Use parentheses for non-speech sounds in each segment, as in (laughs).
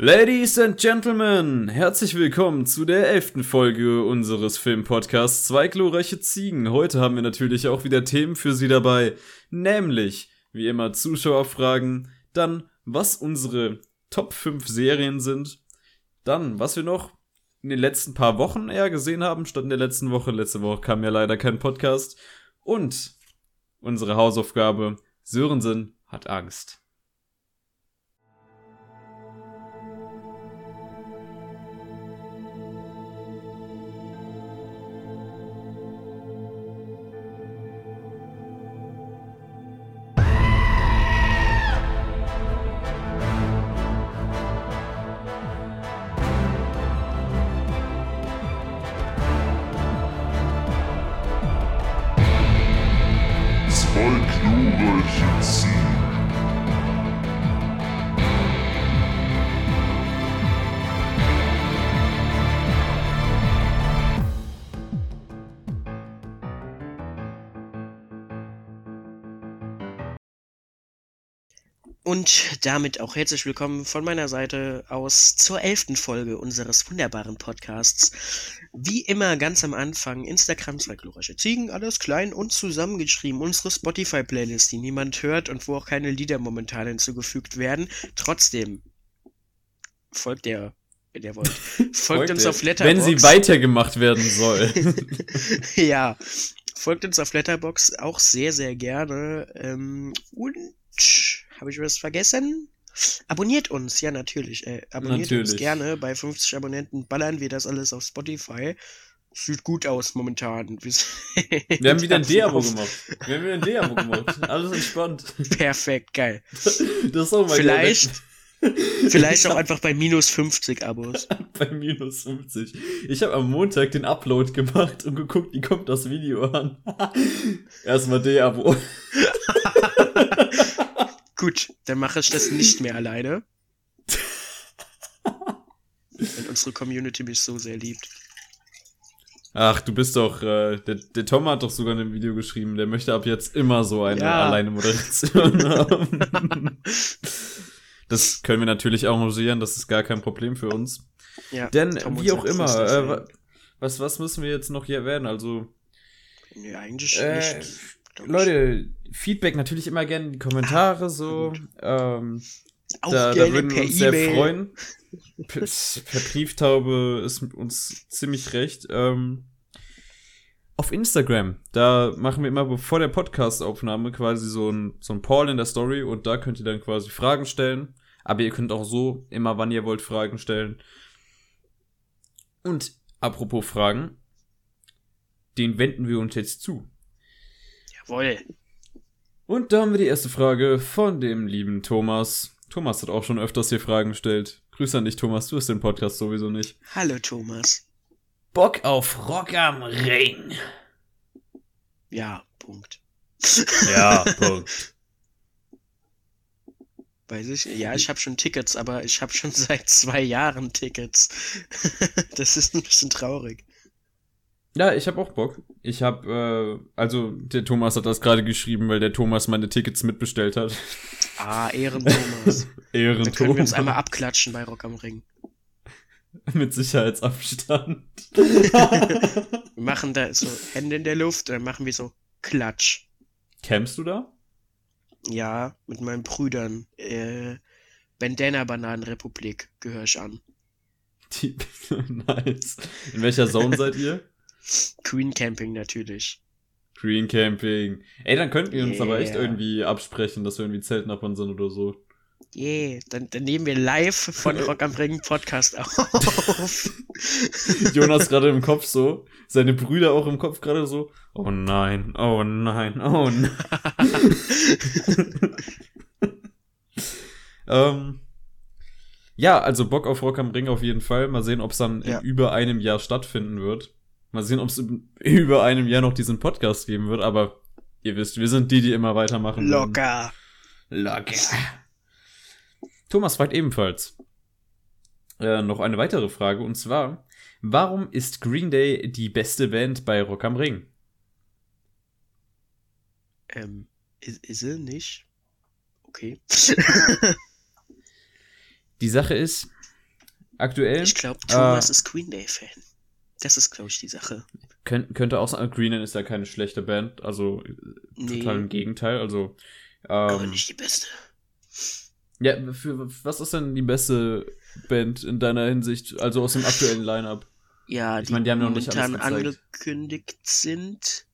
Ladies and Gentlemen, herzlich willkommen zu der elften Folge unseres Filmpodcasts Zwei glorreiche Ziegen. Heute haben wir natürlich auch wieder Themen für Sie dabei, nämlich, wie immer, Zuschauerfragen, dann, was unsere Top 5 Serien sind, dann, was wir noch in den letzten paar Wochen eher gesehen haben, statt in der letzten Woche. Letzte Woche kam ja leider kein Podcast. Und unsere Hausaufgabe, Sörensen hat Angst. Und damit auch herzlich willkommen von meiner Seite aus zur elften Folge unseres wunderbaren Podcasts. Wie immer ganz am Anfang Instagram zwei glorreiche Ziegen, alles klein und zusammengeschrieben. Unsere Spotify-Playlist, die niemand hört und wo auch keine Lieder momentan hinzugefügt werden. Trotzdem folgt der, wenn ihr wollt. (laughs) Folgt uns Heute, auf Letterboxd. Wenn sie weitergemacht werden soll. (laughs) ja, folgt uns auf Letterbox auch sehr, sehr gerne. Ähm, und habe ich was vergessen? Abonniert uns, ja natürlich. Äh, abonniert uns Natürlich. gerne. Bei 50 Abonnenten ballern wir das alles auf Spotify. Sieht gut aus momentan. (laughs) Wir, Wir haben wieder ein D-Abo Auf- gemacht. Wir haben wieder ein D-Abo gemacht. Alles entspannt. (laughs) Perfekt, geil. (laughs) Das ist auch mal Vielleicht, vielleicht Ich auch einfach bei minus 50 Abos. bei minus 50. Ich habe am Montag den Upload gemacht und geguckt, wie kommt das Video an. Erstmal D-Abo. Gut, dann mache ich das nicht mehr alleine. Wenn (laughs) unsere Community mich so sehr liebt. Ach, du bist doch, äh, der, der Tom hat doch sogar ein Video geschrieben, der möchte ab jetzt immer so eine Ja. alleine Moderation (laughs) haben. Das können wir natürlich arrangieren, das ist gar kein Problem für uns. Ja, Denn, Tom wie auch immer, äh, was, was müssen wir jetzt noch hier erwähnen? Also, Nee, eigentlich Äh, nicht. Leute, Feedback natürlich immer gerne Kommentare, so. Ähm, auch da, da würden wir uns sehr E-Mail. freuen. (laughs) Per, per Brieftaube ist uns ziemlich recht. Ähm, auf Instagram, da machen wir immer bevor der Podcast-Aufnahme quasi so ein, so ein Poll in der Story und da könnt ihr dann quasi Fragen stellen. Aber ihr könnt auch so immer, wann ihr wollt, Fragen stellen. Und apropos Fragen, den wenden wir uns jetzt zu. Jawohl. Und da haben wir die erste Frage von dem lieben Thomas. Thomas hat auch schon öfters hier Fragen gestellt. Grüße an dich, Thomas. Du hast den Podcast sowieso nicht. Hallo Thomas. Bock auf Rock am Ring. Ja, Punkt. Ja, (laughs) Punkt. Weiß ich. Ja, ich habe schon Tickets, aber ich habe schon (laughs) seit zwei Jahren Tickets. (laughs) das ist ein bisschen traurig. Ja, ich habe auch Bock. Ich habe, äh, also der Thomas hat das gerade geschrieben, weil der Thomas meine Tickets mitbestellt hat. Ah, Ehren Thomas. (laughs) Ehren Dann können wir uns einmal abklatschen bei Rock am Ring. (laughs) Mit Sicherheitsabstand. (laughs) Wir machen da so Hände in der Luft, dann machen wir so Klatsch. Campst du da? Ja, mit meinen Brüdern. Äh, Bandana Bananenrepublik gehöre ich an. Die, nice. In welcher Zone seid ihr? Queen Camping natürlich. Green Camping. Ey, dann könnten wir uns aber echt Yeah. irgendwie absprechen, dass wir irgendwie Zeltnachbarn sind oder so. Yeah, dann, dann nehmen wir live von (laughs) Rock am Ring Podcast auf. Jonas gerade im Kopf so, seine Brüder auch im Kopf gerade so, oh nein, oh nein, oh nein. (laughs) ähm, ja, also Bock auf Rock am Ring auf jeden Fall. Mal sehen, ob es dann Ja. in über einem Jahr stattfinden wird. Mal sehen, ob es (laughs) über einem Jahr noch diesen Podcast geben wird, aber ihr wisst, wir sind die, die immer weitermachen. werden. Locker. Locker. Thomas fragt ebenfalls äh, noch eine weitere Frage und zwar: Warum ist Green Day die beste Band bei Rock am Ring? Ähm, ist, ist sie nicht? Okay. Die Sache ist, aktuell. Ich glaube, Thomas Äh, ist Green Day-Fan. Das ist, glaube ich, die Sache. Könnt, könnte auch sein, Green Day ist ja keine schlechte Band, also äh, Nee, total im Gegenteil. Also, aber ähm, nicht die beste. ja, für, was ist denn die beste Band in deiner Hinsicht, also aus dem aktuellen Line-Up? Ja, ich die mein, die haben noch nicht momentan angekündigt sind.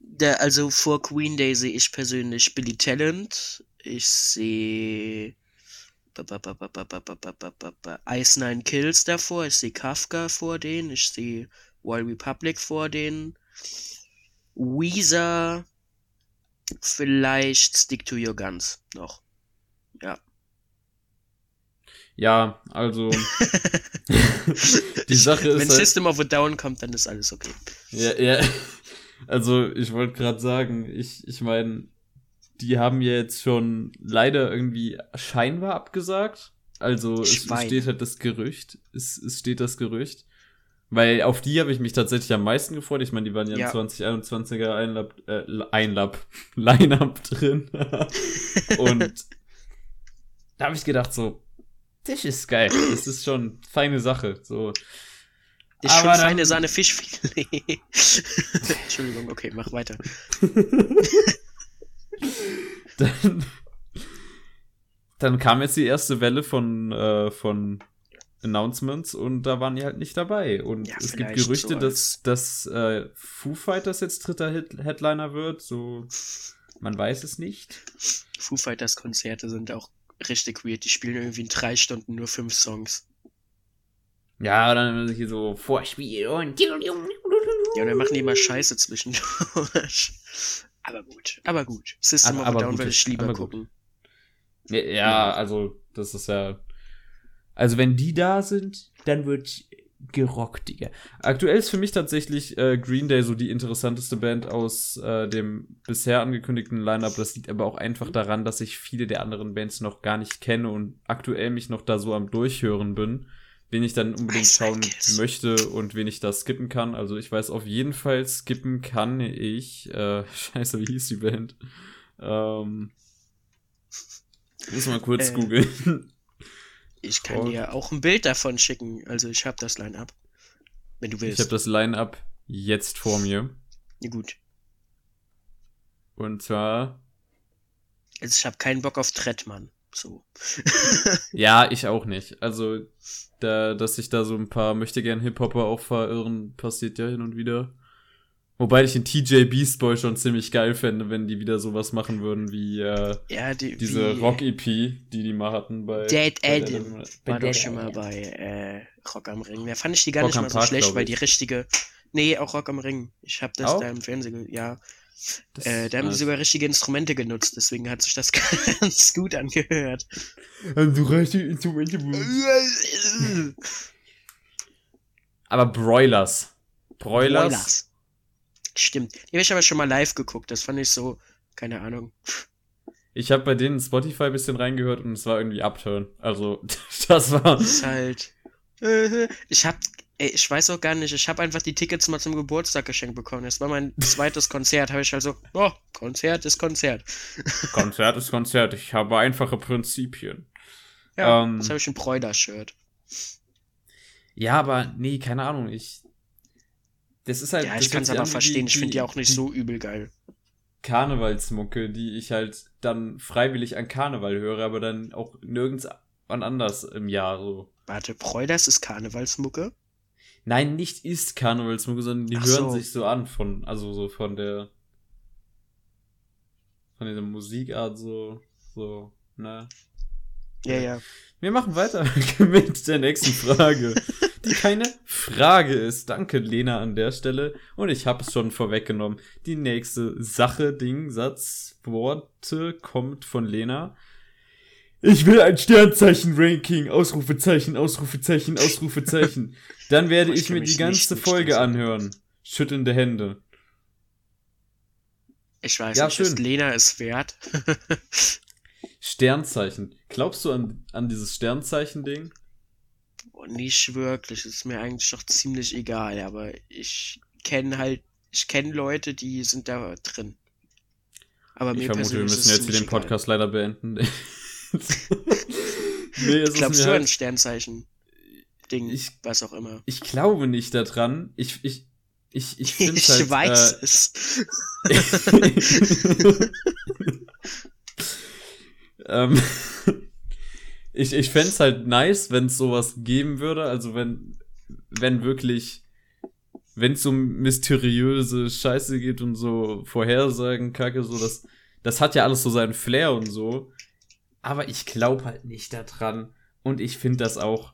Da, also vor Queen Day sehe ich persönlich Billy Talent. Ich sehe Ice Nine Kills davor. Ich sehe Kafka vor denen. Ich sehe Wild Republic vor denen. Weezer. Vielleicht Stick to Your Guns noch. Ja. Ja, also die Sache ist Wenn halt, System of a Down kommt, dann ist alles okay. ja, ja, also ich wollte gerade sagen, ich, ich meine, die haben ja jetzt schon leider irgendwie scheinbar abgesagt. Also es, es steht halt das Gerücht, es, es steht das Gerücht. Weil auf die habe ich mich tatsächlich am meisten gefreut. Ich meine, die waren ja, Ja. im 2021er Einlab, äh, Einlab, (laughs) Line-Up drin. (laughs) Und da habe ich gedacht so, das ist geil. Das ist schon feine Sache. So, Das ist schon Aber dann- feine Sahne Fischfilet. (laughs) Entschuldigung, okay, mach weiter. (laughs) dann, dann kam jetzt die erste Welle von, äh, von Announcements und da waren die halt nicht dabei. Und Ja, es gibt Gerüchte, so dass, dass äh, Foo Fighters jetzt dritter Hit Headliner wird. So, man weiß es nicht. Foo Fighters Konzerte sind auch richtig weird. Die spielen irgendwie in drei Stunden nur fünf Songs. Ja, dann hier so Vorspiel und. Ja, und dann machen die immer Scheiße zwischendurch. Aber gut, aber gut. System Aber- of Down gut, würde ich lieber gucken. Ja, ja, also, das ist ja. Also, wenn die da sind, dann wird gerockt, Digga. Aktuell ist für mich tatsächlich äh, Green Day so die interessanteste Band aus äh, dem bisher angekündigten Lineup. Das liegt aber auch einfach daran, dass ich viele der anderen Bands noch gar nicht kenne und aktuell mich noch da so am Durchhören bin, wen ich dann unbedingt schauen möchte und wen ich da skippen kann. Also, ich weiß auf jeden Fall, skippen kann ich. Äh, (laughs) scheiße, wie hieß die Band? Ähm. Muss mal kurz Äh, googeln. Ich kann Und- dir auch ein Bild davon schicken. Also ich habe das Line-Up. Wenn du Ich willst. habe das Line-Up jetzt vor mir. ja, gut. Und zwar, Also ich habe keinen Bock auf Trettmann. So. ja, ich auch nicht. Also, da, dass sich da so ein paar möchte gern Hip-Hopper auch verirren, passiert ja hin und wieder. Wobei ich den TJ Beast Boy schon ziemlich geil fände, wenn die wieder sowas machen würden wie äh, Ja, die, diese wie Rock-EP, die die mal hatten bei. Dead bei Adam war doch schon mal bei äh, Rock am Ring. Da fand ich die gar Rock nicht mal so Park, schlecht, weil die richtige. Nee, auch Rock am Ring. Ich habe das Auch? da im Fernsehen, ge- ja. Das Äh, da haben die sogar richtige Instrumente genutzt, deswegen hat sich das (laughs) ganz gut angehört. Haben du rechte Instrumente Aber Broilers. Broilers. Broilers. Stimmt. Die habe ich aber schon mal live geguckt. Das fand ich so, keine Ahnung. Ich habe bei denen Spotify ein bisschen reingehört und es war irgendwie Upturn. Also, (laughs) das war. Das ist halt. äh, Ich hab. Ey, ich weiß auch gar nicht, ich habe einfach die Tickets mal zum Geburtstag geschenkt bekommen. Das war mein (laughs) zweites Konzert. Habe ich also, oh, Konzert ist Konzert. (laughs) Konzert ist Konzert. Ich habe einfache Prinzipien. Ja, Ähm. jetzt habe ich ein Bräuder-Shirt. Ja, aber nee, keine Ahnung. Ich. Das ist halt. Ja, das ich kann es aber verstehen. Ich finde die auch nicht die so übel geil. Karnevalsmucke, die ich halt dann freiwillig an Karneval höre, aber dann auch nirgends an anders im Jahr so. Warte, Bräuders ist Karnevalsmucke? Nein, nicht ist Karnevalsmucke, sondern die Ach hören so. sich so an von, also so von der, von dieser Musikart so, so, ne? Ja, ja. Wir machen weiter (laughs) mit der nächsten Frage, die keine Frage ist. Danke, Lena, an der Stelle. Und ich habe es schon vorweggenommen. Die nächste Sache, Ding, Satz, Worte kommt von Lena. Ich will ein Sternzeichen-Ranking. Ausrufezeichen, Ausrufezeichen, Ausrufezeichen. (laughs) Dann werde Ich ich mir die ganze Folge anhören. Schüttelnde Hände. Ich weiß Ja, nicht, ist schön. Lena es wert? (laughs) Sternzeichen. Glaubst du an, an dieses Sternzeichen-Ding? Nicht wirklich. Ist mir eigentlich doch ziemlich egal. Aber ich kenne halt, ich kenne Leute, die sind da drin. Aber Ich mir vermute, wir ist müssen jetzt hier den Podcast leider beenden. (laughs) (laughs) Nee, es mir du an halt, Sternzeichen? Ding, Ich- was auch immer. ich glaube nicht daran. Ich, ich, ich, ich (laughs) Ich halt, weiß äh, es. (laughs) ähm, ich ich fände es halt nice, wenn es sowas geben würde. Also wenn, wenn wirklich, wenn es so mysteriöse Scheiße gibt und so Vorhersagen, Kacke, so das, das hat ja alles so seinen Flair und so. Aber ich glaube halt nicht daran. Und ich finde das auch,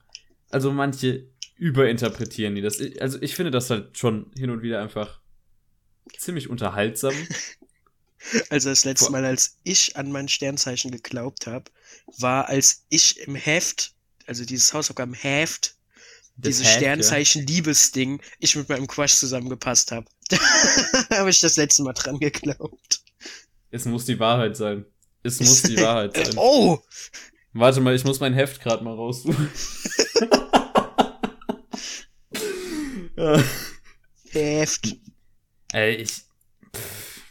also manche überinterpretieren die das. Also ich finde das halt schon hin und wieder einfach ziemlich unterhaltsam. (laughs) Also das letzte Boah. Mal, als ich an mein Sternzeichen geglaubt habe, war, als ich im Heft, also dieses Hausaufgabenheft, dieses. Sternzeichen-Liebesding, ich mit meinem Crush zusammengepasst habe. (laughs) Da habe ich das letzte Mal dran geglaubt. Es muss die Wahrheit sein. Es muss die (laughs) Wahrheit sein. oh! Warte mal, ich muss mein Heft gerade mal raussuchen. Ja. (laughs) Heft. Ey, ich. Pff.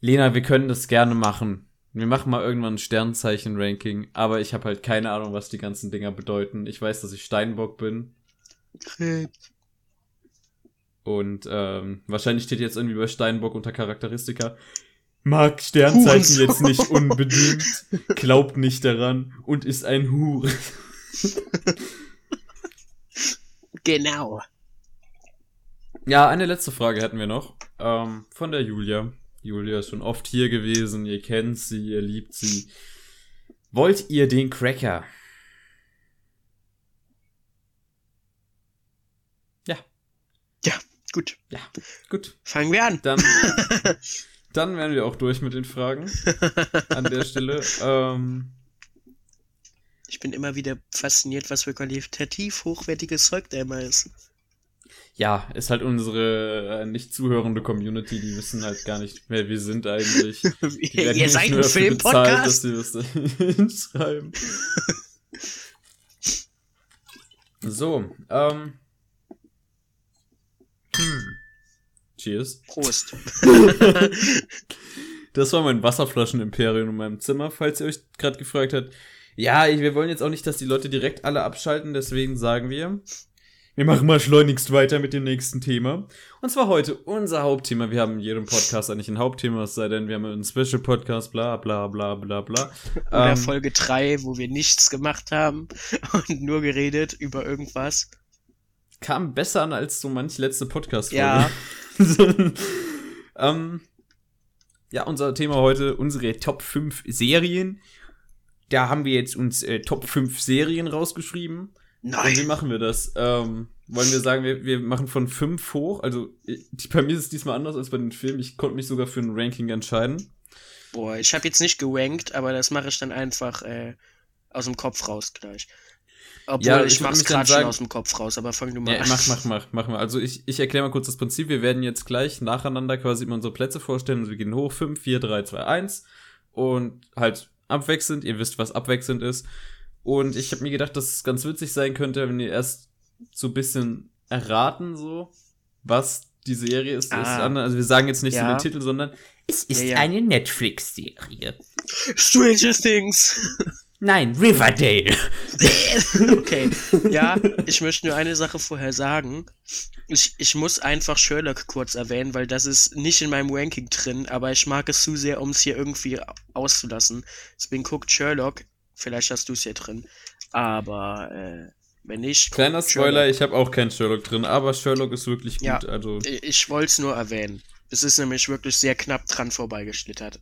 Lena, wir können das gerne machen. Wir machen mal irgendwann ein Sternzeichen-Ranking, aber ich habe halt keine Ahnung, was die ganzen Dinger bedeuten. Ich weiß, dass ich Steinbock bin und ähm, wahrscheinlich steht jetzt irgendwie bei Steinbock unter Charakteristika. Mag Sternzeichen Hurensohn. jetzt nicht unbedingt, glaubt nicht daran und ist ein Hure. Genau. Ja, eine letzte Frage hätten wir noch. Ähm, von der Julia. Julia ist schon oft hier gewesen. Ihr kennt sie, ihr liebt sie. Wollt ihr den Cracker? Ja, Gut. ja, gut. Fangen wir an. Dann, (laughs) dann wären wir auch durch mit den Fragen (laughs) an der Stelle. Ähm, Ich bin immer wieder fasziniert, was für qualitativ hochwertiges Zeug da immer ist. ja, ist halt unsere äh, nicht zuhörende Community, die wissen halt gar nicht, wer wir sind eigentlich. (laughs) Ihr seid ein bezahlt, dass Filmpodcast. sie das (laughs) hinschreiben. so, ähm. Hm. Cheers. Prost. (laughs) Das war mein Wasserflaschen-Imperium in meinem Zimmer, falls ihr euch gerade gefragt habt. Ja, wir wollen jetzt auch nicht, dass die Leute direkt alle abschalten, deswegen sagen wir, wir machen mal schleunigst weiter mit dem nächsten Thema. Und zwar heute unser Hauptthema. Wir haben in jedem Podcast eigentlich ein Hauptthema, es sei denn, wir haben einen Special-Podcast, bla bla bla bla bla. Oder Ähm, Folge 3, wo wir nichts gemacht haben (laughs) und nur geredet über irgendwas. kam besser an als so manch letzte Podcast-Folge. Ja. (laughs) (laughs) ähm, ja, unser Thema heute, unsere Top 5 Serien. Da haben wir jetzt uns äh, Top 5 Serien rausgeschrieben. Und wie Nein. machen wir das? Ähm, wollen wir sagen, wir, wir machen von 5 hoch? Also, ich, bei mir ist es diesmal anders als bei den Filmen. Ich konnte mich sogar für ein Ranking entscheiden. Boah, ich habe jetzt nicht gewankt, aber das mache ich dann einfach äh, aus dem Kopf raus gleich. Obwohl, Ja, ich, mach's dann gerade schon aus dem Kopf raus, aber fang du mal Ja, an. mach, mach, mach, mach mal. Also ich, ich erkläre mal kurz das Prinzip. Wir werden jetzt gleich nacheinander quasi immer unsere Plätze vorstellen. Also wir gehen hoch, 5, 4, 3, 2, 1 und halt abwechselnd. Ihr wisst, was abwechselnd ist. Und ich habe mir gedacht, dass es ganz witzig sein könnte, wenn ihr erst so ein bisschen erraten, so, was die Serie ist. Ah. ist also wir sagen jetzt nicht Ja. so den Titel, sondern es ist Ja, ja. eine Netflix-Serie. Stranger Things. Nein, Riverdale. (laughs) okay. Ja, (laughs) ich möchte nur eine Sache vorher sagen. Ich, ich muss einfach Sherlock kurz erwähnen, weil das ist nicht in meinem Ranking drin, aber ich mag es zu sehr, um es hier irgendwie auszulassen. Deswegen guckt Sherlock. Vielleicht hast du es hier drin. Aber äh, wenn nicht. Kleiner Spoiler, Sherlock. ich habe auch keinen Sherlock drin, aber Sherlock ist wirklich gut. Ja. Also Ich, ich wollte es nur erwähnen. Es ist nämlich wirklich sehr knapp dran vorbeigeschlittert.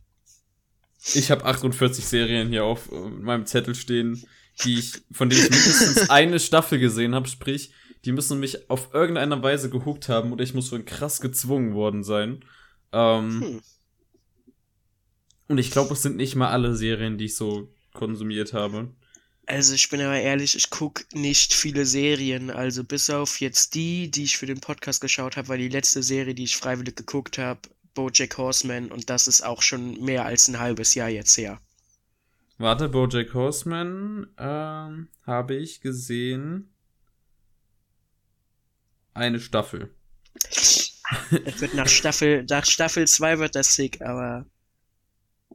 Ich habe 48 Serien hier auf äh, meinem Zettel stehen, die ich, von denen ich mindestens (laughs) eine Staffel gesehen habe, sprich, die müssen mich auf irgendeine Weise gehuckt haben oder ich muss schon krass gezwungen worden sein. Ähm, Hm. Und ich glaube, es sind nicht mal alle Serien, die ich so konsumiert habe. Also ich bin aber ehrlich, ich guck nicht viele Serien. Also bis auf jetzt die, die ich für den Podcast geschaut habe, war die letzte Serie, die ich freiwillig geguckt habe, BoJack Horseman. Und das ist auch schon mehr als ein halbes Jahr jetzt her. Warte, Bojack Horseman ähm, habe ich gesehen. Eine Staffel. (laughs) Das wird nach Staffel, nach Staffel 2 wird das sick, aber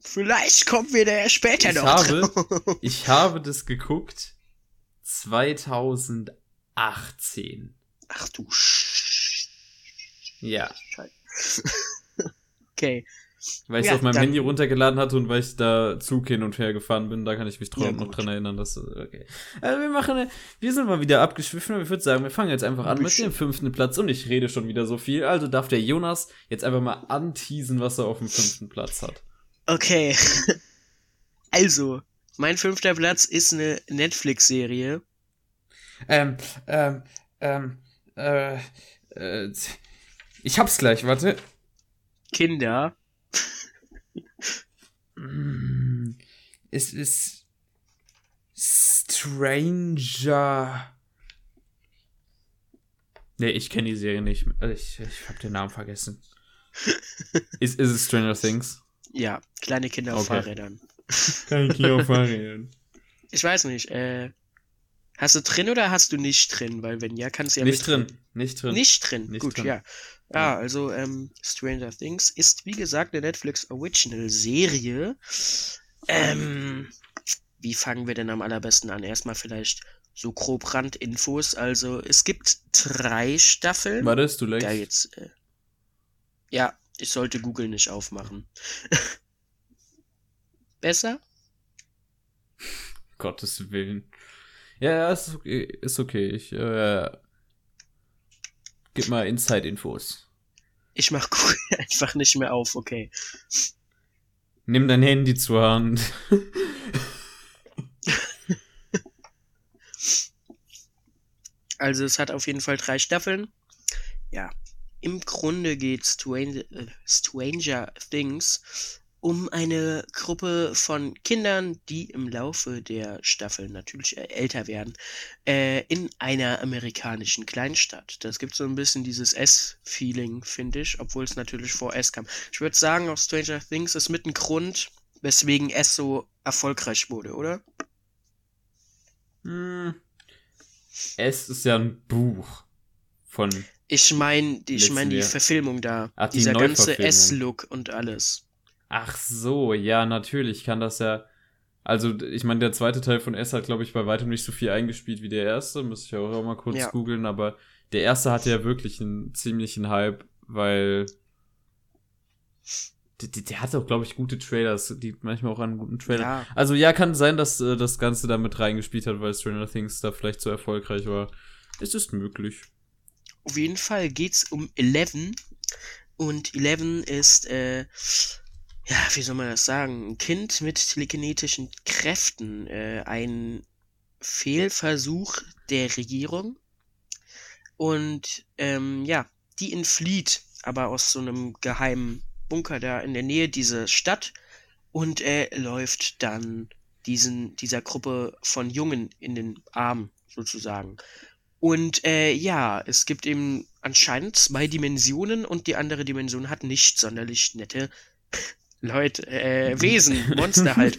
Vielleicht kommen wir da später Ich noch habe-. (laughs) Ich habe das geguckt 2018. Ach du Sch Ja, Okay. weil ich Ja, auf meinem dann- Handy runtergeladen hatte und weil ich da Zug hin und her gefahren bin, da kann ich mich Ja, noch dran erinnern, dass okay. Also wir machen, eine- wir sind mal wieder abgeschwiffen und ich würde sagen, wir fangen jetzt einfach an mit dem fünften Platz und ich rede schon wieder so viel, also darf der Jonas jetzt einfach mal anteasen, was er auf dem fünften Platz hat. Okay. (laughs) Also, mein fünfter Platz ist eine Netflix-Serie. Ähm, ähm, ähm, äh, äh, ich hab's gleich, warte. Kinder. Es ist Stranger. Nee, ich kenne die Serie nicht. Also ich, ich hab den Namen vergessen. ist, ist es Stranger Things? Ja, kleine Kinder auf Okay. Fahrrädern. Ich nicht auf Fahrrädern. (laughs) Ich weiß nicht, äh, hast du drin oder hast du nicht drin? Weil wenn ja, kannst du ja Nicht mit drin. Nicht drin. Nicht drin, Nicht gut, drin. ja. Ja, also ähm, Stranger Things ist wie gesagt eine Netflix Original Serie. Ähm, wie fangen wir denn am allerbesten an? Erstmal vielleicht so grob Randinfos. Also es gibt drei Staffeln. War das du leicht? Ja, jetzt. Äh, ja, ich sollte Google nicht aufmachen. (laughs) Besser? Gottes Willen. Ja, ja, ist okay. Ist okay. Ich, äh, gib mal Inside-Infos. Ich mach Google (laughs) einfach nicht mehr auf, okay. Nimm dein Handy zur Hand. Also es hat auf jeden Fall drei Staffeln. Ja, im Grunde geht Stranger, äh, Stranger Things um eine Gruppe von Kindern, die im Laufe der Staffeln natürlich äh, älter werden, äh, in einer amerikanischen Kleinstadt. Das gibt so ein bisschen dieses S-Feeling, finde ich, obwohl es natürlich vor S kam. Ich würde sagen, auch Stranger Things ist mit ein Grund, weswegen S so erfolgreich wurde, oder? Hm. Es ist ja ein Buch von. Ich meine, ich meine die. Verfilmung da. Ach, die Dieser ganze. S-Look und alles. Ach so, ja, natürlich kann das ja. Also, ich meine, der zweite Teil von S hat, glaube ich, bei weitem nicht so viel eingespielt wie der erste. Muss ich auch mal kurz Ja. googeln, aber der erste hatte ja wirklich einen ziemlichen Hype, weil. Der, der- hatte auch, glaube ich, gute Trailers, die manchmal auch einen guten Trailer. Ja, Also ja, kann sein, dass äh, das Ganze da mit reingespielt hat, weil Stranger Things da vielleicht so erfolgreich war. Es ist möglich. auf jeden Fall geht's um Eleven. Und Eleven ist, äh, ja, wie soll man das sagen? Ein Kind mit telekinetischen Kräften. Äh, ein Fehlversuch der Regierung. Und, ähm, ja, die entflieht aber aus so einem geheimen Bunker da in der Nähe dieser Stadt und äh, läuft dann diesen, dieser Gruppe von Jungen in den Arm, sozusagen. Und äh, ja, es gibt eben anscheinend zwei Dimensionen und die andere Dimension hat nicht sonderlich nette Leute, äh, (laughs) Wesen, Monster halt.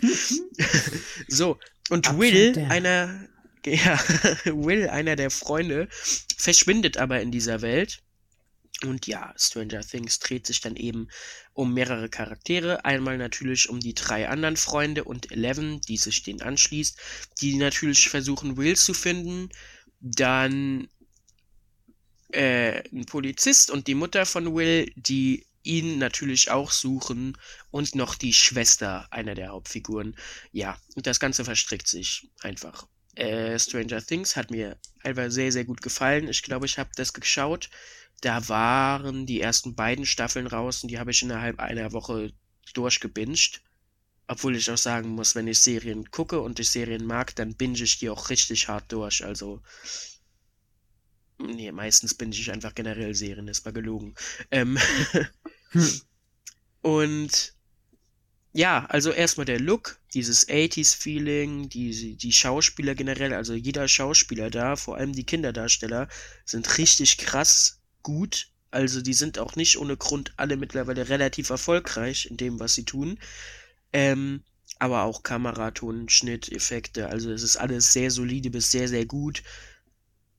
(laughs) so, und Upside Will, down. einer, (laughs) ja, Will, einer der Freunde, verschwindet aber in dieser Welt. Und ja, Stranger Things dreht sich dann eben um mehrere Charaktere. Einmal natürlich um die drei anderen Freunde und Eleven, die sich denen anschließt, die natürlich versuchen, Will zu finden. Dann äh, ein Polizist und die Mutter von Will, die ihn natürlich auch suchen. Und noch die Schwester einer der Hauptfiguren. Ja, und das Ganze verstrickt sich einfach. Äh, Stranger Things hat mir einfach sehr, sehr gut gefallen. Ich glaube, ich habe das geschaut. Da waren die ersten beiden Staffeln raus und die habe ich innerhalb einer Woche durchgebinged. Obwohl ich auch sagen muss, wenn ich Serien gucke und ich Serien mag, dann binge ich die auch richtig hart durch. Also, nee, meistens binge ich einfach generell Serien, das war gelogen. Ähm, (laughs) und ja, also erstmal der Look, dieses 80s-Feeling, die, die Schauspieler generell, also jeder Schauspieler da, vor allem die Kinderdarsteller, sind richtig krass gut. Also die sind auch nicht ohne Grund alle mittlerweile relativ erfolgreich in dem, was sie tun. Ähm, aber auch Kameraton, Schnitt, Effekte, also es ist alles sehr solide bis sehr, sehr gut.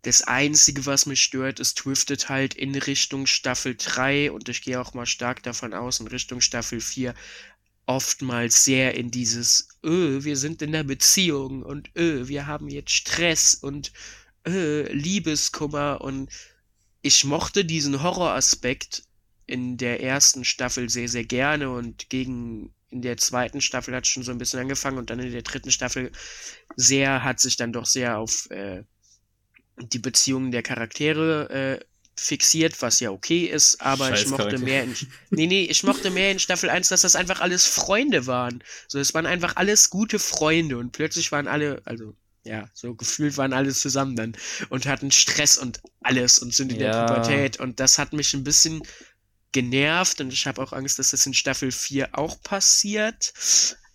Das Einzige, was mich stört, ist driftet halt in Richtung Staffel 3 und ich gehe auch mal stark davon aus, in Richtung Staffel 4 oftmals sehr in dieses, öh, wir sind in der Beziehung und öh, wir haben jetzt Stress und öh, Liebeskummer. Und ich mochte diesen Horroraspekt in der ersten Staffel sehr, sehr gerne und gegen in der zweiten Staffel hat es schon so ein bisschen angefangen und dann in der dritten Staffel sehr, hat sich dann doch sehr auf äh, die Beziehungen der Charaktere äh, fixiert, was ja okay ist, aber Scheiß ich mochte Charakter. mehr in, nee, nee, ich mochte mehr in Staffel 1, dass das einfach alles Freunde waren. So, es waren einfach alles gute Freunde und plötzlich waren alle, also, ja, so gefühlt waren alle zusammen dann und hatten Stress und alles und sind in ja. der Pubertät und das hat mich ein bisschen genervt und ich habe auch Angst, dass das in Staffel 4 auch passiert.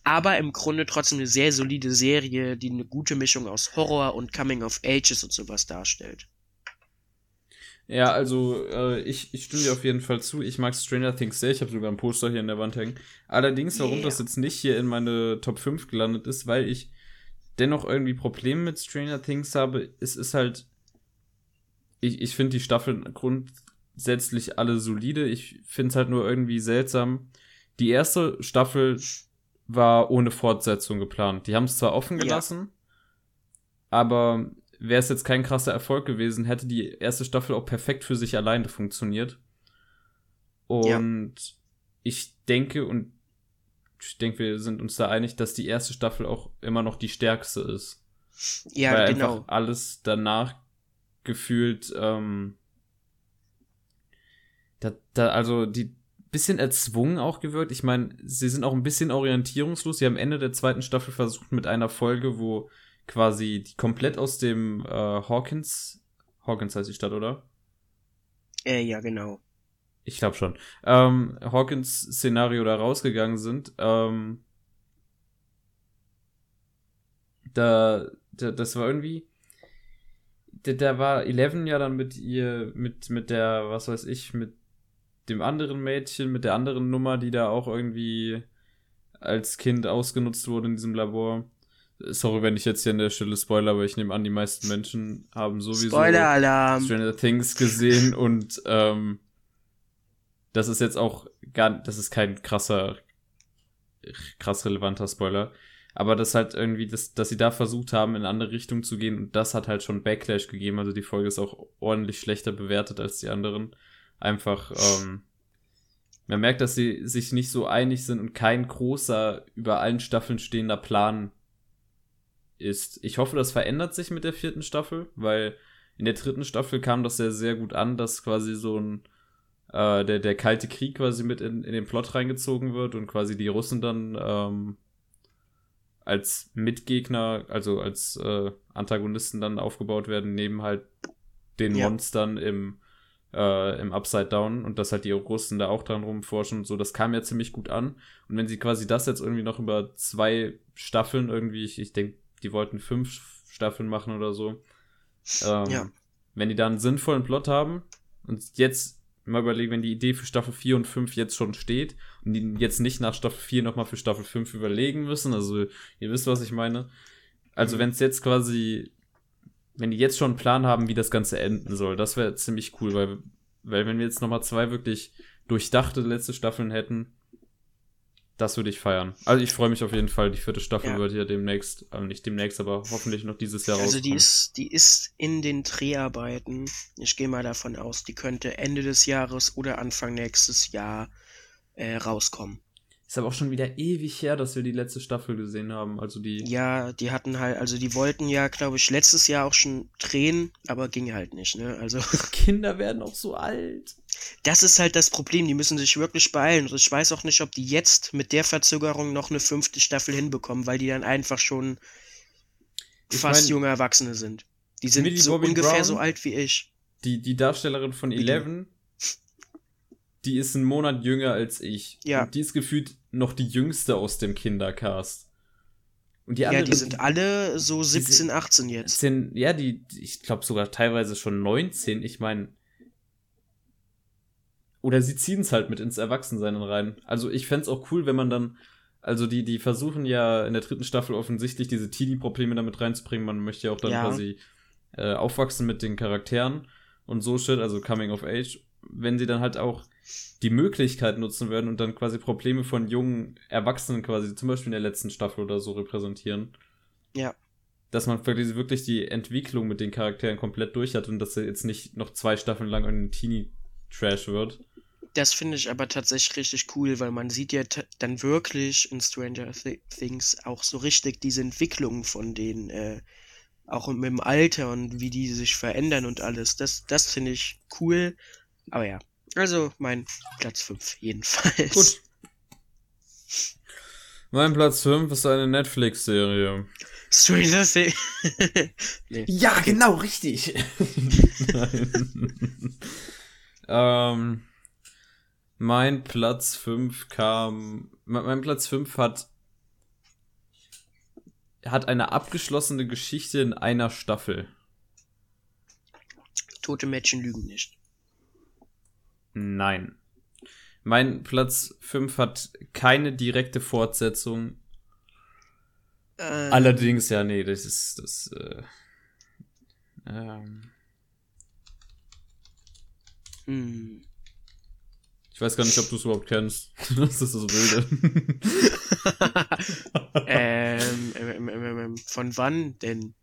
Aber im Grunde trotzdem eine sehr solide Serie, die eine gute Mischung aus Horror und Coming of Ages und sowas darstellt. Ja, also äh, ich, ich stimme dir auf jeden Fall zu. Ich mag Stranger Things sehr. Ich habe sogar ein Poster hier in der Wand hängen. Allerdings, warum yeah. das jetzt nicht hier in meine Top 5 gelandet ist, weil ich dennoch irgendwie Probleme mit Stranger Things habe. Es ist halt. Ich, ich finde die Staffeln grundsätzlich alle solide. Ich finde es halt nur irgendwie seltsam. Die erste Staffel war ohne Fortsetzung geplant. Die haben es zwar offen gelassen, ja. aber wäre es jetzt kein krasser Erfolg gewesen, hätte die erste Staffel auch perfekt für sich alleine funktioniert. Und ja. ich denke, und ich denke, wir sind uns da einig, dass die erste Staffel auch immer noch die stärkste ist. Ja, Weil genau. einfach alles danach gefühlt, ähm, da, da, also die bisschen erzwungen auch gewirkt. Ich meine, sie sind auch ein bisschen orientierungslos. Sie haben Ende der zweiten Staffel versucht mit einer Folge, wo quasi die komplett aus dem äh, Hawkins, Hawkins heißt die Stadt, oder? Äh, ja, genau. Ich glaube schon. Ähm, Hawkins-Szenario da rausgegangen sind. Ähm, da, da, das war irgendwie. Da, war Eleven ja dann mit ihr, mit, mit der, was weiß ich, mit dem anderen Mädchen, mit der anderen Nummer, die da auch irgendwie als Kind ausgenutzt wurde in diesem Labor. Sorry, wenn ich jetzt hier an der Stelle spoiler, aber ich nehme an, die meisten Menschen haben sowieso. Stranger Things gesehen und ähm, das ist jetzt auch gar, das ist kein krasser, krass relevanter Spoiler. Aber das halt irgendwie, das, dass sie da versucht haben, in eine andere Richtung zu gehen und das hat halt schon Backlash gegeben. Also die Folge ist auch ordentlich schlechter bewertet als die anderen. Einfach, ähm, man merkt, dass sie sich nicht so einig sind und kein großer, über allen Staffeln stehender Plan ist. Ich hoffe, das verändert sich mit der vierten Staffel, weil in der dritten Staffel kam das sehr, sehr gut an, dass quasi so ein äh, der, der Kalte Krieg quasi mit in, in den Plot reingezogen wird und quasi die Russen dann ähm, als Mitgegner, also als äh, Antagonisten dann aufgebaut werden, neben halt den ja. Monstern im, äh, im Upside Down und dass halt die Russen da auch dran rumforschen und so, das kam ja ziemlich gut an. Und wenn sie quasi das jetzt irgendwie noch über zwei Staffeln irgendwie, ich, ich denke, die wollten fünf Staffeln machen oder so. Ähm, ja. Wenn die da einen sinnvollen Plot haben und jetzt mal überlegen, wenn die Idee für Staffel 4 und 5 jetzt schon steht und die jetzt nicht nach Staffel 4 nochmal für Staffel 5 überlegen müssen, also ihr wisst, was ich meine. Also mhm. wenn es jetzt quasi, wenn die jetzt schon einen Plan haben, wie das Ganze enden soll, das wäre ziemlich cool, weil, weil wenn wir jetzt nochmal zwei wirklich durchdachte letzte Staffeln hätten, das würde ich feiern. Also ich freue mich auf jeden Fall. Die vierte Staffel ja. wird ja demnächst, also nicht demnächst, aber hoffentlich noch dieses Jahr Also die ist, die ist in den Dreharbeiten. Ich gehe mal davon aus, die könnte Ende des Jahres oder Anfang nächstes Jahr äh, rauskommen. Ist aber auch schon wieder ewig her, dass wir die letzte Staffel gesehen haben. Also die. Ja, die hatten halt, also die wollten ja, glaube ich, letztes Jahr auch schon drehen, aber ging halt nicht, ne? Also. (laughs) Kinder werden auch so alt. Das ist halt das Problem, die müssen sich wirklich beeilen. Und ich weiß auch nicht, ob die jetzt mit der Verzögerung noch eine fünfte Staffel hinbekommen, weil die dann einfach schon ich fast mein, junge Erwachsene sind. Die sind so ungefähr Brown, so alt wie ich. Die, die Darstellerin von Eleven, die ist einen Monat jünger als ich. Ja. Und die ist gefühlt noch die jüngste aus dem Kindercast. Und die anderen, ja, die sind alle so 17, 18 jetzt. Sind, ja, die, ich glaube sogar teilweise schon 19. Ich meine, oder sie ziehen es halt mit ins Erwachsensein rein. Also ich fände auch cool, wenn man dann, also die, die versuchen ja in der dritten Staffel offensichtlich diese Teenie-Probleme damit reinzubringen. Man möchte ja auch dann ja. quasi äh, aufwachsen mit den Charakteren und so shit, also Coming of Age. Wenn sie dann halt auch die Möglichkeit nutzen werden und dann quasi Probleme von jungen Erwachsenen quasi, zum Beispiel in der letzten Staffel oder so repräsentieren. Ja. Dass man wirklich wirklich die Entwicklung mit den Charakteren komplett durch hat und dass er jetzt nicht noch zwei Staffeln lang ein Teenie-Trash wird. Das finde ich aber tatsächlich richtig cool, weil man sieht ja dann wirklich in Stranger Thi Things auch so richtig diese Entwicklung von denen, äh, auch mit dem Alter und wie die sich verändern und alles. Das, das finde ich cool. Aber ja, also mein Platz 5 jedenfalls. Gut. Mein Platz 5 ist eine Netflix-Serie. Stranger Things. (laughs) nee. Ja, genau, richtig. Nein. (laughs) ähm, mein Platz 5 kam. Mein, mein Platz 5 hat. hat eine abgeschlossene Geschichte in einer Staffel. Tote Mädchen lügen nicht. Nein. Mein Platz 5 hat keine direkte Fortsetzung. Äh, Allerdings, ja, nee, das ist das. Äh, ähm, hm. ich weiß gar nicht, ob du es überhaupt kennst. (laughs) das ist so wilde. (laughs) ähm, ähm, ähm, ähm, ähm, von wann denn?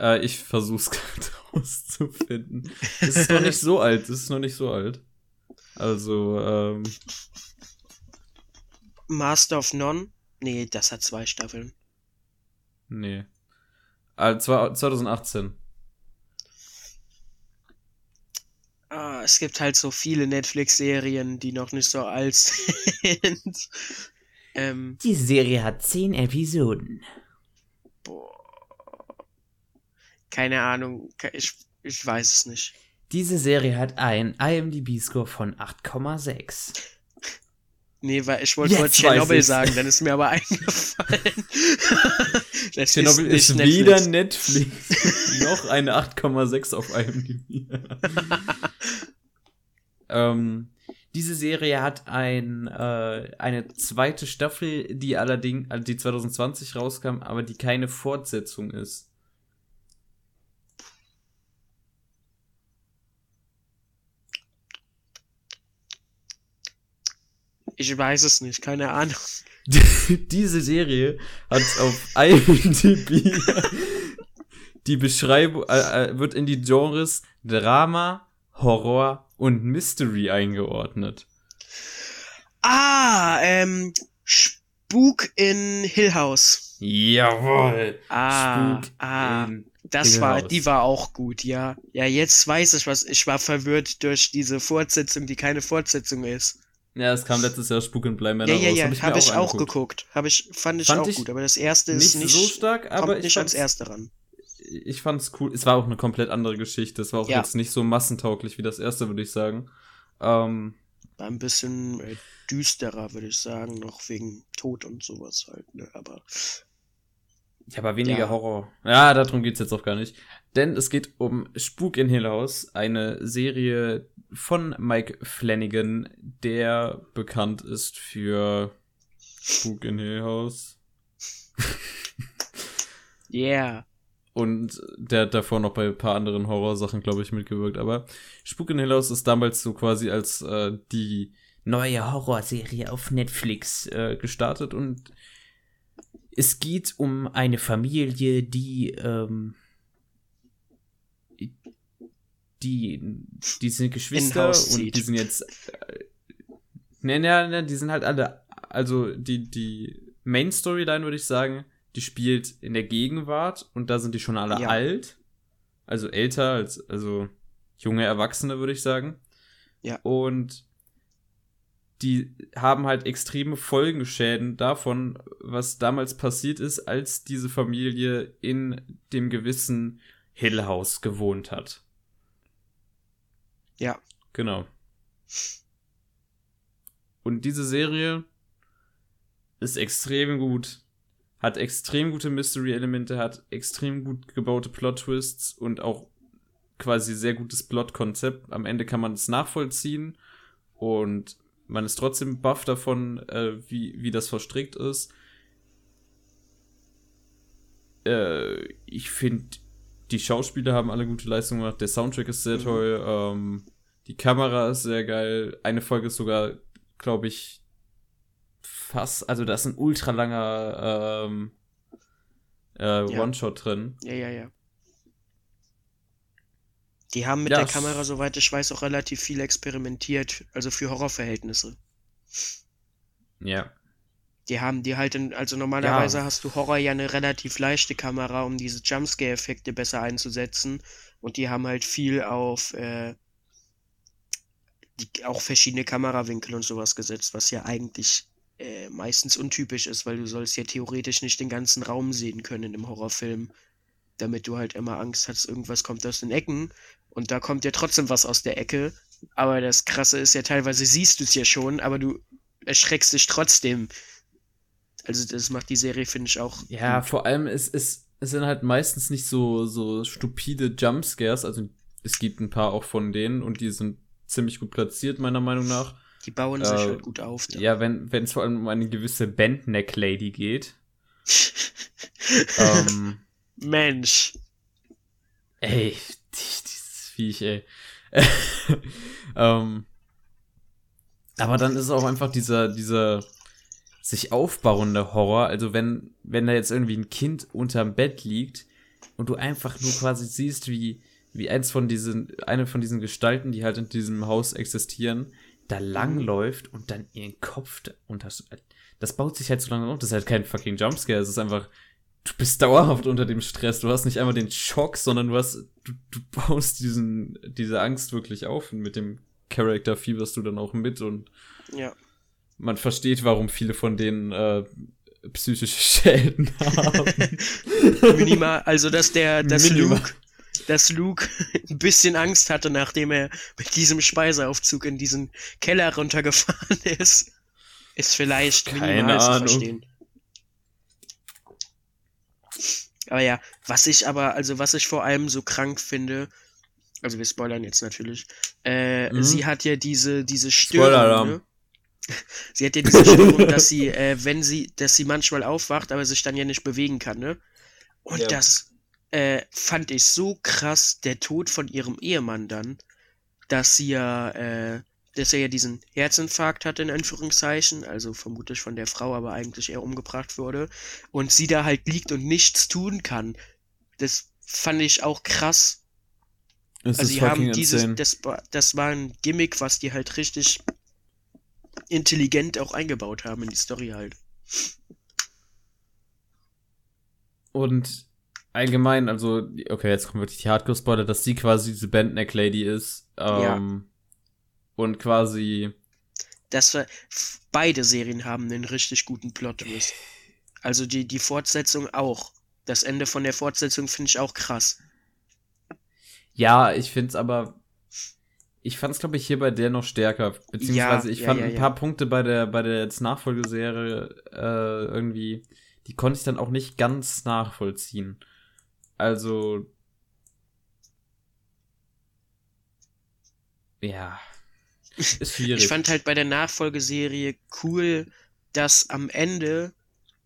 Äh, ich versuch's (laughs) gerade rauszufinden. Es ist noch nicht so alt. Es ist noch nicht so alt. Also, ähm, Master of None? Nee, das hat zwei Staffeln. nee. Äh, zwar- 2018. Ah, es gibt halt so viele Netflix-Serien, die noch nicht so alt sind. (laughs) ähm, Die Serie hat zehn Episoden. boah. Keine Ahnung, ich, ich weiß es nicht. Diese Serie hat einen IMDb-Score von 8,6. Nee, weil ich wollte weiß Tschernobyl sagen, dann ist mir aber (laughs) eingefallen. (laughs) Tschernobyl ist, nicht weder Netflix (laughs) noch eine 8,6 auf IMDb. ähm, Diese Serie hat ein, äh, eine zweite Staffel, die allerdings, also die 2020 rauskam, aber die keine Fortsetzung ist. Ich weiß es nicht, keine Ahnung. (laughs) Diese Serie hat auf IMDb die Beschreibung, äh, äh, wird in die Genres Drama, Horror und Mystery eingeordnet. Ah, ähm, Spuk in Hill House. Jawohl. Ah, Spuk ah. Das Hill war, House. die war auch gut, ja. Ja, jetzt weiß ich was. Ich war verwirrt durch diese Fortsetzung, die keine Fortsetzung ist. Ja, es kam letztes Jahr Spuk in Bleimanor Ja, ja, raus. ja, Hab ich, habe mir ich auch geguckt. Habe ich, fand ich Fand auch ich gut, aber das erste Nicht, ist nicht, so stark, aber kommt ich nicht ans erste ran. ich fand's cool. Es war auch eine komplett andere Geschichte. Es war auch Ja. jetzt nicht so massentauglich wie das erste, würde ich sagen. Ähm, War ein bisschen äh, düsterer, würde ich sagen, noch wegen Tod und sowas halt, ne? Aber Ja, aber weniger Ja. Horror. Ja, darum geht's jetzt auch gar nicht. Denn es geht um Spuk in Hill House, eine Serie von Mike Flanagan, der bekannt ist für Spuk in Hill House. (laughs) yeah. Und der hat davor noch bei ein paar anderen Horrorsachen, glaube ich, mitgewirkt. Aber Spuk in Hill House ist damals so quasi als äh, die neue Horrorserie auf Netflix. äh, gestartet und Es geht um eine Familie, die, ähm, die, die sind Geschwister und die sind jetzt. Äh, ne, ne, ne, die sind halt alle. Also die, die Main Storyline, würde ich sagen, die spielt in der Gegenwart und da sind die schon alle Ja. alt. Also älter als, also junge Erwachsene, würde ich sagen. Ja. Und die haben halt extreme Folgenschäden davon, was damals passiert ist, als diese Familie in dem gewissen Hill House gewohnt hat. Ja. Genau. Und diese Serie ist extrem gut, hat extrem gute Mystery-Elemente, hat extrem gut gebaute Plot-Twists und auch quasi sehr gutes Plot-Konzept. Am Ende kann man es nachvollziehen und man ist trotzdem baff davon, äh, wie, wie das verstrickt ist. Äh, ich finde, die Schauspieler haben alle gute Leistungen gemacht. Der Soundtrack ist sehr Mhm. toll. Ähm, Die Kamera ist sehr geil. Eine Folge ist sogar, glaube ich, fast, also da ist ein ultra langer ähm, äh, Ja. One-Shot drin. Ja, ja, ja. Die haben mit Ja, der Kamera, soweit ich weiß, auch relativ viel experimentiert, also für Horrorverhältnisse. Ja. Die haben die halt in, also normalerweise hast du Horror ja eine relativ leichte Kamera, um diese Jumpscare-Effekte besser einzusetzen. Und die haben halt viel auf äh, die, auch verschiedene Kamerawinkel und sowas gesetzt, was ja eigentlich äh, meistens untypisch ist, weil du sollst ja theoretisch nicht den ganzen Raum sehen können im Horrorfilm, damit du halt immer Angst hast, irgendwas kommt aus den Ecken. Und da kommt ja trotzdem was aus der Ecke. Aber das Krasse ist ja, teilweise siehst du es ja schon, aber du erschreckst dich trotzdem. Also das macht die Serie, finde ich, auch. Ja, gut. vor allem, es, es, es sind halt meistens nicht so, so stupide Jumpscares. Also es gibt ein paar auch von denen und die sind ziemlich gut platziert, meiner Meinung nach. Die bauen sich Äh, halt gut auf. da. Ja, wenn es vor allem um eine gewisse Bandneck-Lady geht. (laughs) ähm, Mensch. ey, die- dieses Viech, ey. (laughs) ähm, aber dann ist es auch einfach dieser, dieser sich aufbauende Horror. Also wenn, wenn da jetzt irgendwie ein Kind unterm Bett liegt und du einfach nur quasi siehst, wie, wie eins von diesen, eine von diesen Gestalten, die halt in diesem Haus existieren, da langläuft und dann ihren Kopf das, das baut sich halt so lange auf. Das ist halt kein fucking Jumpscare. Es ist einfach, du bist dauerhaft unter dem Stress. Du hast nicht einmal den Schock, sondern du hast, du, du (laughs) baust diesen, diese Angst wirklich auf und mit dem Charakter fieberst du dann auch mit und Ja. Man versteht, warum viele von denen äh, psychische (laughs) Schäden haben. Minimal, also dass der, dass Minimal. Luke, dass Luke ein bisschen Angst hatte, nachdem er mit diesem Speiseaufzug in diesen Keller runtergefahren ist, ist vielleicht Keine minimal zu Ahnung. verstehen. Aber ja, was ich aber, also was ich vor allem so krank finde, also wir spoilern jetzt natürlich, äh, Mhm. sie hat ja diese, diese Störung, ne? Sie hat ja diese Störung, dass sie, (laughs) äh, wenn sie, dass sie manchmal aufwacht, aber sich dann ja nicht bewegen kann, ne? Und Ja. das äh, fand ich so krass, der Tod von ihrem Ehemann dann, dass sie ja, äh, dass er ja diesen Herzinfarkt hatte, in Anführungszeichen, also vermutlich von der Frau, aber eigentlich eher umgebracht wurde, und sie da halt liegt und nichts tun kann. Das fand ich auch krass. Also ist die haben fucking dieses, insane. das, das war ein Gimmick, was die halt richtig intelligent auch eingebaut haben in die Story halt. Und allgemein, also, okay, jetzt kommt wirklich die Hardcore-Spoiler, dass sie quasi diese Bandneck-Lady ist. Ähm, Und quasi, Das war, beide Serien haben einen richtig guten Plot-Twist. Also die, die Fortsetzung auch. Das Ende von der Fortsetzung finde ich auch krass. ja, ich find's aber, ich fand's, glaube ich, hier bei der noch stärker. Beziehungsweise, Ja, ich ja, fand ja, ein paar Punkte bei der, bei der jetzt Nachfolgeserie äh, irgendwie, die konnte ich dann auch nicht ganz nachvollziehen. Also, ja, ist schwierig. Ich fand halt bei der Nachfolgeserie cool, dass am Ende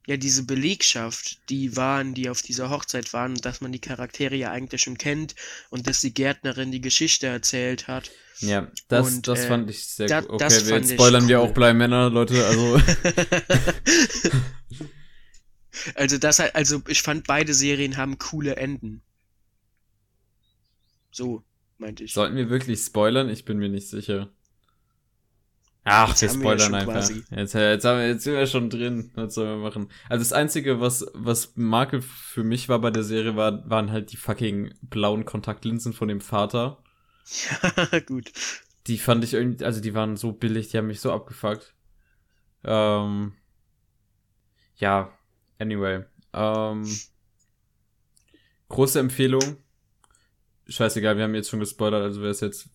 ja diese Belegschaft, die waren, die auf dieser Hochzeit waren, dass man die Charaktere ja eigentlich schon kennt und dass die Gärtnerin die Geschichte erzählt hat. Ja, das, Und, das äh, fand ich sehr da- gut. Okay, das wir jetzt spoilern wir cool. auch Blei Männer, Leute. Also, (laughs) Also das also ich fand beide Serien haben coole Enden. So, meinte ich. sollten wir wirklich spoilern? Ich bin mir nicht sicher. Ach, Jetzt wir ja spoilern schon einfach. Jetzt, jetzt, haben wir, jetzt sind wir schon drin. Was sollen wir machen? Also das Einzige, was, was Makel für mich war bei der Serie, war, waren halt die fucking blauen Kontaktlinsen von dem Vater. Ja, (laughs) gut. Die fand ich irgendwie, also die waren so billig, die haben mich so abgefuckt. Ähm, ja, anyway. Ähm, große Empfehlung. Scheißegal, wir haben jetzt schon gespoilert, also wer es jetzt.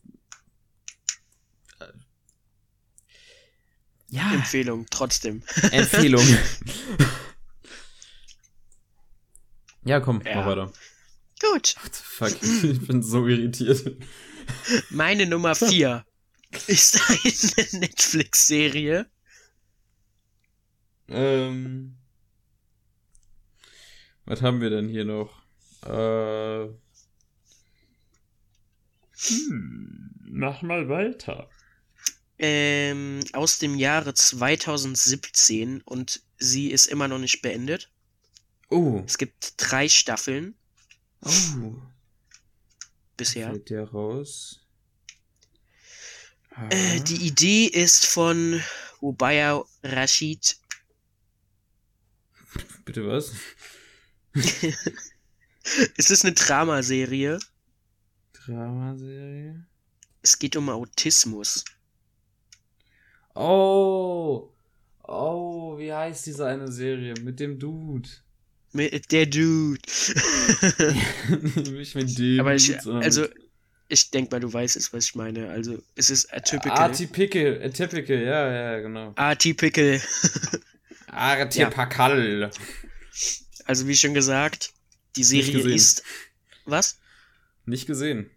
Ja, Empfehlung, trotzdem. (laughs) Empfehlung. ja, komm, Ja. mach weiter. Gut. What the fuck, (laughs) ich bin so irritiert. Meine Nummer 4 (laughs) ist eine Netflix-Serie. Ähm. Was haben wir denn hier noch? Äh. Hm, mach mal weiter. Ähm, aus dem Jahre 2017 und sie ist immer noch nicht beendet. Oh. Es gibt drei Staffeln Oh. bisher. Fällt der raus? Äh, die Idee ist von Ubaya Rashid. Bitte was? (laughs) Es ist eine Dramaserie. Dramaserie? Es geht um Autismus. Oh. Oh, wie heißt diese eine Serie? Mit dem Dude. Mit der Dude. Nicht mit dem Aber ich, also, ich denke mal, du weißt es, was ich meine. Also, es ist atypical. Atypical, atypical, ja, ja, genau. Atypical. Atypical. Also, wie schon gesagt, die Serie ist. Was? Nicht gesehen.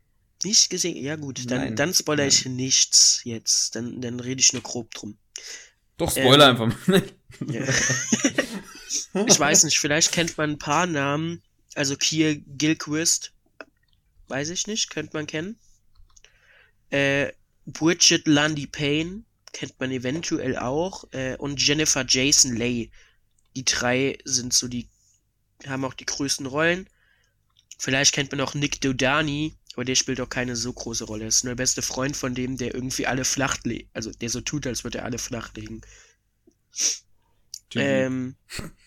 Nicht gesehen? Ja, gut. Dann, Nein. dann spoilere ich nichts jetzt. Dann, dann rede ich nur grob drum. Doch, Spoiler Ähm, einfach mal. (laughs) Ja. ich weiß nicht, vielleicht kennt man ein paar Namen. Also Kier Gilchrist. Weiß ich nicht, könnte man kennen. Äh, Bridget Lundy Payne kennt man eventuell auch. Äh, und Jennifer Jason Leigh. Die drei sind so die, haben auch die größten Rollen. Vielleicht kennt man auch Nick Dodani, aber der spielt auch keine so große Rolle. Er ist nur der beste Freund von dem, der irgendwie alle flach legt. Also der so tut, als würde er alle flach legen. Ähm, (laughs)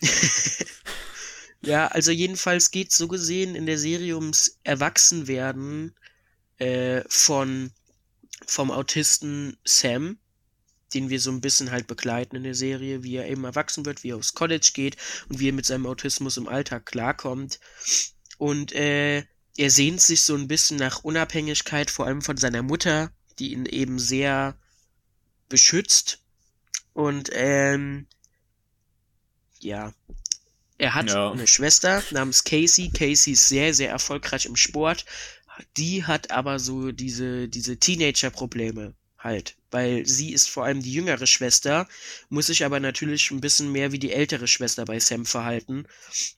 ja, also jedenfalls geht so gesehen in der Serie ums Erwachsenwerden äh, von vom Autisten Sam, den wir so ein bisschen halt begleiten in der Serie, wie er eben erwachsen wird, wie er aufs College geht und wie er mit seinem Autismus im Alltag klarkommt. Und äh, er sehnt sich so ein bisschen nach Unabhängigkeit, vor allem von seiner Mutter, die ihn eben sehr beschützt. Und ähm, ja, er hat Ja. eine Schwester namens Casey. Casey ist sehr, sehr erfolgreich im Sport. Die hat aber so diese, diese Teenager-Probleme halt. Weil sie ist vor allem die jüngere Schwester, muss sich aber natürlich ein bisschen mehr wie die ältere Schwester bei Sam verhalten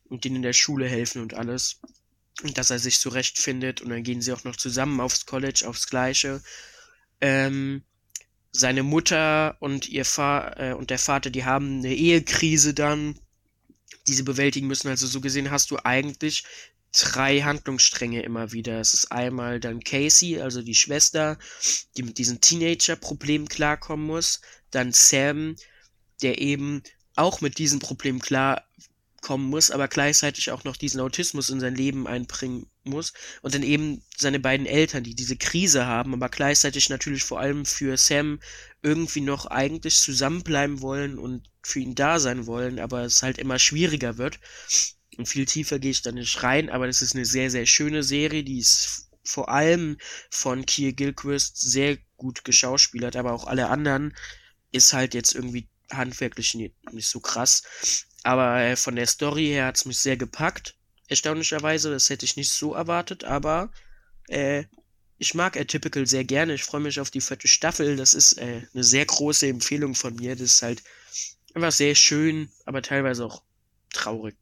und denen in der Schule helfen und alles. Dass er sich zurechtfindet und dann gehen sie auch noch zusammen aufs College, aufs Gleiche. Ähm, seine Mutter und ihr Fa äh, und der Vater, die haben eine Ehekrise dann, die sie bewältigen müssen. Also so gesehen hast du eigentlich drei Handlungsstränge immer wieder. Es ist einmal dann Casey, also die Schwester, die mit diesem Teenager-Problem klarkommen muss. Dann Sam, der eben auch mit diesem Problem klarkommen muss, aber gleichzeitig auch noch diesen Autismus in sein Leben einbringen muss. Und dann eben seine beiden Eltern, die diese Krise haben, aber gleichzeitig natürlich vor allem für Sam irgendwie noch eigentlich zusammenbleiben wollen und für ihn da sein wollen, aber es halt immer schwieriger wird. Und viel tiefer gehe ich da nicht rein, aber das ist eine sehr, sehr schöne Serie, die ist vor allem von Kier Gilchrist sehr gut geschauspielert, aber auch alle anderen ist halt jetzt irgendwie handwerklich nicht so krass. Aber äh, von der Story her hat's mich sehr gepackt. Erstaunlicherweise, das hätte ich nicht so erwartet, aber äh, ich mag Atypical sehr gerne. Ich freue mich auf die vierte Staffel. Das ist äh, eine sehr große Empfehlung von mir. Das ist halt einfach sehr schön, aber teilweise auch traurig.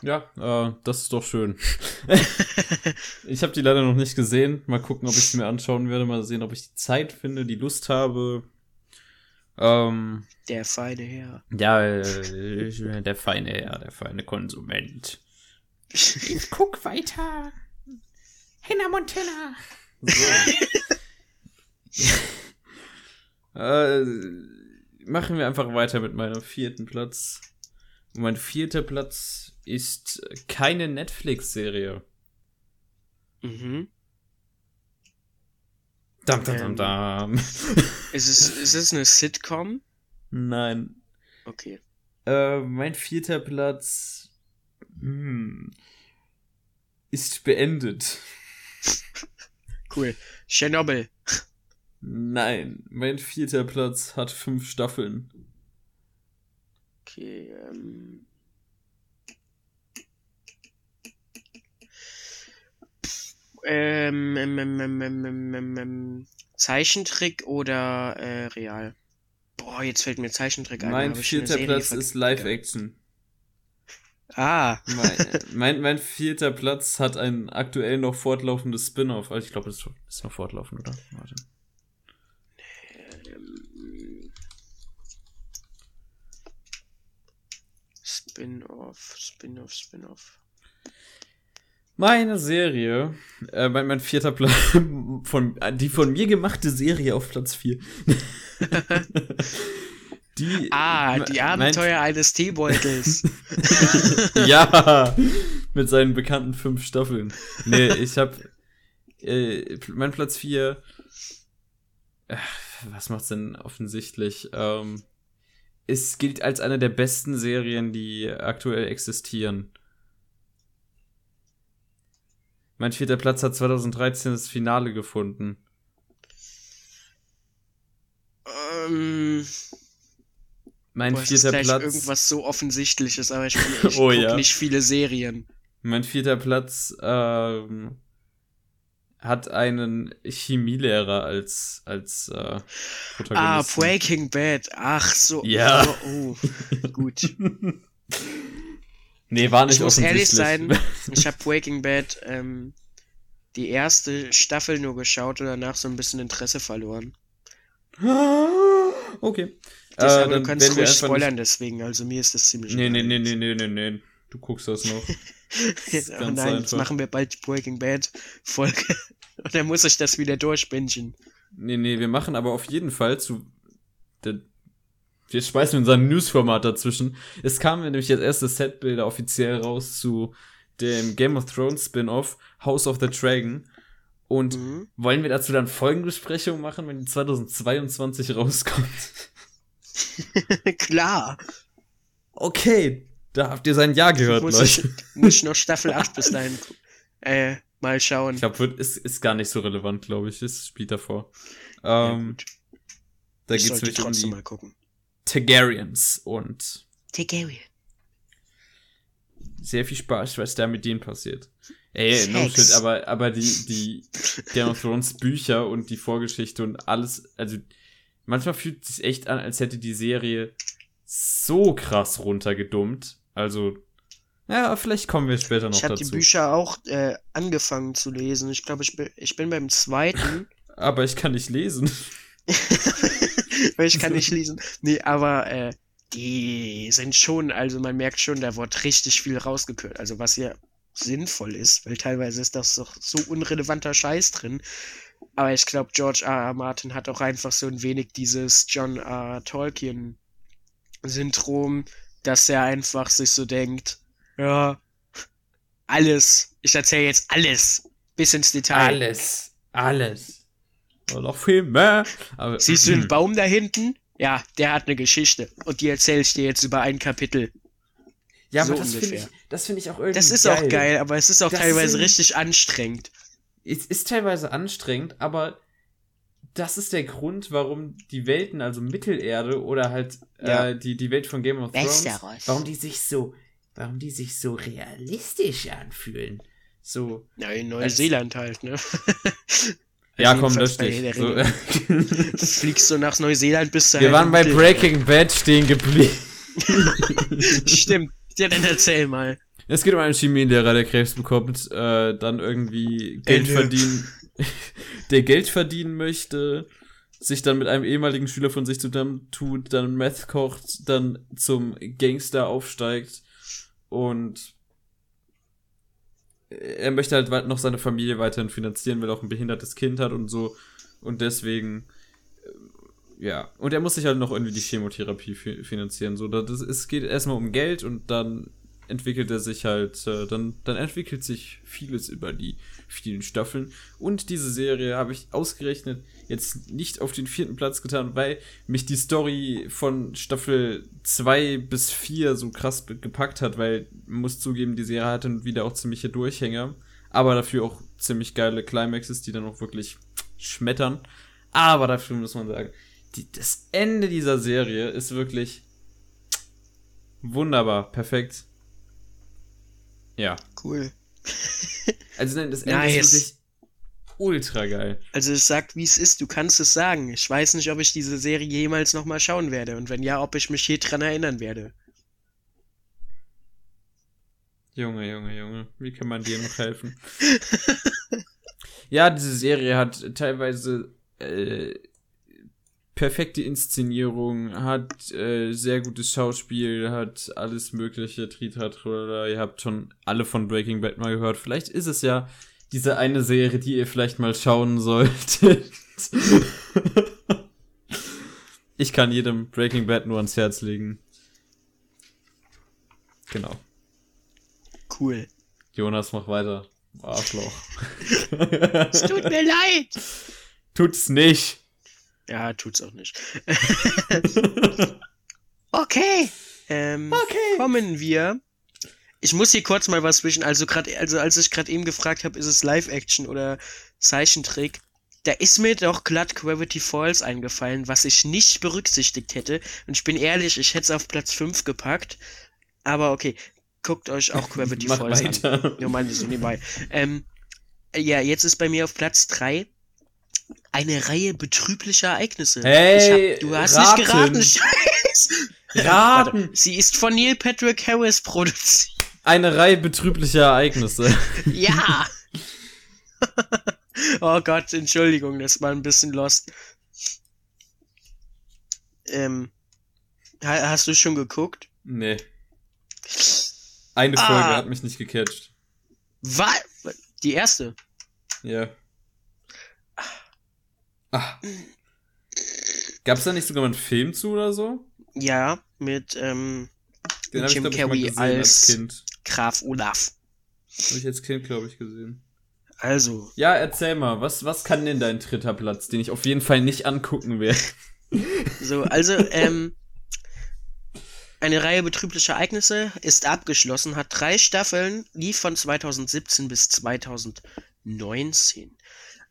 Ja, äh, das ist doch schön. (laughs) ich habe die leider noch nicht gesehen. Mal gucken, ob ich es mir anschauen werde. Mal sehen, ob ich die Zeit finde, die Lust habe. Ähm, Der feine Herr. ja, äh, der feine Herr, der feine Konsument. Guck weiter. Hannah Montana. Äh, machen wir einfach weiter mit meinem vierten Platz. Und mein vierter Platz ist keine Netflix-Serie. mhm. Dam, dam, dam, dam. Ist es, ist es eine Sitcom? Nein. Okay. Äh, mein vierter Platz hm, ist beendet. (laughs) Cool. Chernobyl. Nein, mein vierter Platz hat fünf Staffeln. Okay, ähm. Ähm, ähm, ähm, ähm, ähm, Zeichentrick oder äh, real? Boah, jetzt fällt mir Zeichentrick ein. mein vierter Platz ist Live-Action. Ah, Mein, (laughs) mein, mein vierter Platz hat ein aktuell noch fortlaufendes Spin-off. Also ich glaube, das ist noch fortlaufend, oder? Warte. Spin-off, Spin-off, Spin-off. Meine Serie, äh, mein, mein vierter Platz, (laughs) von, die von mir gemachte Serie auf Platz 4. (laughs) die, Ah, die Abenteuer eines Teebeutels. (laughs) ja, mit seinen bekannten fünf Staffeln. Nee, ich hab, äh, mein Platz 4, äh, was macht's denn offensichtlich? Ähm, es gilt als eine der besten Serien, die aktuell existieren. Mein vierter Platz hat 2013 das Finale gefunden. ähm, Mein boah, ist vierter gleich Platz. irgendwas so offensichtliches, aber ich, ich (laughs) Oh guck ja. nicht viele Serien. Mein vierter Platz ähm, hat einen Chemielehrer als, als äh, Ah, Protagonisten. Breaking Bad. Ach so. Ja. Oh, oh. gut. (laughs) nee, war nicht Ich muss ehrlich sein, (laughs) ich habe Breaking Bad ähm, die erste Staffel nur geschaut und danach so ein bisschen Interesse verloren. (laughs) okay. Das, Äh, aber du kannst ruhig spoilern deswegen, also mir ist das ziemlich Nee, nee, nee, nee, nee, nee, nee. Du guckst das noch. (laughs) oh ganz nein, jetzt einfach. machen wir bald die Breaking Bad Folge. Und dann muss ich das wieder durchbingen. Nee, nee, wir machen aber auf jeden Fall zu. Der, wir schmeißen unser News-Format dazwischen. Es kamen nämlich jetzt erste Setbilder offiziell raus zu dem Game of Thrones Spin-off House of the Dragon. Und Mhm. wollen wir dazu dann Folgenbesprechung machen, wenn die 2022 rauskommt? (laughs) Klar. Okay, da habt ihr sein Ja gehört, muss, ich, Leute. muss ich noch Staffel 8 bis dahin äh, mal schauen. Ich glaube, ist, ist gar nicht so relevant, glaube ich. Es spielt davor. Ja, Ähm, gut. da ich geht's sollte nämlich um trotzdem die mal gucken. Targaryens und Targaryen. sehr viel Spaß, was da mit denen passiert. Ey, no Sex. shit, aber, aber die, die Game of Thrones Bücher und die Vorgeschichte und alles, also manchmal fühlt es sich echt an, als hätte die Serie so krass runtergedummt. Also, ja, vielleicht kommen wir später noch Ich habe die dazu. Bücher auch äh, angefangen zu lesen. Ich glaube, ich bin, ich bin beim zweiten. (laughs) Aber ich kann nicht lesen. (laughs) weil ich kann (laughs) nicht lesen. Nee, aber äh, die sind schon, also man merkt schon, da wird richtig viel rausgekürzt. Also was ja sinnvoll ist, weil teilweise ist das doch so unrelevanter Scheiß drin. Aber ich glaube, George R. R. Martin hat auch einfach so ein wenig dieses John R. Tolkien-Syndrom, dass er einfach sich so denkt, ja, alles, ich erzähle jetzt alles, bis ins Detail. Alles. Alles. Noch viel mehr. Aber, Siehst du den (clears throat) Baum da hinten? Ja, der hat eine Geschichte. Und die erzähle ich dir jetzt über ein Kapitel. Ja, aber so das finde ungefähr. ich, das finde ich auch irgendwie Das ist auch geil, aber es ist auch Das teilweise sind- richtig anstrengend. Es ist teilweise anstrengend, aber das ist der Grund, warum die Welten, also Mittelerde oder halt Ja. äh, die, die Welt von Game of Thrones, Westeros. warum die sich so, warum die sich so realistisch anfühlen. So. Ja, in Als- Neuseeland halt, ne? (laughs) Ja, Also komm, lösch dich. So. (laughs) Fliegst du nach Neuseeland, bist du wir waren bei Breaking Bad stehen geblieben. (laughs) Stimmt. Ja, dann erzähl mal. Es geht um einen Chemielehrer, der Krebs bekommt, äh, dann irgendwie Geld Ende. verdienen, (laughs) der Geld verdienen möchte, sich dann mit einem ehemaligen Schüler von sich zusammentut, dann Meth kocht, dann zum Gangster aufsteigt und er möchte halt noch seine Familie weiterhin finanzieren, weil er auch ein behindertes Kind hat und so und deswegen äh, ja, und er muss sich halt noch irgendwie die Chemotherapie fi finanzieren. So, das, es geht erstmal um Geld und dann entwickelt er sich halt, äh, dann, dann entwickelt sich vieles über die vielen Staffeln. Und diese Serie habe ich ausgerechnet jetzt nicht auf den vierten Platz getan, weil mich die Story von Staffel 2 bis 4 so krass gepackt hat, weil muss zugeben, die Serie hatte wieder auch ziemliche Durchhänger, aber dafür auch ziemlich geile Climaxes, die dann auch wirklich schmettern. Aber dafür muss man sagen, die, das Ende dieser Serie ist wirklich wunderbar, perfekt. Ja. Cool. (laughs) Also nein, das Ende Nice. ist wirklich ultra geil. Also es sagt, wie es ist, du kannst es sagen. Ich weiß nicht, ob ich diese Serie jemals nochmal schauen werde. Und wenn ja, ob ich mich je dran erinnern werde. Junge, Junge, Junge. Wie kann man dir noch helfen? (laughs) ja, diese Serie hat teilweise äh, perfekte Inszenierung, hat äh, sehr gutes Schauspiel, hat alles mögliche, Tritra, Ihr habt schon alle von Breaking Bad mal gehört. Vielleicht ist es ja diese eine Serie, die ihr vielleicht mal schauen solltet. (laughs) ich kann jedem Breaking Bad nur ans Herz legen. Genau. Cool. Jonas, mach weiter. Arschloch. Es tut mir leid. Tut's nicht. Ja, tut's auch nicht. (laughs) okay. Ähm, Okay. Kommen wir. Ich muss hier kurz mal was zwischen. Also gerade, also als ich gerade eben gefragt habe, ist es Live-Action oder Zeichentrick? Da ist mir doch glatt Gravity Falls eingefallen, was ich nicht berücksichtigt hätte. Und ich bin ehrlich, ich hätte es auf Platz 5 gepackt. Aber okay, guckt euch auch (laughs) Gravity Falls an. weiter. Ja, meine so nebenbei. Ähm, ja, jetzt ist bei mir auf Platz 3 eine Reihe betrüblicher Ereignisse. Hey, hab, du hast raten. nicht geraten, Scheiß. Raten! Warte, sie ist von Neil Patrick Harris produziert. Eine Reihe betrüblicher Ereignisse. (laughs) Ja! (laughs) oh Gott, Entschuldigung, das war ein bisschen lost. Ähm, ha hast du schon geguckt? Nee. Eine Ah. Folge hat mich nicht gecatcht. Was? Die erste? Ja. Ah. Gab's da nicht sogar mal einen Film zu oder so? Ja, mit ähm, Den Jim ich, ich, Carrey als als- Kind. Graf Olaf. Habe ich als Kind, glaube ich, gesehen. Also, Ja, erzähl mal, was, was kann denn dein dritter Platz, den ich auf jeden Fall nicht angucken werde? So, also, ähm, eine Reihe betrüblicher Ereignisse ist abgeschlossen, hat drei Staffeln, lief von 2017 bis 2019.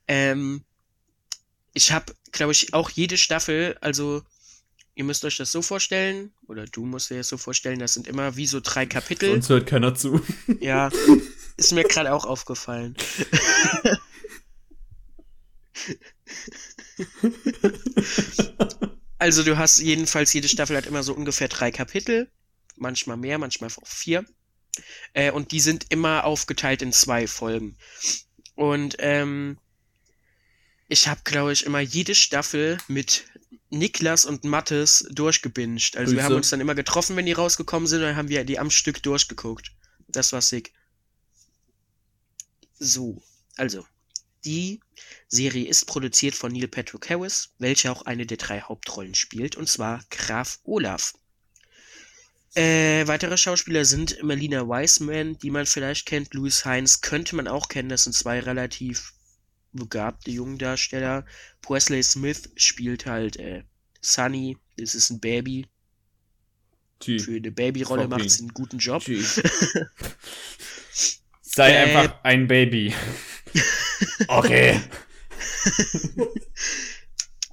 Ähm, ich habe, glaube ich, auch jede Staffel, also ihr müsst euch das so vorstellen, oder du musst dir das so vorstellen, das sind immer wie so drei Kapitel. Sonst hört keiner zu. Ja, (laughs) ist mir gerade auch aufgefallen. Also du hast jedenfalls, jede Staffel hat immer so ungefähr drei Kapitel, manchmal mehr, manchmal auch vier. Äh, und die sind immer aufgeteilt in zwei Folgen. Und ähm, ich habe, glaube ich, immer jede Staffel mit Niklas und Mattes durchgebinged. Also wir Grüße. haben uns dann immer getroffen, wenn die rausgekommen sind, und dann haben wir die am Stück durchgeguckt. Das war sick. So, also, die Serie ist produziert von Neil Patrick Harris, welcher auch eine der drei Hauptrollen spielt, und zwar Graf Olaf. Äh, weitere Schauspieler sind Melina Wiseman, die man vielleicht kennt, Louis Heinz könnte man auch kennen, das sind zwei relativ begabte Jungdarsteller. Wesley Smith spielt halt äh, Sunny, das ist ein Baby. Tschü. Für eine Babyrolle macht sie einen guten Job. (laughs) Sei Äh. einfach ein Baby. (laughs) Okay.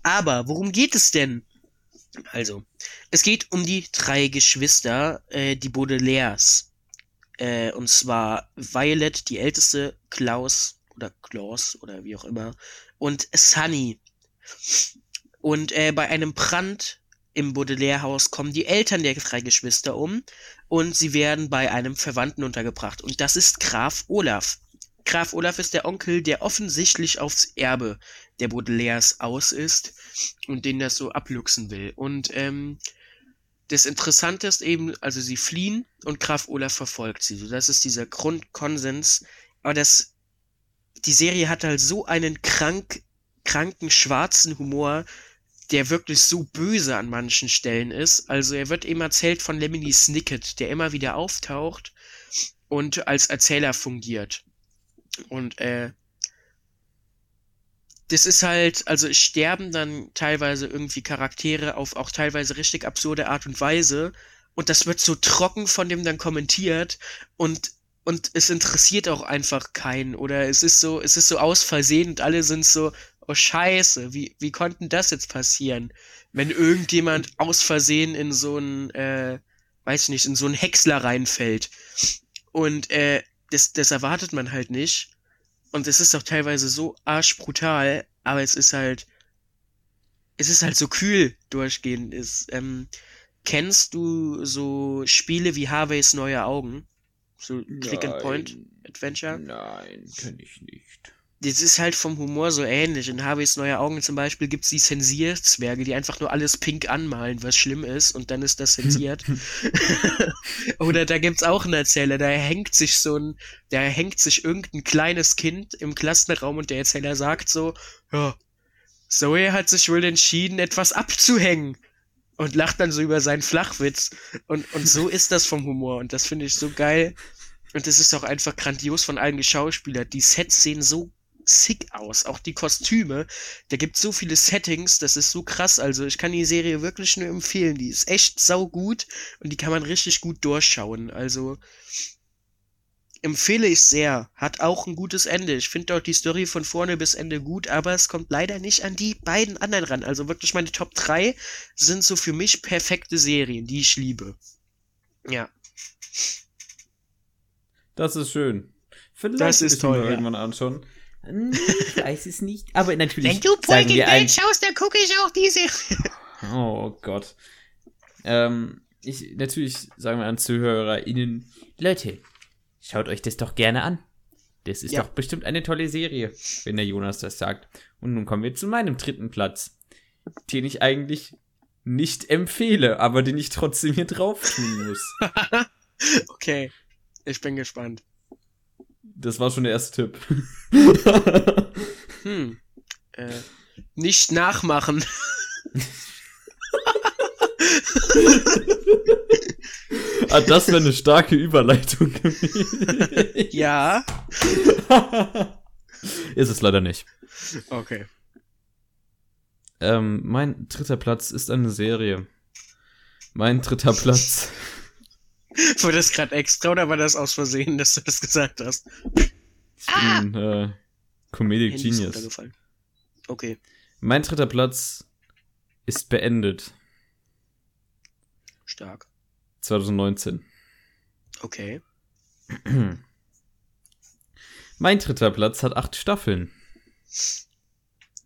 Aber worum geht es denn? Also, es geht um die drei Geschwister, äh, die Baudelaires. Äh, und zwar Violet, die älteste, Klaus oder Klaus oder wie auch immer, und Sunny. Und äh, bei einem Brand im Baudelaire-Haus kommen die Eltern der drei Geschwister um und sie werden bei einem Verwandten untergebracht. Und das ist Graf Olaf. Graf Olaf ist der Onkel, der offensichtlich aufs Erbe der Baudelaires aus ist und den das so abluchsen will. Und ähm, das Interessante ist eben, also sie fliehen und Graf Olaf verfolgt sie. So, das ist dieser Grundkonsens. Aber das, die Serie hat halt so einen krank, kranken, schwarzen Humor, der wirklich so böse an manchen Stellen ist. Also er wird eben erzählt von Lemony Snicket, der immer wieder auftaucht und als Erzähler fungiert. Und äh, das ist halt, also sterben dann teilweise irgendwie Charaktere auf auch teilweise richtig absurde Art und Weise. Und das wird so trocken von dem dann kommentiert und und es interessiert auch einfach keinen. Oder es ist so es ist so aus Versehen und alle sind so oh Scheiße wie wie konnten das jetzt passieren? Wenn irgendjemand aus Versehen in so ein äh, weiß ich nicht in so ein Häcksler reinfällt. Und äh, das das erwartet man halt nicht. Und es ist auch teilweise so arschbrutal aber es ist halt es ist halt so kühl durchgehend. Ist ähm, kennst du so Spiele wie Harveys neue Augen So Click and Point Adventure. Nein, kenne ich nicht. Das ist halt vom Humor so ähnlich. In Harveys Neue Augen zum Beispiel gibt es die Zensierzwerge, die einfach nur alles pink anmalen, was schlimm ist, und dann ist das zensiert. (laughs) (laughs) Oder da gibt's auch einen Erzähler, da hängt sich so ein, da hängt sich irgendein kleines Kind im Klassenraum und der Erzähler sagt so, ja, Zoe hat sich wohl entschieden, etwas abzuhängen. Und lacht dann so über seinen Flachwitz. Und, und so (laughs) ist das vom Humor. Und das finde ich so geil. Und es ist auch einfach grandios von allen Geschauspielert. Die Sets sehen so sick aus. Auch die Kostüme. Da gibt so viele Settings, das ist so krass. Also ich kann die Serie wirklich nur empfehlen. Die ist echt sau gut und die kann man richtig gut durchschauen. Also empfehle ich sehr. Hat auch ein gutes Ende. Ich finde auch die Story von vorne bis Ende gut, aber es kommt leider nicht an die beiden anderen ran. Also wirklich meine Top 3 sind so für mich perfekte Serien, die ich liebe. Ja. Das ist schön. Vielleicht Das ist toll, ja. irgendwann anschauen. Hm, Ich weiß es nicht. Aber natürlich Wenn du Breaking Bad schaust, dann gucke ich auch die Serie. Oh Gott. Ähm, ich, natürlich sagen wir an ZuhörerInnen, Leute, schaut euch das doch gerne an. Das ist Ja. doch bestimmt eine tolle Serie, wenn der Jonas das sagt. Und nun kommen wir zu meinem dritten Platz, den ich eigentlich nicht empfehle, aber den ich trotzdem hier drauf tun muss. (laughs) Okay. Ich bin gespannt. Das war schon der erste Tipp. Hm. Äh, nicht nachmachen. (laughs) (laughs) ah, das wäre eine starke Überleitung gewesen. Ja. (laughs) Ist es leider nicht. Okay. Ähm, mein dritter Platz ist eine Serie. Mein dritter Platz. War das gerade extra oder war das aus Versehen, dass du das gesagt hast? Ich bin äh, Comedic Genius. Okay. Mein dritter Platz ist beendet. Stark. 2019. Okay. (clears throat) Mein dritter Platz hat acht Staffeln.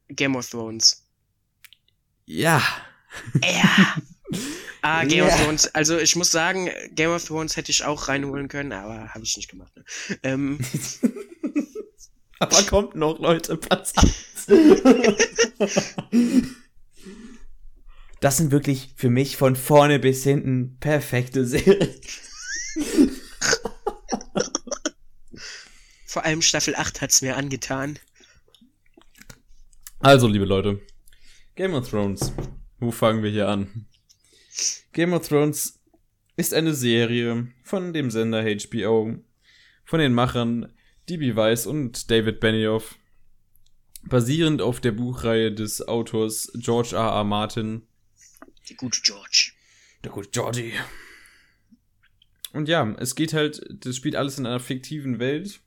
Game of Thrones. Ja. Ja. (laughs) Ah, Game Ja. of Thrones. Also ich muss sagen, Game of Thrones hätte ich auch reinholen können, aber habe ich nicht gemacht. Ne? Ähm, (laughs) Aber kommt noch, Leute, Platz (laughs) 1. Das sind wirklich für mich von vorne bis hinten perfekte Serien. vor allem Staffel 8 hat's mir angetan. Also, liebe Leute. Game of Thrones. Wo fangen wir hier an? Game of Thrones ist eine Serie von dem Sender HBO, von den Machern D.B. Weiss und David Benioff, basierend auf der Buchreihe des Autors George R. R. Martin. Die gute George. Der gute Georgie. Und ja, es geht halt, das spielt alles in einer fiktiven Welt.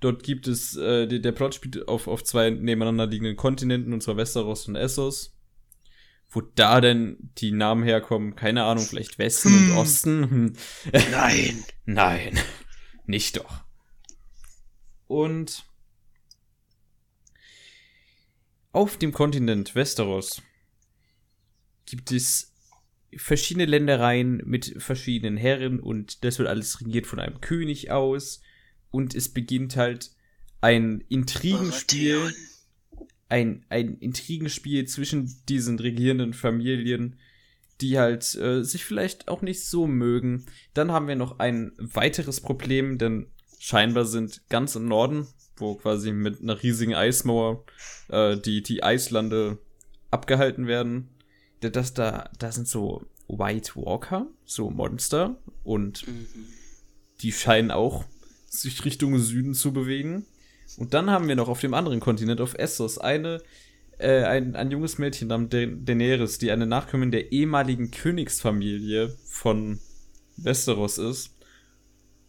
Dort gibt es, äh, der, der Plot spielt auf, auf zwei nebeneinander liegenden Kontinenten, und zwar Westeros und Essos. Wo da denn die Namen herkommen, keine Ahnung, vielleicht Westen und Osten. Hm. Nein. (laughs) Nein, nicht doch. Und auf dem Kontinent Westeros gibt es verschiedene Ländereien mit verschiedenen Herren und das wird alles regiert von einem König aus. Und es beginnt halt ein Intrigenspiel ein, ein Intrigenspiel zwischen diesen regierenden Familien, die halt äh, sich vielleicht auch nicht so mögen. Dann haben wir noch ein weiteres Problem, denn scheinbar sind ganz im Norden, wo quasi mit einer riesigen Eismauer äh, die, die Eislande abgehalten werden, da- das da, da sind so White Walker, so Monster, und Mhm. die scheinen auch sich Richtung Süden zu bewegen. Und dann haben wir noch auf dem anderen Kontinent, auf Essos, eine, äh, ein, ein junges Mädchen namens Da- Daenerys, die eine Nachkommin der ehemaligen Königsfamilie von Westeros ist.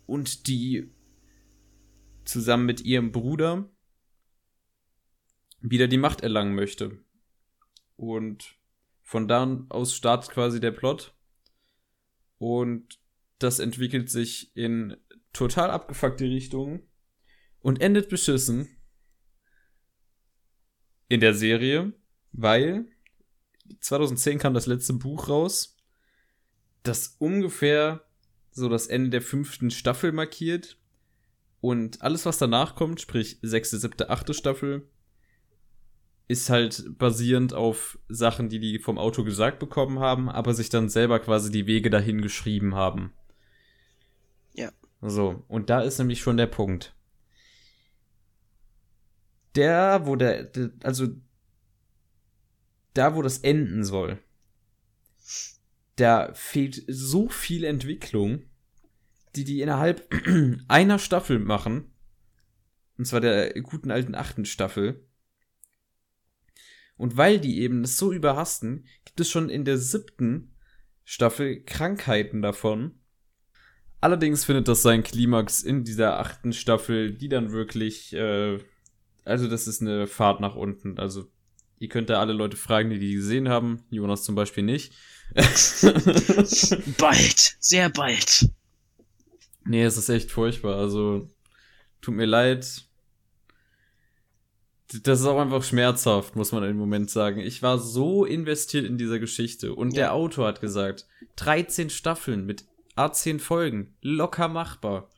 Und die zusammen mit ihrem Bruder wieder die Macht erlangen möchte. Und von da aus startet quasi der Plot. Und das entwickelt sich in total abgefuckte Richtungen und endet beschissen in der Serie, weil 2010 kam das letzte Buch raus, das ungefähr so das Ende der fünften Staffel markiert. Und alles, was danach kommt, sprich sechste, siebte, achte Staffel, ist halt basierend auf Sachen, die die vom Autor gesagt bekommen haben, aber sich dann selber quasi die Wege dahin geschrieben haben. Ja. So, und da ist nämlich schon der Punkt. Der, wo der, der also da, wo das enden soll, da fehlt so viel Entwicklung, die die innerhalb (clears throat) einer Staffel machen. Und zwar der guten alten achten Staffel. Und weil die eben das so überhasten, gibt es schon in der siebten Staffel Krankheiten davon. Allerdings findet das seinen Klimax in dieser achten Staffel, die dann wirklich, äh, also das ist eine Fahrt nach unten. Also ihr könnt da alle Leute fragen, die die gesehen haben. Jonas zum Beispiel nicht. (laughs) Bald, sehr bald. Nee, es ist echt furchtbar. Also, tut mir leid. Das ist auch einfach schmerzhaft, muss man im Moment sagen. Ich war so investiert in dieser Geschichte. Und Ja. der Autor hat gesagt, 13 Staffeln mit A10 Folgen, locker machbar.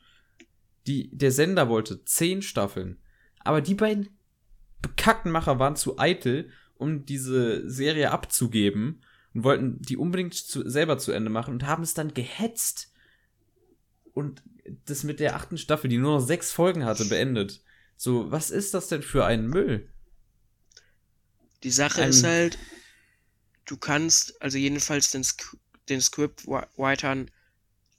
Die, der Sender wollte 10 Staffeln. Aber die beiden bekackten Macher waren zu eitel, um diese Serie abzugeben und wollten die unbedingt zu, selber zu Ende machen und haben es dann gehetzt und das mit der achten Staffel, die nur noch sechs Folgen hatte, beendet. So, was ist das denn für ein Müll? Die Sache Ein- ist halt, du kannst, also jedenfalls den, Sk den Scriptwritern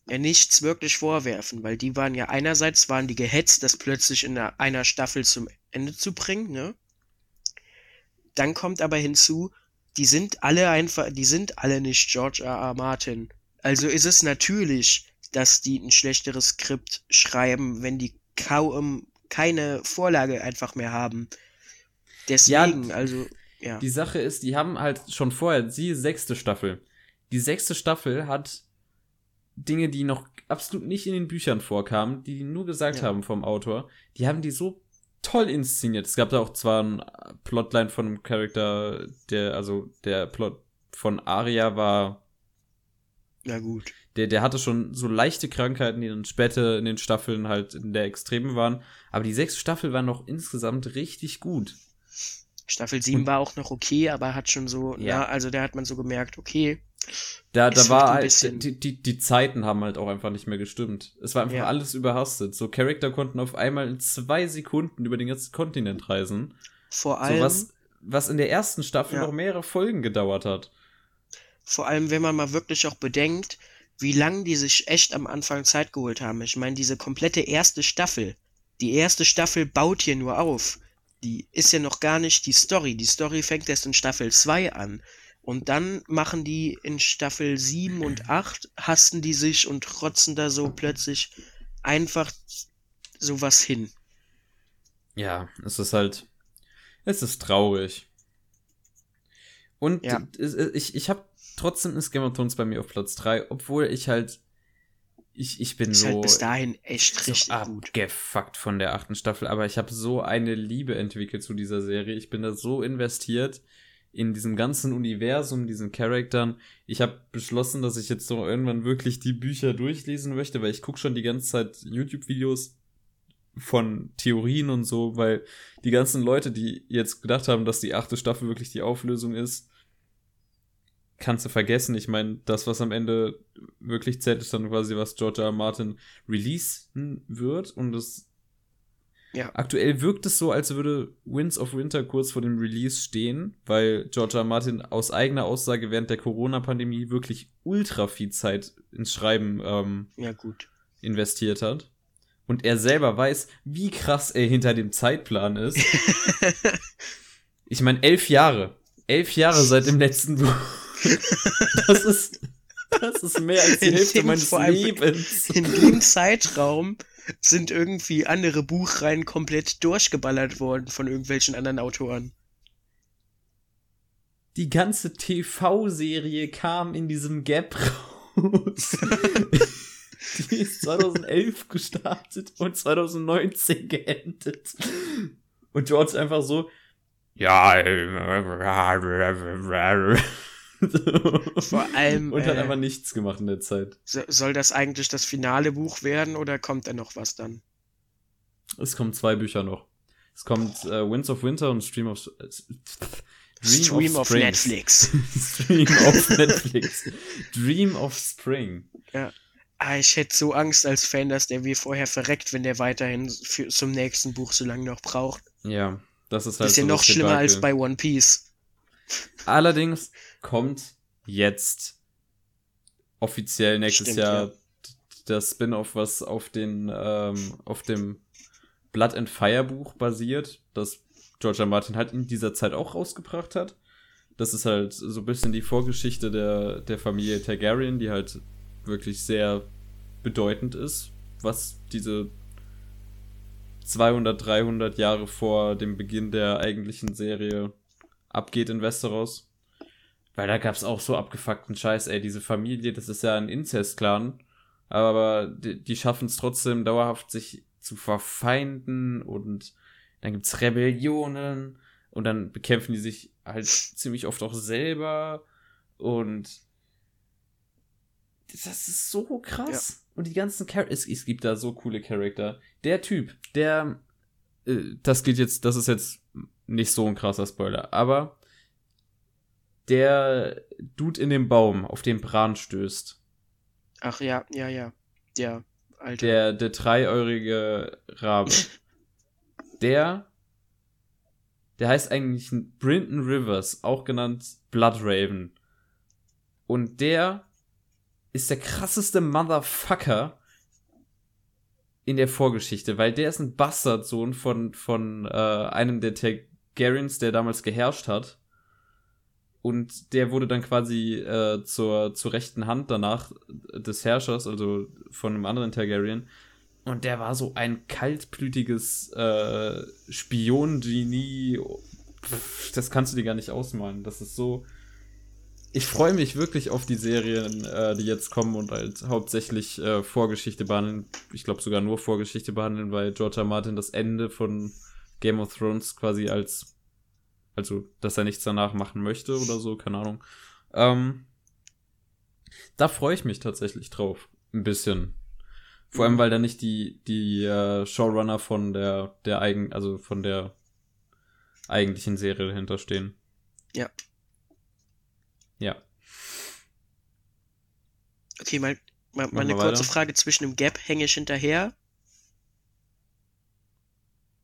ja nichts wirklich vorwerfen, weil die waren ja einerseits waren die gehetzt, das plötzlich in einer, einer Staffel zum Ende zu bringen, ne? Dann kommt aber hinzu, die sind alle einfach, die sind alle nicht George R. R. Martin. Also ist es natürlich, dass die ein schlechteres Skript schreiben, wenn die kaum keine Vorlage einfach mehr haben. Deswegen, also, ja. Die Sache ist, die haben halt schon vorher, sie sechste Staffel. Die sechste Staffel hat Dinge, die noch absolut nicht in den Büchern vorkamen, die die nur gesagt Ja. haben vom Autor, die haben die so toll inszeniert. Es gab da auch zwar ein Plotline von einem Charakter, der, also der Plot von Arya war Na gut. Der, der hatte schon so leichte Krankheiten, die dann später in den Staffeln halt in der Extremen waren. Aber die sechste Staffel war noch insgesamt richtig gut. Staffel 7 war auch noch okay, aber hat schon so, Ja. ja, also da hat man so gemerkt, okay, Da, da war halt, die, die, die Zeiten haben halt auch einfach nicht mehr gestimmt. Es war einfach Ja. alles überhastet. So Charakter konnten auf einmal in zwei Sekunden über den ganzen Kontinent reisen. vor So allem, was, was in der ersten Staffel Ja. noch mehrere Folgen gedauert hat. vor allem, wenn man mal wirklich auch bedenkt, wie lange die sich echt am Anfang Zeit geholt haben. Ich meine, diese komplette erste Staffel, die erste Staffel baut hier nur auf. Die ist ja noch gar nicht die Story. Die Story fängt erst in Staffel 2 an. Und dann machen die in Staffel 7 und 8, hasten die sich und rotzen da so plötzlich einfach sowas hin. Ja, es ist halt, es ist traurig. Und Ja. ich, ich habe trotzdem ist Game of Thrones bei mir auf Platz 3, obwohl ich halt, ich, ich bin Ist so, halt bis dahin echt so richtig gut. abgefuckt von der achten Staffel, aber ich habe so eine Liebe entwickelt zu dieser Serie. Ich bin da so investiert in diesem ganzen Universum, diesen Charaktern. Ich habe beschlossen, dass ich jetzt so irgendwann wirklich die Bücher durchlesen möchte, weil ich gucke schon die ganze Zeit YouTube-Videos von Theorien und so, weil die ganzen Leute, die jetzt gedacht haben, dass die achte Staffel wirklich die Auflösung ist, kannst du vergessen. Ich meine, das, was am Ende wirklich zählt, ist dann quasi, was George R. R. Martin releasen wird. Und das Ja. aktuell wirkt es so, als würde Winds of Winter kurz vor dem Release stehen, weil George R. R. Martin aus eigener Aussage während der Corona-Pandemie wirklich ultra viel Zeit ins Schreiben ähm, Ja, gut. investiert hat. Und er selber weiß, wie krass er hinter dem Zeitplan ist. (laughs) Ich meine, elf Jahre. Elf Jahre seit dem letzten Buch. (laughs) Das ist, das ist mehr als die In Hälfte dem meines Lebens. In dem Zeitraum sind irgendwie andere Buchreihen komplett durchgeballert worden von irgendwelchen anderen Autoren. Die ganze TV-Serie kam in diesem Gap raus. (laughs) Die ist 2011 gestartet und 2019 geendet. Und George einfach so, ja, (laughs) äh, (laughs) Vor allem, Und hat äh, einfach nichts gemacht in der Zeit. So, soll das eigentlich das finale Buch werden oder kommt da noch was dann? Es kommen zwei Bücher noch. Es kommt äh, Winds of Winter und Stream of äh, Dream Stream of, Springs. Netflix. (laughs) Stream of Netflix. Dream of Spring. Ah, ich hätte so Angst als Fan, dass der wie vorher verreckt, wenn der weiterhin für, zum nächsten Buch so lange noch braucht. Ja, das ist halt Das ist ja so noch schlimmer als Debakel. bei One Piece. Allerdings kommt jetzt offiziell nächstes Stimmt, Jahr ja. das Spin-off, was auf den ähm, auf dem Blood and Fire Buch basiert, das George R. Martin halt in dieser Zeit auch rausgebracht hat. Das ist halt so ein bisschen die Vorgeschichte der, der Familie Targaryen, die halt wirklich sehr bedeutend ist, was diese 200, 300 Jahre vor dem Beginn der eigentlichen Serie abgeht in Westeros. Weil da gab's auch so abgefuckten Scheiß, ey, diese Familie, das ist ja ein Inzest-Clan, aber die, die schaffen es trotzdem dauerhaft, sich zu verfeinden und dann gibt's Rebellionen und dann bekämpfen die sich halt ziemlich oft auch selber und das ist so krass. Und die ganzen Charakter, es, es gibt da so coole Charakter. Der Typ, der, äh, das geht jetzt, das ist jetzt nicht so ein krasser Spoiler, aber der Dude in dem Baum, auf den Bran stößt, Ach ja, ja, ja. Ja, Alter. der, der dreieurige Rabe, (laughs) der, der heißt eigentlich Brinton Rivers, auch genannt Bloodraven. Und der ist der krasseste Motherfucker in der Vorgeschichte, weil der ist ein Bastardsohn von, von äh, einem der Targaryens, der damals geherrscht hat. Und der wurde dann quasi äh, zur, zur rechten Hand danach des Herrschers, also von einem anderen Targaryen. Und der war so ein kaltblütiges äh, Spion-Genie. Das kannst du dir gar nicht ausmalen. Das ist so. Ich freue mich wirklich auf die Serien, äh, die jetzt kommen und halt hauptsächlich äh, Vorgeschichte behandeln. Ich glaube sogar nur Vorgeschichte behandeln, weil George R. Martin das Ende von Game of Thrones quasi als. Also, dass er nichts danach machen möchte oder so, keine Ahnung. Ähm, da freue ich mich tatsächlich drauf. Ein bisschen. Vor allem, weil da nicht die, die äh, Showrunner von der, der eigen, also von der eigentlichen Serie dahinter stehen. Ja. Ja. Okay, mal, mal, mal eine kurze weiter. Frage. Zwischen dem Gap hänge ich hinterher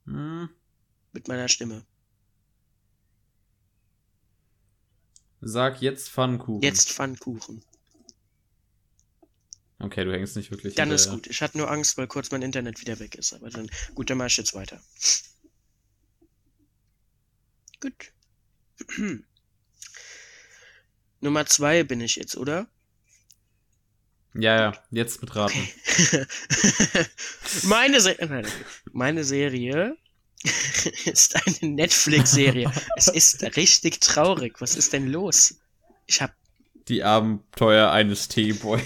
Hm. mit meiner Stimme. Sag jetzt Pfannkuchen. Jetzt Pfannkuchen. Okay, du hängst nicht wirklich Dann ist hinterher. gut. Ich hatte nur Angst, weil kurz mein Internet wieder weg ist. Aber dann, gut, dann mach ich jetzt weiter. Gut. (clears throat) Nummer zwei bin ich jetzt, oder? Ja, ja, jetzt mit Raten. (laughs) meine, Se nein, (laughs) okay. meine Serie (laughs) ist eine Netflix-Serie. es ist richtig traurig. Was ist denn los? Ich hab, Die Abenteuer eines Teeboy.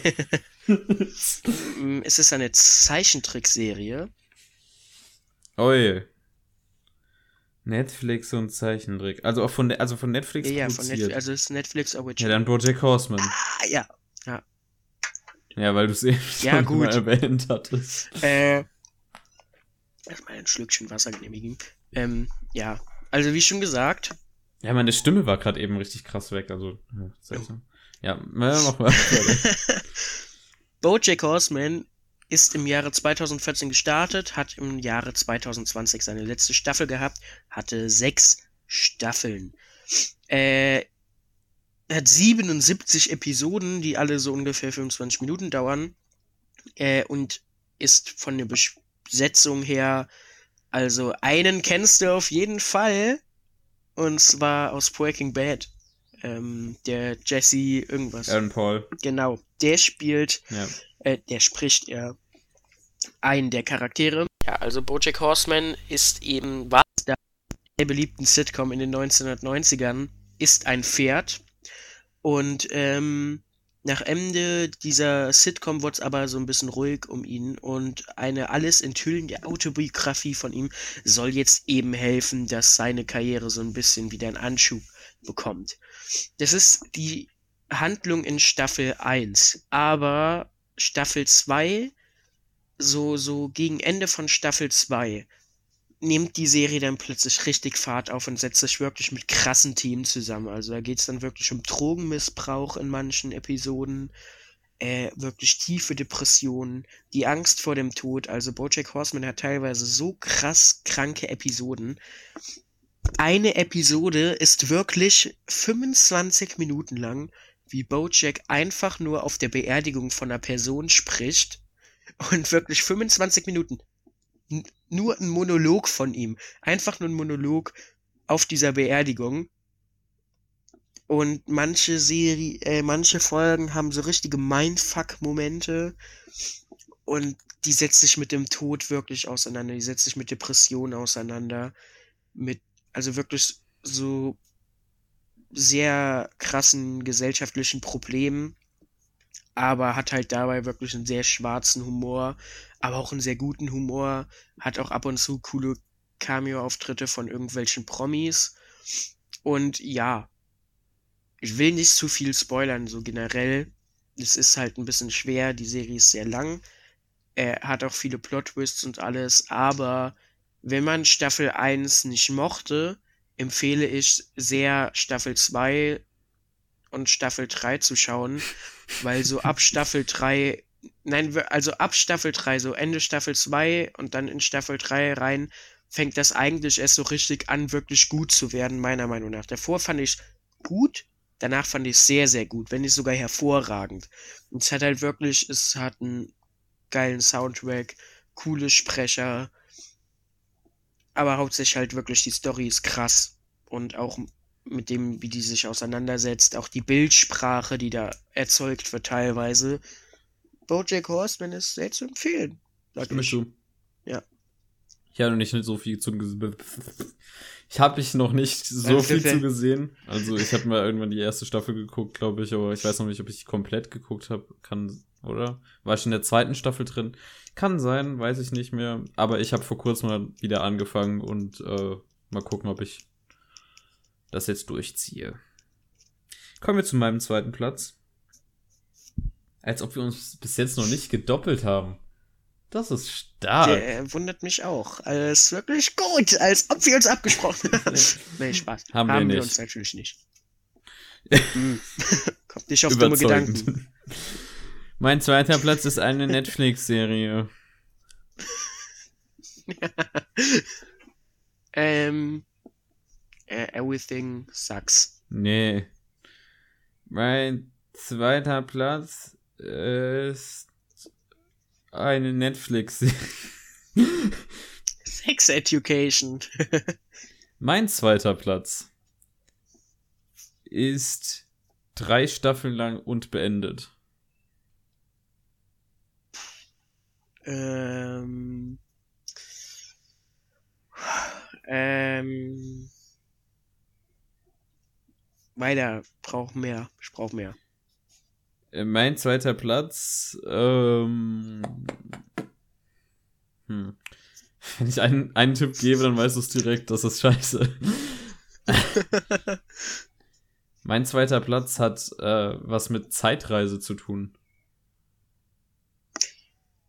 mm, es ist eine Zeichentrickserie. Oi. Netflix und Zeichentrick. Also auch von, also von Netflix Ja, von produziert. Netflix, also ist Netflix ja, Original. dann Bojack Horseman. Ah, ja. Ja, weil du es eben Ja, schon gut. mal erwähnt hattest. Äh, erstmal ein Schlückchen Wasser genehmigen. Ähm, ja. Also wie schon gesagt, Ja, meine Stimme war gerade eben richtig krass weg. Also, ja, seltsam. Ja, mach mal. (laughs) Bojack Horseman ist im Jahre 2014 gestartet, hat im Jahre 2020 seine letzte Staffel gehabt, hatte sechs Staffeln. Äh, hat 77 Episoden, die alle so ungefähr 25 Minuten dauern. Äh, und ist von der Besetzung her, also einen kennst du auf jeden Fall. Und zwar aus Breaking Bad. Ähm, der Jesse irgendwas. Aaron Paul. Genau. Der spielt Ja. äh, der spricht ja einen der Charaktere. Ja, also Bojack Horseman ist eben, war der sehr beliebten Sitcom in den 1990ern, ist ein Pferd. Und ähm, nach Ende dieser Sitcom wurde es aber so ein bisschen ruhig um ihn und eine alles enthüllende Autobiografie von ihm soll jetzt eben helfen, dass seine Karriere so ein bisschen wieder einen Anschub bekommt. Das ist die Handlung in Staffel 1, aber Staffel 2, so, so gegen Ende von Staffel 2, nimmt die Serie dann plötzlich richtig Fahrt auf und setzt sich wirklich mit krassen Themen zusammen. Also da geht es dann wirklich um Drogenmissbrauch in manchen Episoden, äh, wirklich tiefe Depressionen, die Angst vor dem Tod. Also Bojack Horseman hat teilweise so krass kranke Episoden. Eine Episode ist wirklich 25 Minuten lang, wie Bojack einfach nur auf der Beerdigung von einer Person spricht und wirklich 25 Minuten nur ein Monolog von ihm, einfach nur ein Monolog auf dieser Beerdigung. Und manche Serie, äh, manche Folgen haben so richtige Mindfuck-Momente. Und die setzt sich mit dem Tod wirklich auseinander, die setzt sich mit Depressionen auseinander, mit also wirklich so sehr krassen gesellschaftlichen Problemen, aber hat halt dabei wirklich einen sehr schwarzen Humor, aber auch einen sehr guten Humor, hat auch ab und zu coole Cameo-Auftritte von irgendwelchen Promis. Und ja, ich will nicht zu viel spoilern, so generell. Es ist halt ein bisschen schwer, die Serie ist sehr lang. Er hat auch viele Plot-Twists und alles, aber wenn man Staffel 1 nicht mochte, empfehle ich sehr Staffel 2 und Staffel 3 zu schauen, weil so ab Staffel 3, nein, also ab Staffel 3, so Ende Staffel 2 und dann in Staffel 3 rein, fängt das eigentlich erst so richtig an, wirklich gut zu werden, meiner Meinung nach. Davor fand ich gut, danach fand ich sehr, sehr gut, wenn nicht sogar hervorragend. Und es hat halt wirklich, es hat einen geilen Soundtrack, coole Sprecher, aber hauptsächlich halt wirklich die Story ist krass und auch mit dem, wie die sich auseinandersetzt, auch die Bildsprache, die da erzeugt wird teilweise. BoJack Horseman ist sehr zu empfehlen. Sag Stimme ich. zu. Ja. Ich habe noch nicht so viel zu (laughs) Ich habe ich noch nicht so Äh, viel zu gesehen. Also ich habe mal irgendwann die erste Staffel geguckt, glaube ich, aber ich weiß noch nicht, ob ich komplett geguckt habe. Kann, oder? War ich in der zweiten Staffel drin? Kann sein, weiß ich nicht mehr. Aber ich habe vor kurzem mal wieder angefangen und äh, mal gucken, ob ich das jetzt durchziehe. Kommen wir zu meinem zweiten Platz. Als ob wir uns bis jetzt noch nicht gedoppelt haben. Das ist stark. Der wundert mich auch. Alles wirklich gut, als ob wir uns abgesprochen haben. (laughs) nee, Spaß. Haben wir nicht. uns natürlich nicht. (laughs) Hm. Kommt nicht auf dumme Gedanken. (laughs) Mein zweiter Platz ist eine Netflix-Serie. ähm, äh, everything sucks. Nee. Mein zweiter Platz ist eine Netflix-Serie. Sex Education. (laughs) Mein zweiter Platz ist drei Staffeln lang und beendet. ähm, weiter. Brauch mehr. Ich brauch mehr. Äh, Mein zweiter Platz, ähm, hm. (laughs) Wenn ich einen, einen Tipp gebe, dann weißt du es direkt, das ist scheiße. (laughs) mein zweiter Platz hat äh, was mit Zeitreise zu tun.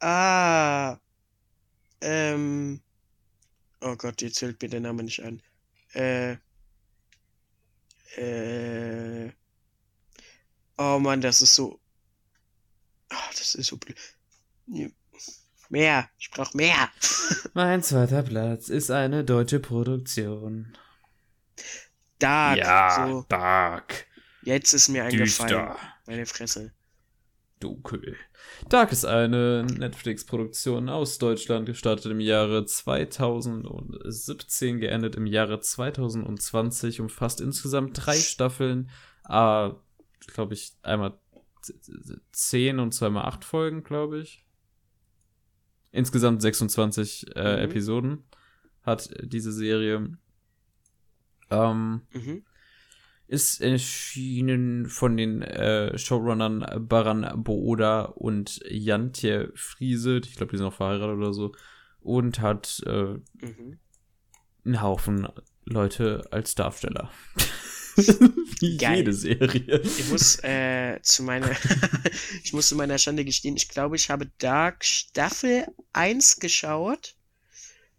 Ah. Ähm. Oh Gott, jetzt fällt mir der Name nicht ein. Äh. Äh. Oh Mann, das ist so. Ah, das ist so blöd. Mehr. Ich brauch mehr. (laughs) Mein zweiter Platz ist eine deutsche Produktion. Dark. So, Dark. jetzt ist mir eingefallen. Meine Fresse. Dunkel. Dark ist eine Netflix-Produktion aus Deutschland, gestartet im Jahre 2017, geendet im Jahre 2020, umfasst insgesamt drei Staffeln, äh, glaube ich, einmal zehn und zweimal acht Folgen, glaube ich. Insgesamt 26 äh, Mhm. Episoden hat diese Serie. Ähm, Mhm. Ist erschienen von den äh, Showrunnern Baran Booda und Jantje Friese. Ich glaube, die sind auch verheiratet oder so. Und hat äh, Mhm. einen Haufen Leute als Darsteller. (laughs) Wie Geil. jede Serie. Ich muss äh, zu meiner (laughs) ich muss zu meiner Schande gestehen, ich glaube, ich habe Dark Staffel 1 geschaut.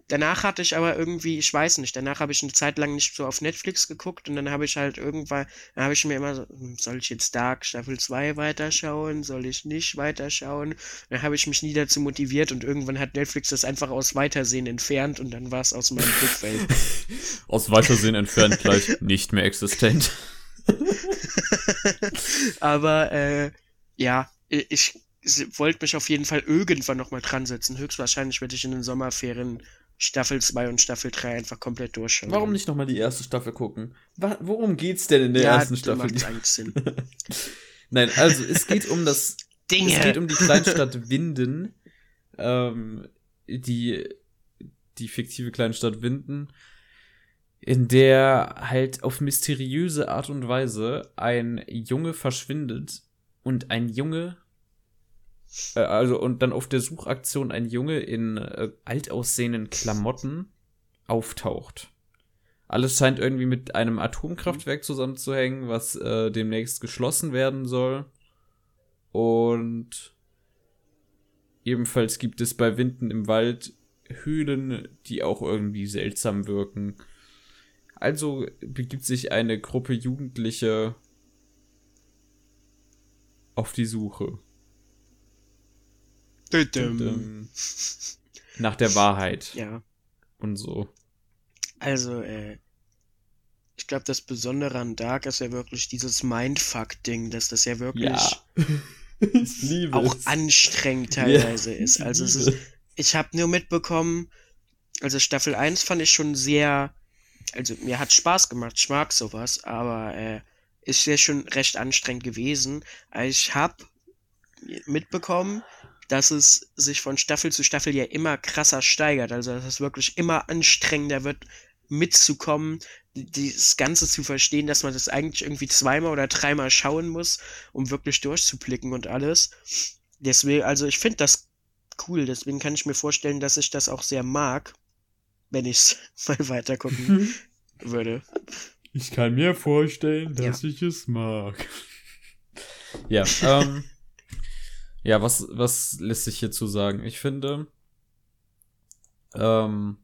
Danach hatte ich aber irgendwie, ich weiß nicht, danach habe ich eine Zeit lang nicht so auf Netflix geguckt und dann habe ich halt irgendwann, dann habe ich mir immer so, hm, soll ich jetzt Dark Staffel 2 weiterschauen, soll ich nicht weiterschauen? Dann habe ich mich nie dazu motiviert und irgendwann hat Netflix das einfach aus Weitersehen entfernt und dann war es aus meinem Blickfeld. (laughs) Aus Weitersehen entfernt gleich nicht mehr existent. (laughs) Aber äh, ja, ich, ich wollte mich auf jeden Fall irgendwann nochmal dran setzen. Höchstwahrscheinlich werde ich in den Sommerferien Staffel 2 und Staffel 3 einfach komplett durchschauen. Warum nicht nochmal die erste Staffel gucken? Worum geht's denn in der ja, ersten Staffel? macht (laughs) eigentlich Sinn. (laughs) Nein, also es geht um das (laughs) Dinge! Es geht um die Kleinstadt Winden, ähm, die, die fiktive Kleinstadt Winden, in der halt auf mysteriöse Art und Weise ein Junge verschwindet und ein Junge, äh, also und dann auf der Suchaktion ein Junge in äh, alt aussehenden Klamotten auftaucht. Alles scheint irgendwie mit einem Atomkraftwerk zusammenzuhängen, was äh, demnächst geschlossen werden soll. Und ebenfalls gibt es bei Winden im Wald Höhlen, die auch irgendwie seltsam wirken. Also begibt sich eine Gruppe Jugendliche auf die Suche Düdüm. ähm, nach der Wahrheit Ja, und so. also, äh, ich glaube, das Besondere an Dark ist ja wirklich dieses Mindfuck-Ding, dass das ja wirklich (laughs) ich liebe auch es. anstrengend teilweise Ja, ist. ich Also es liebe ist, ich habe nur mitbekommen, also Staffel 1 fand ich schon sehr, also mir hat Spaß gemacht, ich mag sowas, aber äh, ist ja schon recht anstrengend gewesen. Ich habe mitbekommen, dass es sich von Staffel zu Staffel ja immer krasser steigert, also dass es wirklich immer anstrengender wird, mitzukommen, das Ganze zu verstehen, dass man das eigentlich irgendwie zweimal oder dreimal schauen muss, um wirklich durchzublicken und alles. Deswegen, also ich finde das cool, deswegen kann ich mir vorstellen, dass ich das auch sehr mag, wenn ich es (laughs) mal weiter gucken würde. Ich kann mir vorstellen, dass ich es mag. Ja, ähm, (laughs) ja, was, was lässt sich hierzu sagen? Ich finde, ähm,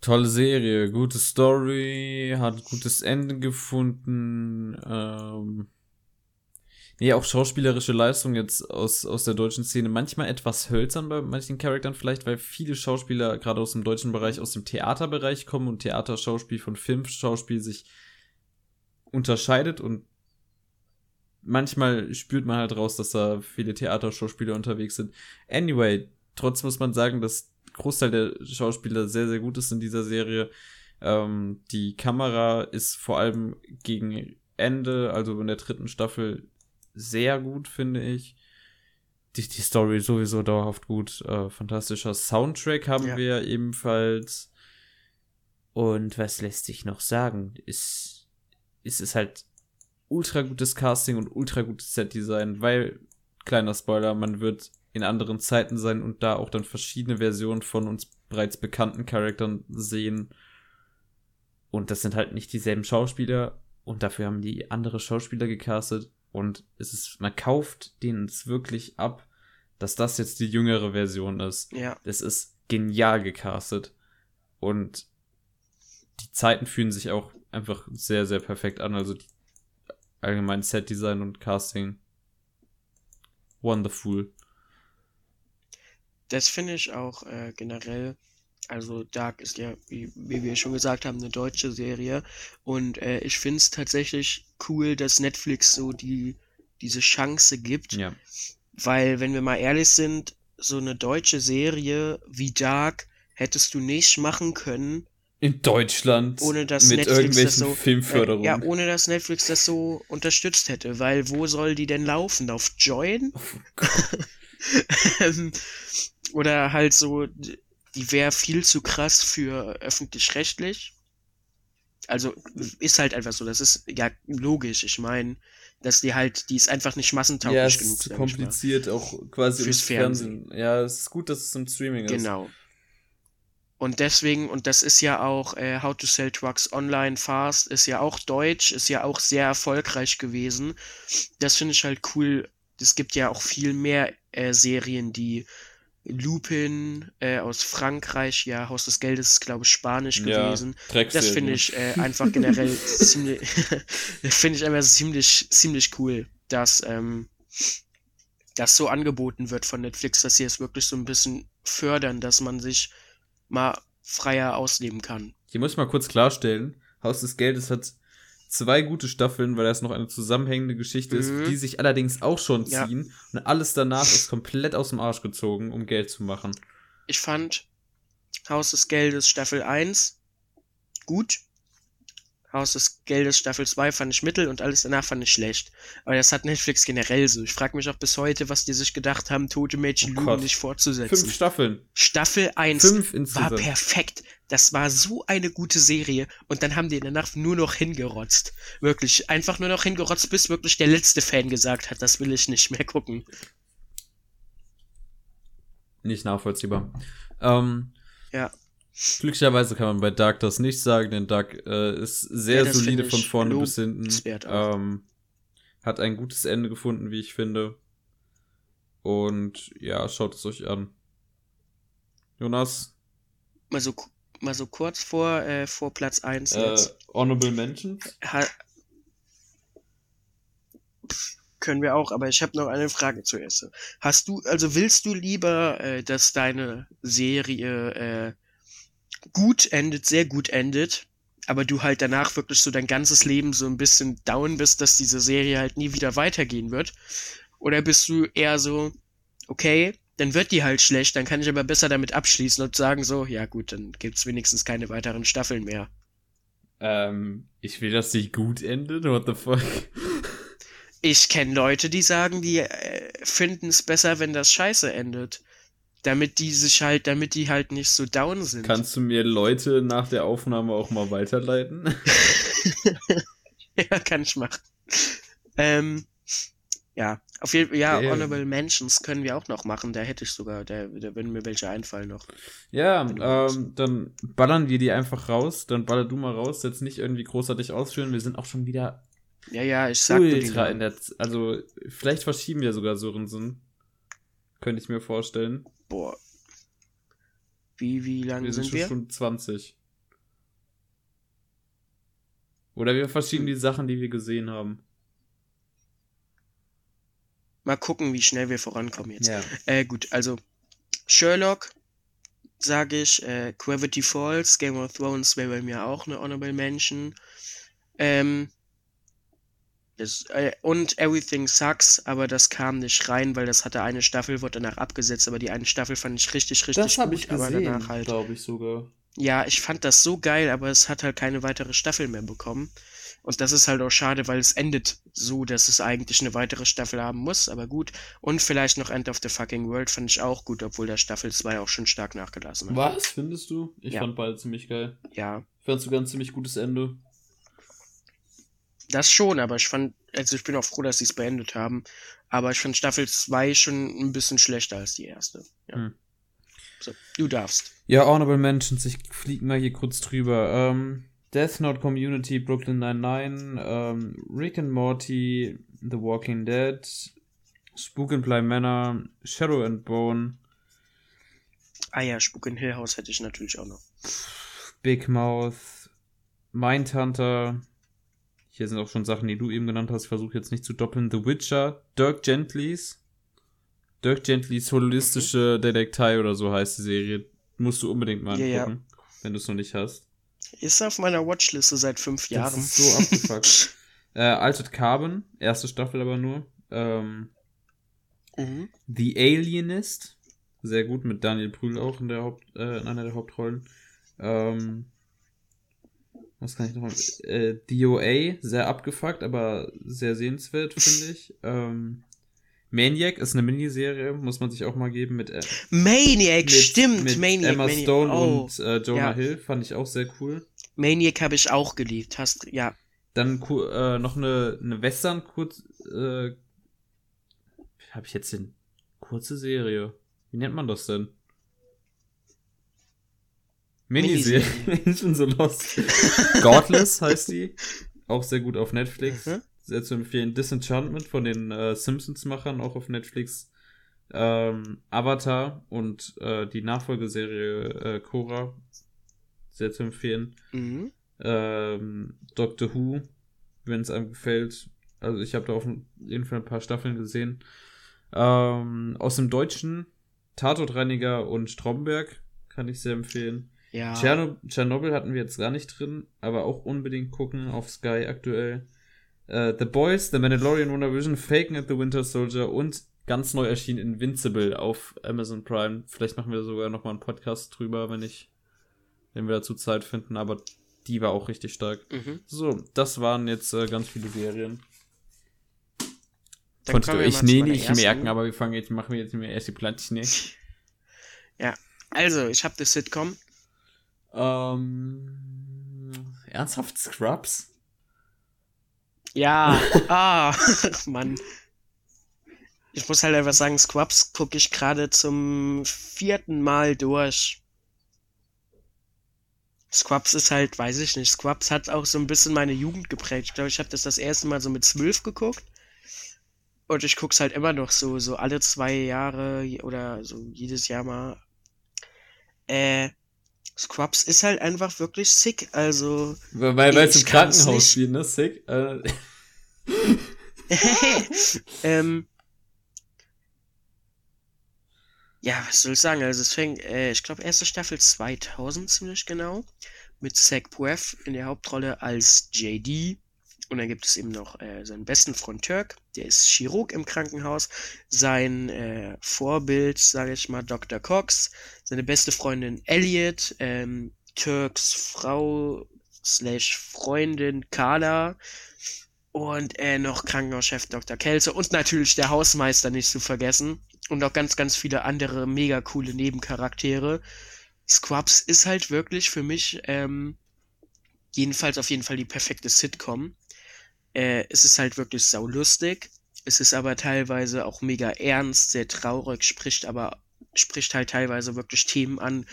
tolle Serie, gute Story, hat gutes Ende gefunden, ähm, nee, auch schauspielerische Leistung jetzt aus, aus der deutschen Szene, manchmal etwas hölzern bei manchen Charakteren vielleicht, weil viele Schauspieler gerade aus dem deutschen Bereich, aus dem Theaterbereich kommen und Theaterschauspiel von Filmschauspiel sich unterscheidet und manchmal spürt man halt raus, dass da viele Theaterschauspieler unterwegs sind. Anyway, trotzdem muss man sagen, dass Großteil der Schauspieler sehr, sehr gut ist in dieser Serie. Ähm, die Kamera ist vor allem gegen Ende, also in der dritten Staffel, sehr gut, finde ich. Die, die Story sowieso dauerhaft gut. Äh, fantastischer Soundtrack haben Ja. wir ebenfalls. Und was lässt sich noch sagen? Ist, ist es halt ultra gutes Casting und ultra gutes Setdesign, weil, kleiner Spoiler, man wird in anderen Zeiten sein und da auch dann verschiedene Versionen von uns bereits bekannten Charakteren sehen. Und das sind halt nicht dieselben Schauspieler und dafür haben die andere Schauspieler gecastet und es ist, man kauft denen es wirklich ab, dass das jetzt die jüngere Version ist. Ja, Es ist genial gecastet. Und die Zeiten fühlen sich auch einfach sehr, sehr perfekt an. Also die allgemein Set-Design und Casting. Wonderful. das finde ich auch äh, generell. Also Dark ist ja, wie, wie wir schon gesagt haben, eine deutsche Serie. Und äh, ich finde es tatsächlich cool, dass Netflix so die diese Chance gibt. Ja. Weil, wenn wir mal ehrlich sind, so eine deutsche Serie wie Dark hättest du nicht machen können, In Deutschland. ohne dass mit Netflix irgendwelchen das so Filmförderungen. Äh, ja, ohne dass Netflix das so unterstützt hätte, weil wo soll die denn laufen? Auf Join? (laughs) Ähm, Oder halt so, die wäre viel zu krass für öffentlich-rechtlich. Also ist halt einfach so, das ist ja logisch. Ich meine, dass die halt, die ist einfach nicht massentauglich ja, genug. ist zu kompliziert, auch quasi Fürs im Fernsehen. Ja, es ist gut, dass es im Streaming ist. Genau. Und deswegen, und das ist ja auch äh, How to Sell Trucks Online Fast, ist ja auch deutsch, ist ja auch sehr erfolgreich gewesen. Das finde ich halt cool. Es gibt ja auch viel mehr äh, Serien, die Lupin äh, aus Frankreich, ja, Haus des Geldes ist, glaube ich, Spanisch Ja, gewesen. Das finde ich äh, einfach generell (laughs) ziemlich, (laughs) finde ich einfach ziemlich, ziemlich cool, dass ähm, das so angeboten wird von Netflix, dass sie es wirklich so ein bisschen fördern, dass man sich mal freier ausleben kann. Hier muss ich mal kurz klarstellen, Haus des Geldes hat zwei gute Staffeln, weil das noch eine zusammenhängende Geschichte ist, Mhm. die sich allerdings auch schon Ja. ziehen. Und alles danach (laughs) ist komplett aus dem Arsch gezogen, um Geld zu machen. Ich fand Haus des Geldes Staffel 1 gut. Haus des Geldes Staffel 2 fand ich mittel und alles danach fand ich schlecht. Aber das hat Netflix generell so. Ich frage mich auch bis heute, was die sich gedacht haben, tote Mädchen Oh lügen nicht fortzusetzen. Fünf Staffeln. Staffel 1 Fünf war perfekt. Das war so eine gute Serie und dann haben die danach nur noch hingerotzt. Wirklich, einfach nur noch hingerotzt, bis wirklich der letzte Fan gesagt hat, das will ich nicht mehr gucken. Nicht nachvollziehbar. Ähm, Ja. Glücklicherweise kann man bei Dark das nicht sagen, denn Dark äh, ist sehr Ja, solide von vorne bis hinten. Ähm, hat ein gutes Ende gefunden, wie ich finde. Und ja, schaut es euch an. Jonas, Mal so, mal so kurz vor, äh, vor Platz 1 äh, jetzt. Honorable? Ha Pff, können wir auch, aber ich habe noch eine Frage zuerst. Hast du, also willst du lieber, äh, dass deine Serie äh, gut endet, sehr gut endet, aber du halt danach wirklich so dein ganzes Leben so ein bisschen down bist, dass diese Serie halt nie wieder weitergehen wird? Oder bist du eher so, okay, dann wird die halt schlecht, dann kann ich aber besser damit abschließen und sagen so, ja gut, dann gibt's wenigstens keine weiteren Staffeln mehr. Ähm, ich will, dass sie gut endet. What the fuck? Ich kenne Leute, die sagen, die äh, finden es besser, wenn das scheiße endet. Damit die sich halt, damit die halt nicht so down sind. Kannst du mir Leute nach der Aufnahme auch mal weiterleiten? (laughs) (laughs) ja, kann ich machen. Ähm, ja, auf jeden Fall, ja, Damn. Honorable Mentions können wir auch noch machen. Da hätte ich sogar, da, da würden mir welche einfallen noch. ja, ähm, dann ballern wir die einfach raus. Dann baller du mal raus. Jetzt nicht irgendwie großartig ausführen. Wir sind auch schon wieder Ja, ja, ich sag ultra in der. Z also, vielleicht verschieben wir sogar Sörensen. Könnte ich mir vorstellen. Boah. Wie, wie lange Wir sind sind schon wir? Stunde 20. Oder wir verschieben Hm. die Sachen, die wir gesehen haben. Mal gucken, wie schnell wir vorankommen jetzt. Ja. Äh, gut, also Sherlock, sage ich, äh, Gravity Falls, Game of Thrones wäre bei mir auch eine Honorable Mention. Ähm, das, äh, und Everything Sucks, aber das kam nicht rein, weil das hatte eine Staffel, wurde danach abgesetzt, aber die eine Staffel fand ich richtig, richtig Das habe gut, ich aber gesehen, danach halt. glaube ich sogar. Ja, ich fand das so geil, aber es hat halt keine weitere Staffel mehr bekommen. Und das ist halt auch schade, weil es endet so, dass es eigentlich eine weitere Staffel haben muss, aber gut. Und vielleicht noch End of the Fucking World fand ich auch gut, obwohl der Staffel 2 auch schon stark nachgelassen hat. Was findest du? Ich Ja. fand beide ziemlich geil. Ja, Ich fand sogar ein ziemlich gutes Ende. Das schon, aber ich fand, also ich bin auch froh, dass sie es beendet haben. Aber ich fand Staffel 2 schon ein bisschen schlechter als die erste. Ja. Hm. So, du darfst. Ja, Honorable Mentions, ich flieg mal hier kurz drüber. Ähm, Death Note Community, Brooklyn Nine-Nine, ähm, Rick and Morty, The Walking Dead, Spook and Bly Manor, Shadow and Bone, Ah ja, Spuk in Hill House hätte ich natürlich auch noch. Big Mouth, Mindhunter. Hier sind auch schon Sachen, die du eben genannt hast. Ich versuche jetzt nicht zu doppeln. The Witcher, Dirk Gentlys. Dirk Gentlys holistische Detektei oder so heißt die Serie. Musst du unbedingt mal Ja, ja. angucken, wenn du es noch nicht hast. Ist auf meiner Watchliste seit fünf Jahren. Das ist so abgefuckt. (laughs) äh, Altered Carbon, erste Staffel aber nur. Ähm, mhm. The Alienist, sehr gut, mit Daniel Brühl auch in, der Haupt, äh, in einer der Hauptrollen. Ähm, was kann ich noch mal? Äh, DOA, sehr abgefuckt, aber sehr sehenswert, finde ich. Ähm, Maniac ist eine Miniserie, muss man sich auch mal geben, mit, äh, Maniac, mit, stimmt, mit Maniac. Emma Maniac. Stone oh, und äh, Jonah ja. Hill, fand ich auch sehr cool. Maniac habe ich auch geliebt. Hast, ja. Dann äh, noch eine, eine Western kurz äh, habe ich jetzt den kurze Serie. Wie nennt man das denn? Miniserie. ich (laughs) bin so lost. (laughs) Godless heißt die. Auch sehr gut auf Netflix. Mhm. Sehr zu empfehlen. Disenchantment von den äh, Simpsons-Machern, auch auf Netflix. Ähm, Avatar und äh, die Nachfolgeserie äh, Korra. Sehr zu empfehlen. Mhm. Ähm, Doctor Who, wenn es einem gefällt. Also ich habe da auf jeden Fall ein paar Staffeln gesehen. Ähm, aus dem Deutschen Tatortreiniger und Stromberg kann ich sehr empfehlen. Ja. Tscherno Tschernobyl hatten wir jetzt gar nicht drin, aber auch unbedingt gucken auf Sky aktuell. Äh, The Boys, The Mandalorian, WandaVision, Faken at the Winter Soldier und ganz neu erschienen Invincible auf Amazon Prime. Vielleicht machen wir sogar noch mal einen Podcast drüber, wenn ich, wenn wir dazu Zeit finden, aber die war auch richtig stark. Mhm. So, das waren jetzt äh, ganz viele Serien. Dann Konntest du zu nee, nicht ersten. merken, aber wir fangen jetzt, machen wir jetzt mehr erst die Plantchen. (laughs) Ja. Also, ich habe das Sitcom. Ähm, ernsthaft Scrubs? Ja. (laughs) ah, (laughs) Mann. Ich muss halt einfach sagen, Squabs gucke ich gerade zum vierten Mal durch. Squabs ist halt, weiß ich nicht, Squabs hat auch so ein bisschen meine Jugend geprägt. Ich glaube, ich habe das das erste Mal so mit zwölf geguckt. Und ich guck's halt immer noch so, so alle zwei Jahre oder so jedes Jahr mal. Äh, Scrubs ist halt einfach wirklich sick. Also, Weil, weil es im Krankenhaus spielt, ne? Sick. Äh, (laughs) ähm, ja, was soll ich sagen? Also es fängt, äh, ich glaube, erste Staffel 2000 ziemlich genau, mit Zach Braff in der Hauptrolle als JD. Und dann gibt es eben noch äh, seinen besten Freund Turk, der ist Chirurg im Krankenhaus. Sein äh, Vorbild, sage ich mal, Dr. Cox. Seine beste Freundin Elliot. Ähm, Turks Frau slash Freundin Carla. Und äh, noch Krankenhauschef Dr. Kelze. Und natürlich der Hausmeister nicht zu vergessen. Und auch ganz, ganz viele andere mega coole Nebencharaktere. Scrubs ist halt wirklich für mich ähm, jedenfalls auf jeden Fall die perfekte Sitcom. Äh, es ist halt wirklich saulustig. Es ist aber teilweise auch mega ernst, sehr traurig, spricht aber spricht halt teilweise wirklich Themen an,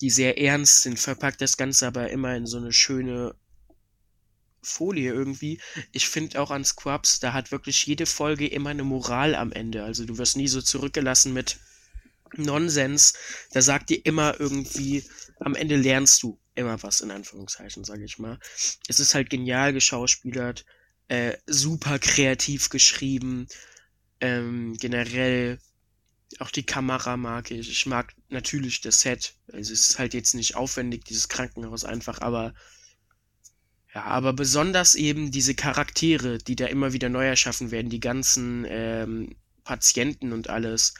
die sehr ernst sind, verpackt das Ganze aber immer in so eine schöne Folie irgendwie. Ich finde auch an Scrubs, da hat wirklich jede Folge immer eine Moral am Ende. Also du wirst nie so zurückgelassen mit Nonsens. Da sagt dir immer irgendwie, am Ende lernst du immer was, in Anführungszeichen, sage ich mal. Es ist halt genial geschauspielert, äh, super kreativ geschrieben, ähm, generell auch die Kamera mag ich. Ich mag natürlich das Set. Also es ist halt jetzt nicht aufwendig, dieses Krankenhaus einfach, aber ja, aber besonders eben diese Charaktere, die da immer wieder neu erschaffen werden, die ganzen ähm, Patienten und alles.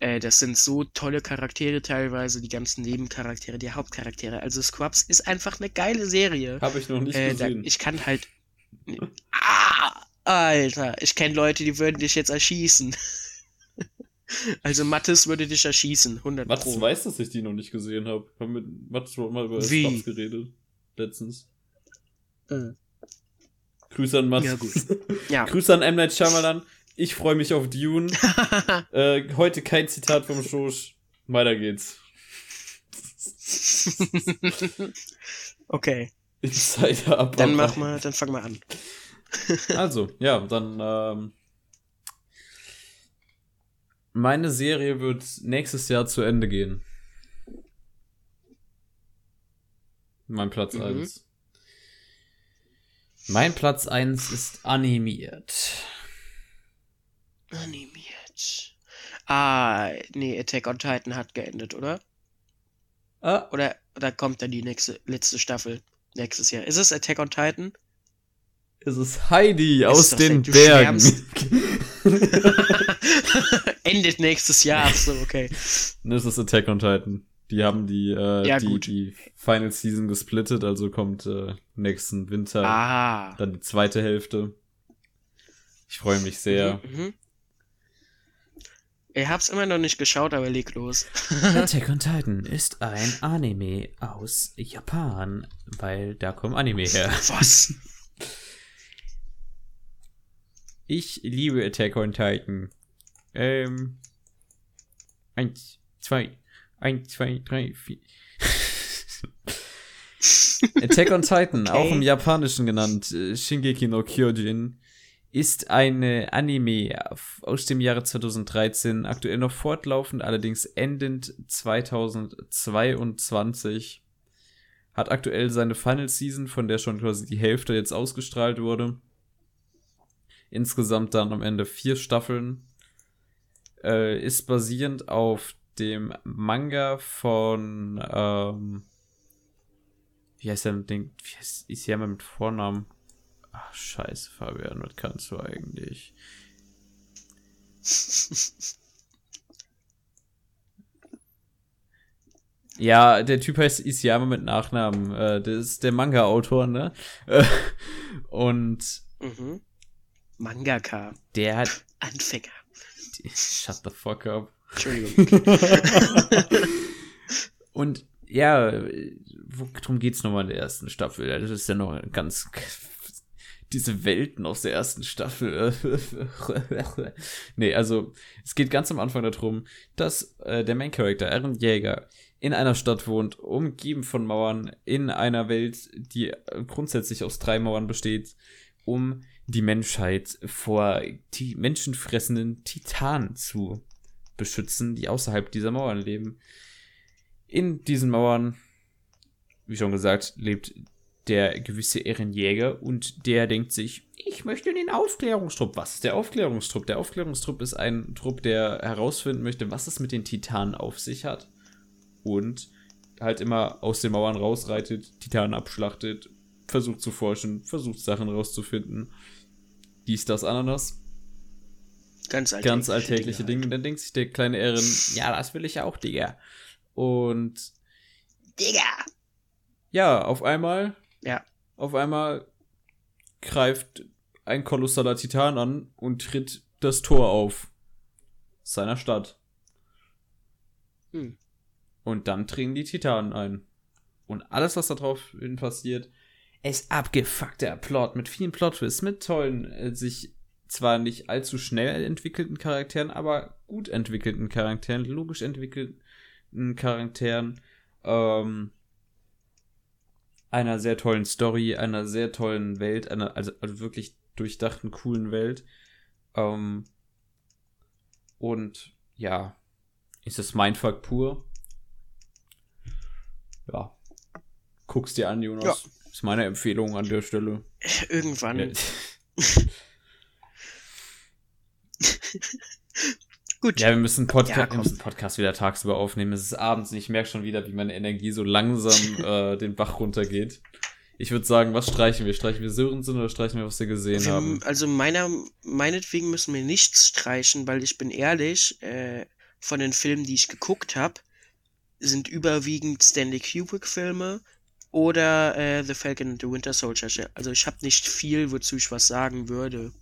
Äh, das sind so tolle Charaktere teilweise, die ganzen Nebencharaktere, die Hauptcharaktere. Also Scrubs ist einfach eine geile Serie. Habe ich noch nicht Äh, da, gesehen. ich kann halt. Ah, Alter, ich kenne Leute, die würden dich jetzt erschießen. (laughs) Also Mattes würde dich erschießen, 100 Mats Pro. weiß, dass ich die noch nicht gesehen habe. Haben mit Mats schon mal über? Scrubs geredet. Letztens. Äh, Grüße an Mats. Ja, gut. Ja. (laughs) Grüße an M. Night Shyamalan. Ich freue mich auf Dune. (laughs) äh, heute kein Zitat vom Schosch. Weiter geht's. okay, (laughs) Insider ab. dann mach mal, dann fang mal an. (laughs) Also, ja, dann ähm, meine Serie wird nächstes Jahr zu Ende gehen. Mein Platz Mhm. 1. Mein Platz 1 ist animiert. Animiert. Ah, nee, Attack on Titan hat geendet, oder? Ah, Oder, oder kommt dann die nächste, letzte Staffel nächstes Jahr? Ist es Attack on Titan? es ist Heidi aus doch den du Bergen. (laughs) Endet nächstes Jahr. So, okay. Das ist Attack on Titan. Die haben die, äh, Ja, die, die Final Season gesplittet, also kommt äh, nächsten Winter Ah. dann die zweite Hälfte. Ich freue mich sehr. Mhm, mhm. Ich hab's immer noch nicht geschaut, aber leg los. (laughs) Attack on Titan ist ein Anime aus Japan, weil da kommen Anime her. (laughs) Was? Ich liebe Attack on Titan. Ähm. Eins, zwei, eins, zwei, drei, vier. (laughs) Attack on Titan, Okay. auch im Japanischen genannt, äh, Shingeki no Kyojin, ist eine Anime aus dem Jahre 2013, aktuell noch fortlaufend, allerdings endend 2022. Hat aktuell seine Final Season, von der schon quasi die Hälfte jetzt ausgestrahlt wurde. Insgesamt dann am Ende vier Staffeln. Äh, ist basierend auf dem Manga von, ähm, wie heißt der Ding, wie heißt, ist mal mit Vornamen? Ach, scheiße, Fabian, was kannst du eigentlich? (laughs) Ja, der Typ heißt Isiyama mit Nachnamen. Äh, der ist der Manga-Autor, ne? (laughs) Und Mhm. Mangaka. der hat. (laughs) Anfänger. Shut the fuck up. Entschuldigung. Und ja, worum geht's nochmal in der ersten Staffel? Das ist ja noch ganz diese Welten aus der ersten Staffel. (laughs) nee, also es geht ganz am Anfang darum, dass äh, der Main Character Aaron Jäger in einer Stadt wohnt, umgeben von Mauern, in einer Welt, die äh, grundsätzlich aus drei Mauern besteht, um die Menschheit vor die menschenfressenden Titanen zu beschützen, die außerhalb dieser Mauern leben. In diesen Mauern, wie schon gesagt, lebt der gewisse Ehrenjäger und der denkt sich, ich möchte den Aufklärungstrupp. Was ist der Aufklärungstrupp? Der Aufklärungstrupp ist ein Trupp, der herausfinden möchte, was es mit den Titanen auf sich hat und halt immer aus den Mauern rausreitet, Titanen abschlachtet, versucht zu forschen, versucht Sachen rauszufinden. Dies, das, Ananas Ganz alltägliche, ganz alltägliche Dinge. Dinge. Und dann denkt sich der kleine Ehren, ja, das will ich auch, Digga. Und Halt. Digga! ja, auf einmal, Ja. auf einmal greift ein kolossaler Titan an und tritt das Tor auf seiner Stadt. Hm. Und dann dringen die Titanen ein. Und alles, was da drauf passiert, ist abgefuckter Plot mit vielen Plot-Twists, mit tollen, äh, sich zwar nicht allzu schnell entwickelten Charakteren, aber gut entwickelten Charakteren, logisch entwickelten Charakteren, ähm, einer sehr tollen Story, einer sehr tollen Welt, einer also, also wirklich durchdachten, coolen Welt. Ähm, und ja, ist es Mindfuck pur. Ja. Guck's dir an, Jonas. Ja. Ist meine Empfehlung an der Stelle. (laughs) Irgendwann. Ja. (laughs) (laughs) Gut. Ja, wir müssen, Podca Ja, wir müssen Podcast wieder tagsüber aufnehmen. Es ist abends und ich merke schon wieder, wie meine Energie so langsam (laughs) äh, den Bach runtergeht. Ich würde sagen, was streichen wir? Streichen wir Sörensen oder streichen wir, was wir gesehen Wir, haben? also meiner, meinetwegen müssen wir nichts streichen, weil ich bin ehrlich, äh, von den Filmen, die ich geguckt habe, sind überwiegend Stanley Kubrick-Filme oder äh, The Falcon and the Winter Soldier. Also ich habe nicht viel, wozu ich was sagen würde.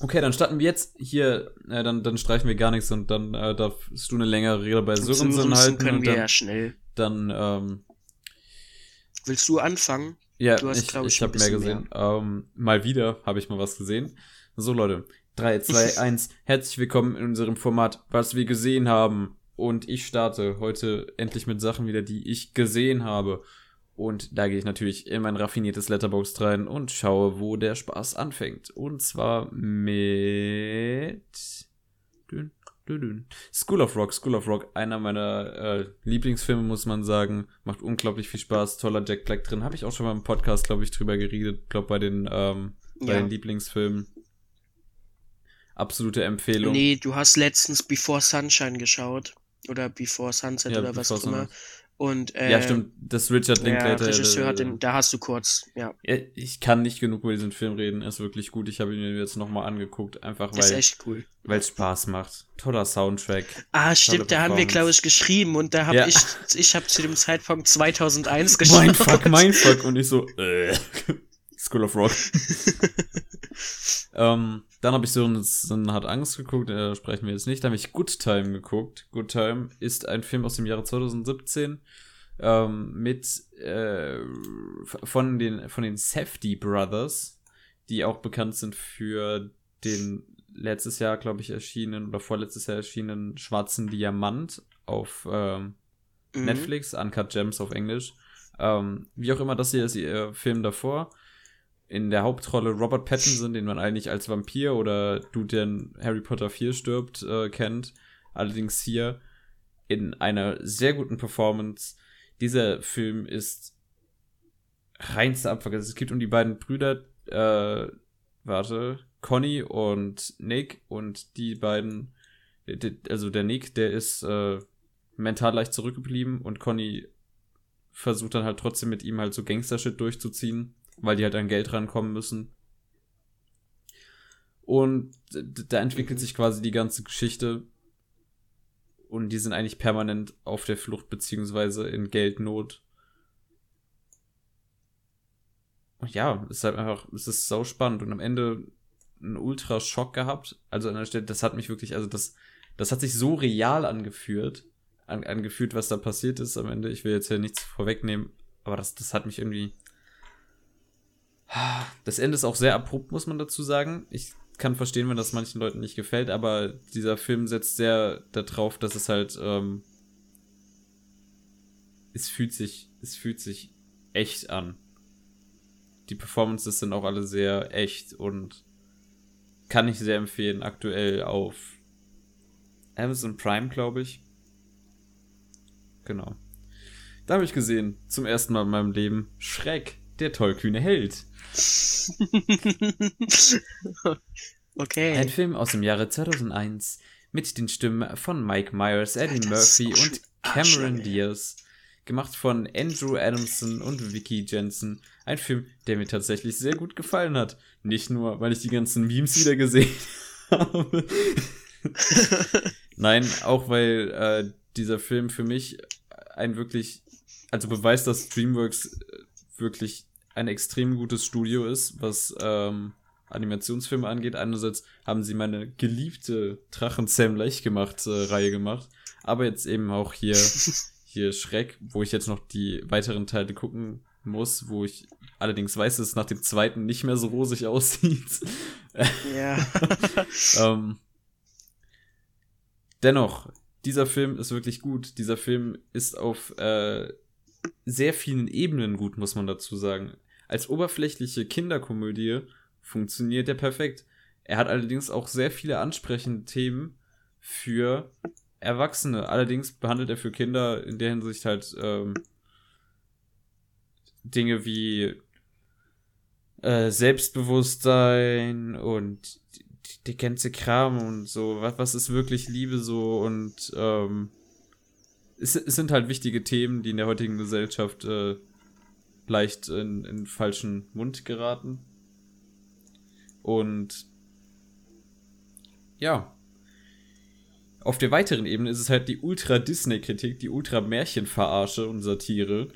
Okay, dann starten wir jetzt hier, äh, dann, dann streichen wir gar nichts und dann äh, darfst du eine längere Rede bei Sörensen halten können und wir dann, ja schnell. dann ähm, Willst du anfangen? Ja, Du hast, ich, ich, ich habe mehr gesehen. Ähm, mal wieder habe ich mal was gesehen. So, Leute. 3, 2, 1. Herzlich willkommen in unserem Format, was wir gesehen haben. Und ich starte heute endlich mit Sachen wieder, die ich gesehen habe. Und da gehe ich natürlich in mein raffiniertes Letterboxd rein und schaue, wo der Spaß anfängt. Und zwar mit dün, dün, dün. School of Rock. School of Rock, einer meiner äh, Lieblingsfilme, muss man sagen. Macht unglaublich viel Spaß. Toller Jack Black drin. Habe ich auch schon mal im Podcast, glaube ich, drüber geredet. Glaube bei den ähm, bei Ja. den Lieblingsfilmen. Absolute Empfehlung. Nee, du hast letztens Before Sunshine geschaut. Oder Before Sunset Ja, oder was Before auch immer. Und, äh, ja, stimmt. Das Richard Der Linklater. Regisseur hat äh, den, da hast du kurz, ja. Ja, ich kann nicht genug über diesen Film reden. Er ist wirklich gut. Ich habe ihn mir jetzt nochmal angeguckt, einfach Ist weil echt cool. weil es Spaß macht. Toller Soundtrack. Ah, stimmt, da haben wir, glaube ich, geschrieben und da habe Ja. ich, ich habe zu dem Zeitpunkt (laughs) 2001 geschaut. Mindfuck, Mindfuck. Und ich so, äh, School of Rock. (laughs) ähm, dann habe ich so ein, so ein Hat Angst geguckt, äh, sprechen wir jetzt nicht. Dann habe ich Good Time geguckt. Good Time ist ein Film aus dem Jahre 2017 ähm, mit äh, von den von den Safety Brothers, die auch bekannt sind für den letztes Jahr, glaube ich, erschienenen oder vorletztes Jahr erschienenen Schwarzen Diamant auf ähm, Mhm. Netflix, Uncut Gems auf Englisch. Ähm, wie auch immer, das hier ist ihr Film davor. In der Hauptrolle Robert Pattinson, den man eigentlich als Vampir oder du, der in Harry Potter 4 stirbt, äh, kennt. Allerdings hier in einer sehr guten Performance. Dieser Film ist reinste Abfuck. Also es geht um die beiden Brüder, äh, warte, Conny und Nick und die beiden, also der Nick, der ist äh, mental leicht zurückgeblieben und Conny versucht dann halt trotzdem mit ihm halt so Gangster-Shit durchzuziehen, weil die halt an Geld rankommen müssen. Und da entwickelt sich quasi die ganze Geschichte. Und die sind eigentlich permanent auf der Flucht beziehungsweise in Geldnot. Und ja, es ist halt einfach, es ist so spannend und am Ende einen Ultra-Schock gehabt. Also an der Stelle, das hat mich wirklich, also das, das hat sich so real angeführt, an, angefühlt, was da passiert ist am Ende. Ich will jetzt hier nichts vorwegnehmen, aber das, das hat mich irgendwie. Das Ende ist auch sehr abrupt, muss man dazu sagen. Ich kann verstehen, wenn das manchen Leuten nicht gefällt, aber dieser Film setzt sehr darauf, dass es halt, ähm, es fühlt sich, es fühlt sich echt an. Die Performances sind auch alle sehr echt und kann ich sehr empfehlen, aktuell auf Amazon Prime, glaube ich. Genau. Da habe ich gesehen, zum ersten Mal in meinem Leben, Schreck, der tollkühne Held. (laughs) okay. Ein Film aus dem Jahre 2001 mit den Stimmen von Mike Myers, Eddie Alter, Murphy und Cameron. Diaz. Gemacht von Andrew Adamson und Vicky Jensen. Ein Film, der mir tatsächlich sehr gut gefallen hat. Nicht nur, weil ich die ganzen Memes wieder gesehen (laughs) habe. Nein, auch weil äh, dieser Film für mich ein wirklich, also beweist, dass DreamWorks äh, wirklich ein extrem gutes Studio ist, was ähm, Animationsfilme angeht. Einerseits haben sie meine geliebte Drachen Sam Leicht gemacht äh, Reihe gemacht, aber jetzt eben auch hier (laughs) hier Schreck, wo ich jetzt noch die weiteren Teile gucken muss, wo ich allerdings weiß, dass es nach dem zweiten nicht mehr so rosig aussieht. ja. (laughs) ähm, dennoch, dieser Film ist wirklich gut. Dieser Film ist auf äh, sehr vielen Ebenen gut, muss man dazu sagen. Als oberflächliche Kinderkomödie funktioniert er perfekt. Er hat allerdings auch sehr viele ansprechende Themen für Erwachsene. Allerdings behandelt er für Kinder in der Hinsicht halt ähm, Dinge wie äh, Selbstbewusstsein und die, ganze Kram und so. Was, was ist wirklich Liebe so und ähm, es, es sind halt wichtige Themen, die in der heutigen Gesellschaft äh, leicht in, in falschen Mund geraten. Und ja. Auf der weiteren Ebene ist es halt die Ultra-Disney-Kritik, die Ultra-Märchen-Verarsche und Satire.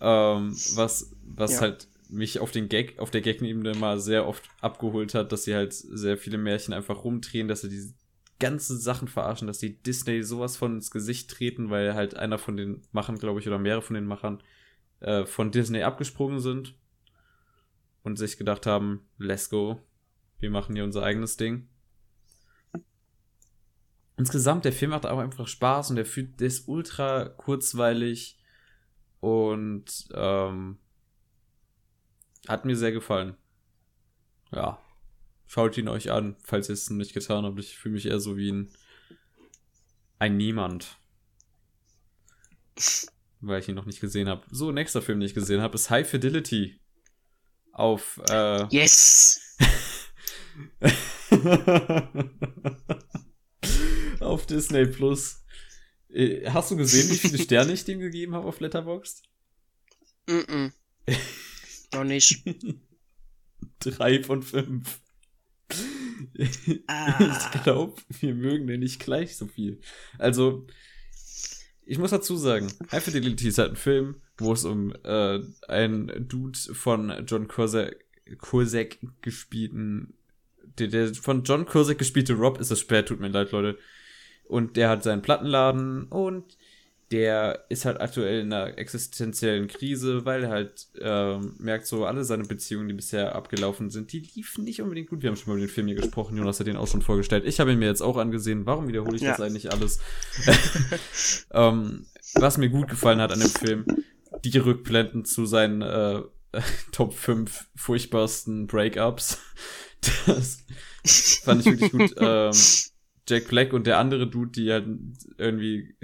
Ähm, was was Ja. halt mich auf den Gag, auf der Gag-Ebene mal sehr oft abgeholt hat, dass sie halt sehr viele Märchen einfach rumdrehen, dass sie die ganzen Sachen verarschen, dass die Disney sowas von ins Gesicht treten, weil halt einer von den Machern, glaube ich, oder mehrere von den Machern äh, von Disney abgesprungen sind und sich gedacht haben, let's go, wir machen hier unser eigenes Ding. Insgesamt, der Film macht auch einfach Spaß und der, fühlt, der ist ultra kurzweilig und ähm, hat mir sehr gefallen. Ja. Schaut ihn euch an, falls ihr es nicht getan habt. Ich fühle mich eher so wie ein, ein Niemand. (laughs) Weil ich ihn noch nicht gesehen habe. So, nächster Film, den ich gesehen habe, ist High Fidelity. Auf, äh, (laughs) Yes! (laughs) auf Disney Plus. Äh, Hast du gesehen, wie viele Sterne ich dem gegeben habe auf Letterboxd? Mm -mm. Noch nicht. (laughs) Drei von fünf. Ah. Ich glaube, wir mögen den nicht gleich so viel. Also, ich muss dazu sagen, High Fidelity ist halt ein Film, wo es um äh, einen Dude von John Cusack gespielten, der, der von John Cusack gespielte Rob ist es spät, tut mir leid, Leute. Und der hat seinen Plattenladen und der ist halt aktuell in einer existenziellen Krise, weil er halt ähm, merkt so, alle seine Beziehungen, die bisher abgelaufen sind, die liefen nicht unbedingt gut. Wir haben schon mal über den Film hier gesprochen, Jonas hat den auch schon vorgestellt. Ich habe ihn mir jetzt auch angesehen. Warum wiederhole ich Ja. das eigentlich alles? (laughs) ähm, was mir gut gefallen hat an dem Film, die Rückblenden zu seinen äh, (laughs) Top 5 furchtbarsten Breakups. Das fand ich wirklich gut. (laughs) ähm, Jack Black und der andere Dude, die halt irgendwie,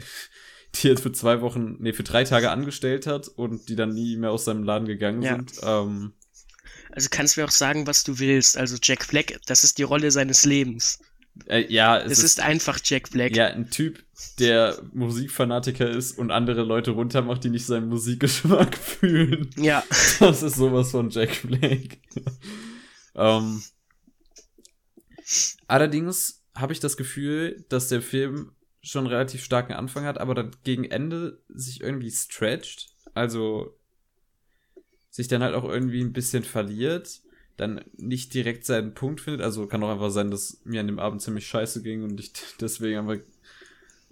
die jetzt für zwei Wochen, nee, für drei Tage angestellt hat und die dann nie mehr aus seinem Laden gegangen Ja. sind. Ähm, Also kannst mir auch sagen, was du willst. Also Jack Black, das ist die Rolle seines Lebens. äh, ja, es Es ist, einfach Jack Black. ja ein Typ, der Musikfanatiker ist und andere Leute runtermacht, die nicht seinen Musikgeschmack (laughs) fühlen. Ja. Das ist sowas von Jack Black. ähm, allerdings habe ich das Gefühl, dass der Film schon relativ starken Anfang hat, aber dann gegen Ende sich irgendwie stretcht. Also sich dann halt auch irgendwie ein bisschen verliert, dann nicht direkt seinen Punkt findet. Also kann auch einfach sein, dass mir an dem Abend ziemlich scheiße ging und ich (laughs) deswegen einfach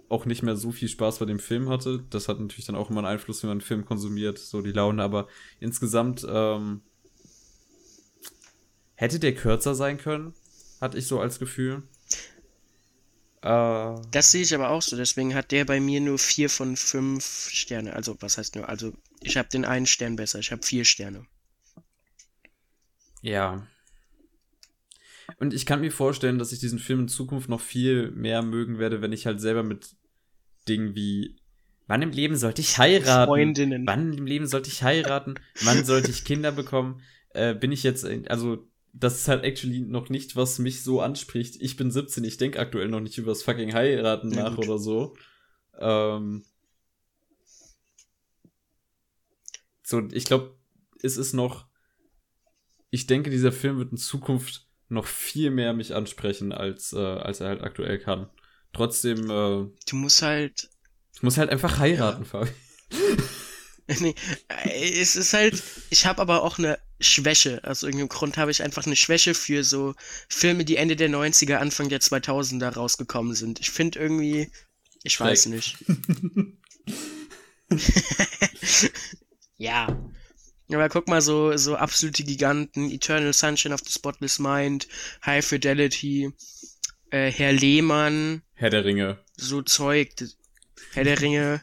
auch nicht mehr so viel Spaß bei dem Film hatte. Das hat natürlich dann auch immer einen Einfluss, wenn man einen Film konsumiert, so die Laune, aber insgesamt ähm, hätte der kürzer sein können, hatte ich so als Gefühl. Äh, Das sehe ich aber auch so. Deswegen hat der bei mir nur vier von fünf Sterne. Also, was heißt nur? Also, ich habe den einen Stern besser. Ich habe vier Sterne. Ja. Und ich kann mir vorstellen, dass ich diesen Film in Zukunft noch viel mehr mögen werde, wenn ich halt selber mit Dingen wie Wann im Leben sollte ich heiraten? Freundinnen. Wann im Leben sollte ich heiraten? Wann sollte ich Kinder bekommen? Äh, bin ich jetzt, also das ist halt actually noch nicht, was mich so anspricht. Ich bin 17, ich denke aktuell noch nicht über das fucking Heiraten Ja, nach gut. oder so. Ähm, so, ich glaube, es ist noch, ich denke, dieser Film wird in Zukunft noch viel mehr mich ansprechen, als, äh, als er halt aktuell kann. Trotzdem, äh, Du musst halt. ich muss halt einfach heiraten, Fabi. (laughs) (laughs) Nee, äh, es ist halt. Ich habe aber auch eine Schwäche. Aus irgendeinem Grund habe ich einfach eine Schwäche für so Filme, die Ende der 90er, Anfang der 2000er rausgekommen sind. Ich finde irgendwie. Ich weiß Schräg. nicht. (laughs) ja. Aber guck mal, so, so absolute Giganten, Eternal Sunshine of the Spotless Mind, High Fidelity, äh, Herr Lehmann, Herr der Ringe. so Zeug, Herr der Ringe.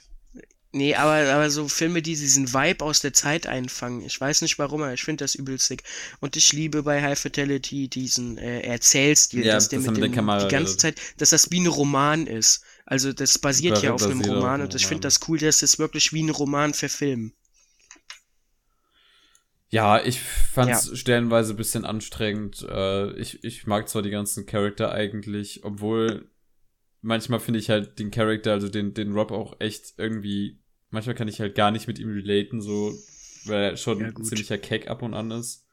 Nee, aber, aber so Filme, die diesen Vibe aus der Zeit einfangen. Ich weiß nicht warum, aber ich finde das übelst sick. Und ich liebe bei High Fidelity diesen äh, Erzählstil, Ja, dass der dass er mit mit dem, die ganze. Zeit, dass das wie ein Roman ist. Also das basiert Basiert ja auf einem Roman und ich finde das cool, dass es wirklich wie ein Roman verfilmen. Ja, ich fand's stellenweise ein bisschen anstrengend. Äh, ich, ich mag zwar die ganzen Charakter eigentlich, obwohl manchmal finde ich halt den Charakter, also den, den Rob auch echt irgendwie, manchmal kann ich halt gar nicht mit ihm relaten, so, weil er schon Ja, ein ziemlicher Keck ab und an ist.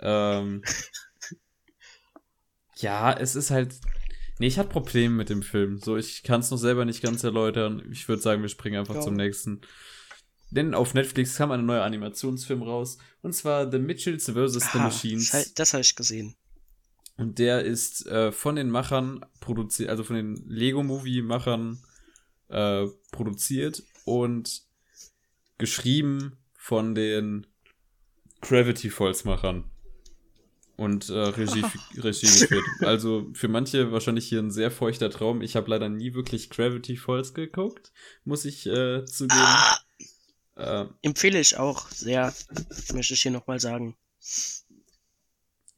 Ähm, (laughs) ja, es ist halt, nee, ich hatte Probleme mit dem Film, so, ich kann es noch selber nicht ganz erläutern. Ich würde sagen, wir springen einfach Ja. zum nächsten. Denn auf Netflix kam ein neuer Animationsfilm raus. Und zwar The Mitchells vs. The Ah, Machines. Das, das habe ich gesehen. Und der ist äh, von den Machern produziert, also von den Lego-Movie-Machern äh, produziert und geschrieben von den Gravity Falls-Machern. Und äh, Regie, (laughs) Regie geführt. Also für manche wahrscheinlich hier ein sehr feuchter Traum. Ich habe leider nie wirklich Gravity Falls geguckt, muss ich äh, zugeben. Ah, Äh, empfehle ich auch sehr, möchte ich hier nochmal sagen.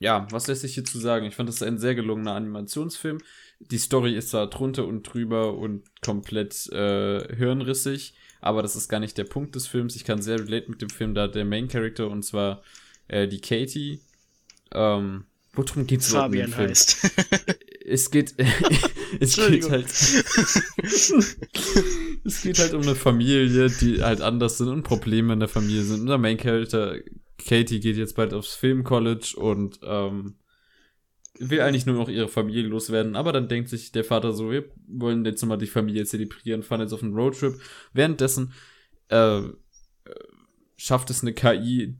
Ja, was lässt sich hierzu sagen? Ich fand das ein sehr gelungener Animationsfilm. Die Story ist zwar drunter und drüber und komplett äh, hirnrissig, aber das ist gar nicht der Punkt des Films. Ich kann sehr relate mit dem Film, da der Main Character und zwar äh, die Katie. Ähm, worum geht's Fabian Film? heißt. (laughs) Es geht, (laughs) es geht halt, (laughs) es geht halt um eine Familie, die halt anders sind und Probleme in der Familie sind. Und der Main Character, Katie, geht jetzt bald aufs Filmcollege und ähm, will eigentlich nur noch ihre Familie loswerden. Aber dann denkt sich der Vater so, wir wollen jetzt nochmal die Familie zelebrieren, fahren jetzt auf einen Roadtrip. Währenddessen äh, schafft es eine KI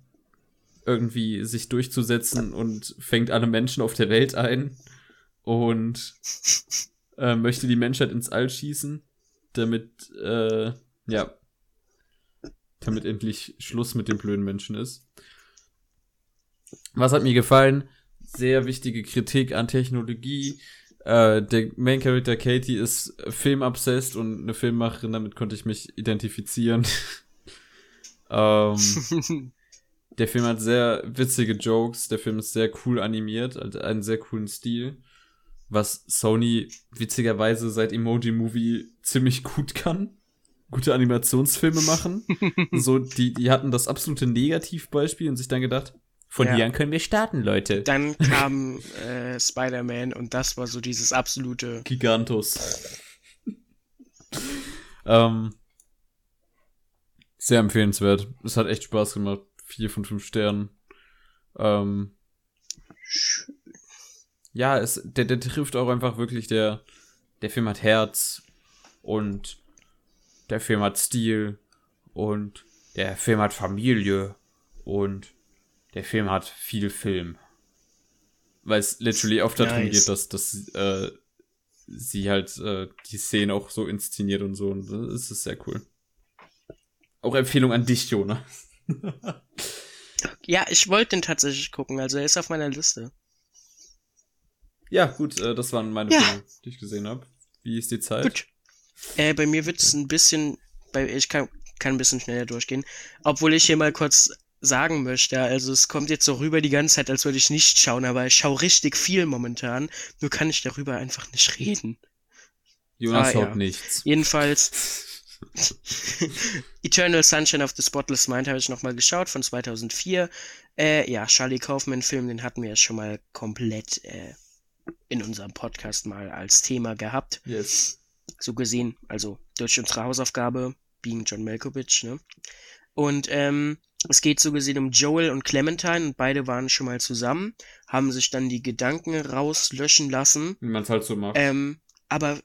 irgendwie sich durchzusetzen und fängt alle Menschen auf der Welt ein und äh, möchte die Menschheit ins All schießen, damit, äh, ja, damit endlich Schluss mit den blöden Menschen ist. Was hat mir gefallen? Sehr wichtige Kritik an Technologie. Äh, der Main Character Katie ist filmobsessed und eine Filmmacherin, damit konnte ich mich identifizieren. (laughs) Ähm, (laughs) der Film hat sehr witzige Jokes, der Film ist sehr cool animiert, hat einen sehr coolen Stil, was Sony witzigerweise seit Emoji Movie ziemlich gut kann. Gute Animationsfilme (laughs) machen. so, die, die hatten das absolute Negativbeispiel und sich dann gedacht, von Ja. hier an können wir starten, Leute. Dann (laughs) kam äh, Spider-Man und das war so dieses absolute. Gigantus. ähm, sehr empfehlenswert. Es hat echt Spaß gemacht. Vier von fünf Sternen. Ähm, ja, es, der, der trifft auch einfach wirklich, der, der Film hat Herz und der Film hat Stil und der Film hat Familie und der Film hat viel Film. Weil es literally oft darum Nice. geht, dass, dass äh, sie halt äh, die Szene auch so inszeniert und so. Und das ist sehr cool. Auch Empfehlung an dich, Jonas. Ja, ich wollte den tatsächlich gucken, also er ist auf meiner Liste. Ja, gut, äh, das waren meine Ja. Filme, die ich gesehen habe. Wie ist die Zeit? Gut. Äh, bei mir wird es ein bisschen, bei, ich kann, kann ein bisschen schneller durchgehen. Obwohl ich hier mal kurz sagen möchte, also es kommt jetzt so rüber die ganze Zeit, als würde ich nicht schauen, aber ich schaue richtig viel momentan. Nur kann ich darüber einfach nicht reden. Jonas Ah, schaut ja. nichts. Jedenfalls (laughs) (laughs) Eternal Sunshine of the Spotless Mind habe ich nochmal geschaut von 2004. Äh, ja, Charlie Kaufman-Film, den hatten wir ja schon mal komplett äh, in unserem Podcast mal als Thema gehabt. Yes. So gesehen, also durch unsere Hausaufgabe, being John Malkovich, ne? Und ähm, es geht so gesehen um Joel und Clementine und beide waren schon mal zusammen, haben sich dann die Gedanken rauslöschen lassen. Wie man es halt so macht. Ähm, aber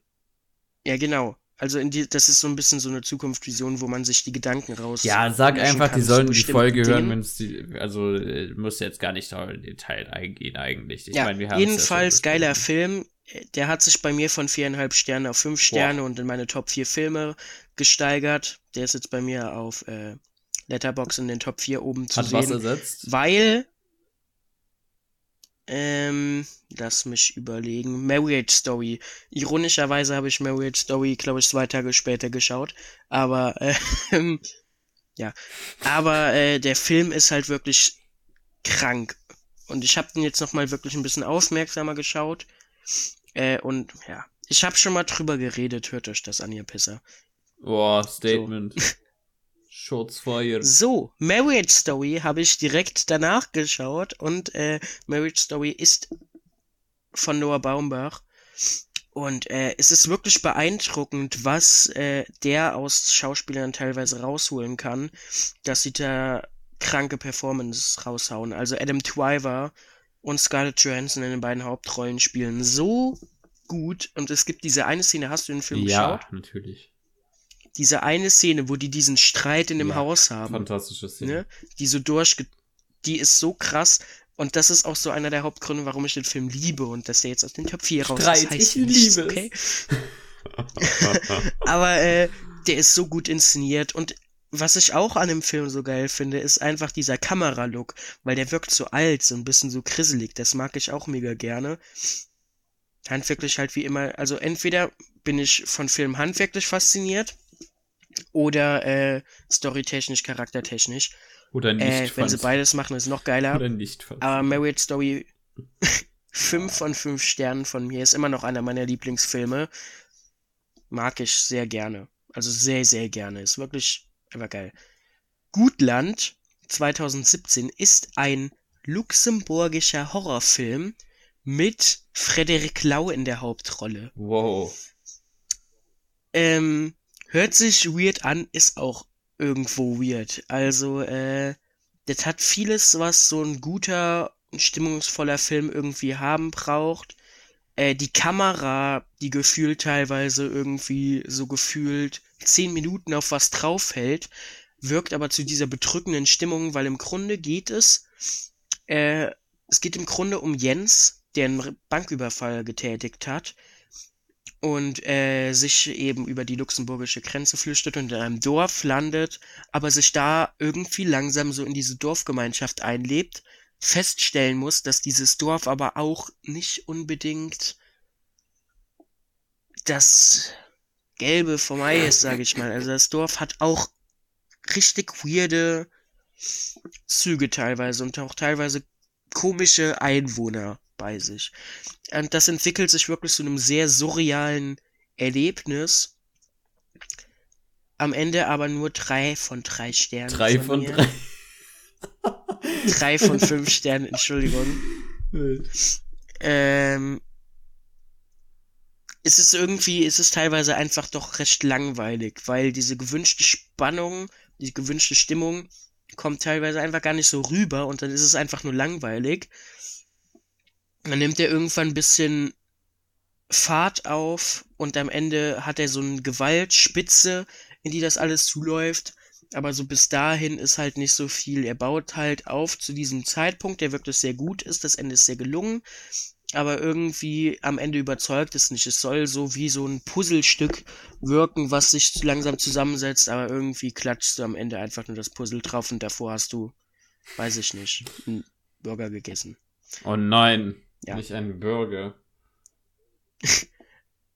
ja, genau. Also die, das ist so ein bisschen so eine Zukunftsvision, wo man sich die Gedanken raus. ja, sag einfach, die sollen die Folge hören, wenn es die. Also, äh, muss jetzt gar nicht da in Detail eingehen, eigentlich. Ich ja, meine, wir haben jedenfalls schon geiler. Film. Der hat sich bei mir von viereinhalb Sternen auf fünf Sterne und in meine Top 4 Filme gesteigert. Der ist jetzt bei mir auf äh, Letterbox in den Top 4 oben zu Hat was sehen. ersetzt? Weil, ähm, lass mich überlegen. Marriage Story. Ironischerweise habe ich Marriage Story, glaube ich, zwei Tage später geschaut. Aber, (laughs) ähm, ja. Aber äh, der Film ist halt wirklich krank. Und ich habe den jetzt nochmal wirklich ein bisschen aufmerksamer geschaut. Äh, und ja, ich habe schon mal drüber geredet. Hört euch das an, ihr Pisser. Boah, Statement. (laughs) Shots fired. So, Marriage Story habe ich direkt danach geschaut und äh, Marriage Story ist von Noah Baumbach. Und äh, es ist wirklich beeindruckend, was äh, der aus Schauspielern teilweise rausholen kann, dass sie da kranke Performance raushauen. Also Adam Driver und Scarlett Johansson in den beiden Hauptrollen spielen so gut. Und es gibt diese eine Szene, hast du den Film geschaut? Ja, natürlich. Diese eine Szene, wo die diesen Streit in dem Ja, Haus haben Fantastische Szene. ne, die so durchge... Die ist so krass. Und das ist auch so einer der Hauptgründe, warum ich den Film liebe und dass der jetzt aus den Top 4 raus Streit, ist. heißt ich nichts, liebe okay? (laughs) (laughs) Aber äh, der ist so gut inszeniert und was ich auch an dem Film so geil finde, ist einfach dieser Kameralook, weil der wirkt so alt, so ein bisschen so krisselig. Das mag ich auch mega gerne. Handwerklich halt wie immer, also entweder bin ich von Film handwerklich fasziniert oder äh, storytechnisch, charaktertechnisch. Oder nicht. Äh, wenn sie beides machen, ist noch geiler. Oder nicht. Aber Marriage Story (laughs) 5 von 5 Sternen von mir ist immer noch einer meiner Lieblingsfilme. Mag ich sehr gerne. Also sehr, sehr gerne. Ist wirklich einfach geil. Gutland 2017 ist ein luxemburgischer Horrorfilm mit Frederik Lau in der Hauptrolle. Wow. Ähm, hört sich weird an, ist auch irgendwo weird. Also, äh, das hat vieles, was so ein guter, stimmungsvoller Film irgendwie haben braucht. Äh, die Kamera, die gefühlt teilweise irgendwie so gefühlt zehn Minuten auf was draufhält, wirkt aber zu dieser bedrückenden Stimmung, weil im Grunde geht es, äh, es geht im Grunde um Jens, der einen Banküberfall getätigt hat und äh, sich eben über die luxemburgische Grenze flüchtet und in einem Dorf landet, aber sich da irgendwie langsam so in diese Dorfgemeinschaft einlebt, feststellen muss, dass dieses Dorf aber auch nicht unbedingt das Gelbe vom Ei ist, sage ich mal. Also das Dorf hat auch richtig weirde Züge teilweise und auch teilweise komische Einwohner bei sich. Und das entwickelt sich wirklich zu einem sehr surrealen Erlebnis. Am Ende aber nur drei von drei Sternen. Drei von mir. drei. Drei von fünf Sternen, Entschuldigung. (laughs) Ähm, es ist irgendwie, es ist teilweise einfach doch recht langweilig, weil diese gewünschte Spannung, die gewünschte Stimmung kommt teilweise einfach gar nicht so rüber und dann ist es einfach nur langweilig. Dann nimmt er irgendwann ein bisschen Fahrt auf und am Ende hat er so eine Gewaltspitze, in die das alles zuläuft. Aber so bis dahin ist halt nicht so viel. Er baut halt auf zu diesem Zeitpunkt, der wirklich sehr gut ist. Das Ende ist sehr gelungen. Aber irgendwie am Ende überzeugt es nicht. Es soll so wie so ein Puzzlestück wirken, was sich langsam zusammensetzt, aber irgendwie klatschst du am Ende einfach nur das Puzzle drauf und davor hast du, weiß ich nicht, einen Burger gegessen. Oh nein. Ja. Nicht ein Burger. (laughs)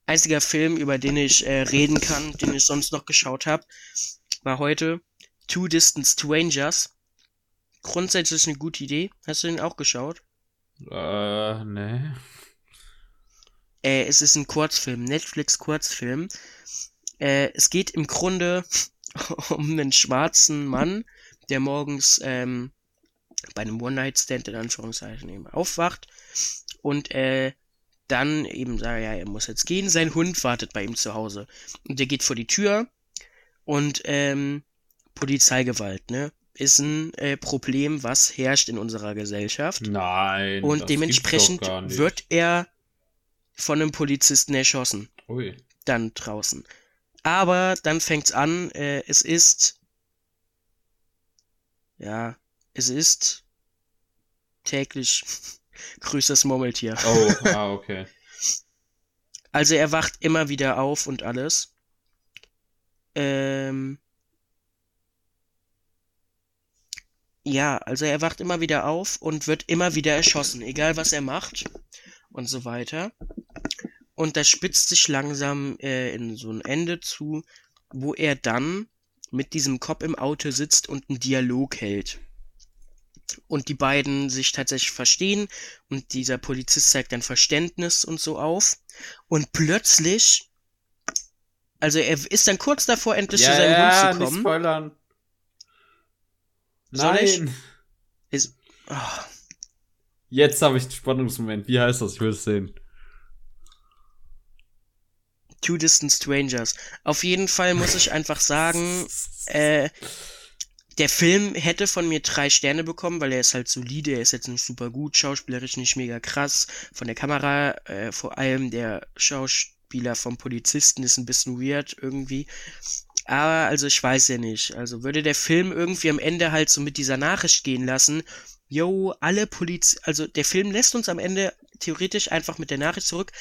einziger Film, über den ich äh, reden kann, den ich sonst noch geschaut habe, war heute Two Distant Strangers. Grundsätzlich eine gute Idee. Hast du den auch geschaut? Äh, ne. Äh, es ist ein Kurzfilm, Netflix-Kurzfilm. Äh, es geht im Grunde (laughs) um einen schwarzen Mann, der morgens ähm, bei einem One-Night-Stand in Anführungszeichen eben aufwacht und äh, dann eben sagt, ja, er muss jetzt gehen, sein Hund wartet bei ihm zu Hause. Und der geht vor die Tür und ähm, Polizeigewalt, ne? Ist ein äh, Problem, was herrscht in unserer Gesellschaft. Nein. Und dementsprechend wird er von einem Polizisten erschossen. Ui. Dann draußen. Aber dann fängt's an, äh, es ist. Ja, es ist täglich (laughs) grüßt das Murmeltier. Oh, ah, okay. Also er wacht immer wieder auf und alles. Ähm. Ja, also er wacht immer wieder auf und wird immer wieder erschossen, egal was er macht und so weiter. Und das spitzt sich langsam äh, in so ein Ende zu, wo er dann mit diesem Cop im Auto sitzt und einen Dialog hält. Und die beiden sich tatsächlich verstehen und dieser Polizist zeigt dann Verständnis und so auf. Und plötzlich, also er ist dann kurz davor, endlich zu ja, seinem ja, Hund zu nicht kommen. spoilern. Soll ich? Nein. Ist, oh, Jetzt habe ich den Spannungsmoment. Wie heißt das? Ich will es sehen. Two Distant Strangers. Auf jeden Fall muss ich einfach sagen, äh, der Film hätte von mir drei Sterne bekommen, weil er ist halt solide, er ist jetzt nicht super gut, schauspielerisch nicht mega krass. Von der Kamera, äh, vor allem der Schauspieler vom Polizisten ist ein bisschen weird irgendwie. Aber also ich weiß ja nicht. Also würde der Film irgendwie am Ende halt so mit dieser Nachricht gehen lassen, yo, alle Poliz, also der Film lässt uns am Ende theoretisch einfach mit der Nachricht zurück,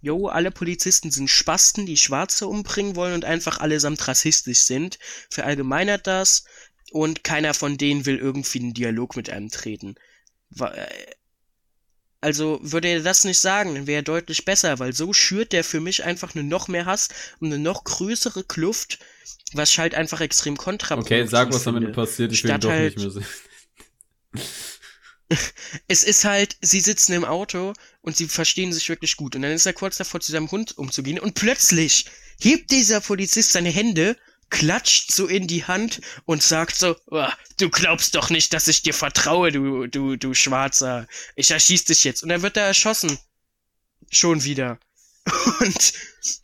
yo, alle Polizisten sind Spasten, die Schwarze umbringen wollen und einfach allesamt rassistisch sind, verallgemeinert das und keiner von denen will irgendwie einen Dialog mit einem treten. Äh, Also würde er das nicht sagen, dann wäre er deutlich besser, weil so schürt der für mich einfach nur noch mehr Hass und eine noch größere Kluft, was halt einfach extrem kontraproduktiv Okay, sag, was am Ende finde. passiert. Ich will Statt doch halt- nicht mehr sehen. (laughs) Es ist halt, sie sitzen im Auto und sie verstehen sich wirklich gut. Und dann ist er kurz davor, zu seinem Hund umzugehen. Und plötzlich hebt dieser Polizist seine Hände, klatscht so in die Hand und sagt so, "Ah, du glaubst doch nicht, dass ich dir vertraue, du, du, du Schwarzer. Ich erschieß dich jetzt. Und dann wird er erschossen. Schon wieder. (laughs) Und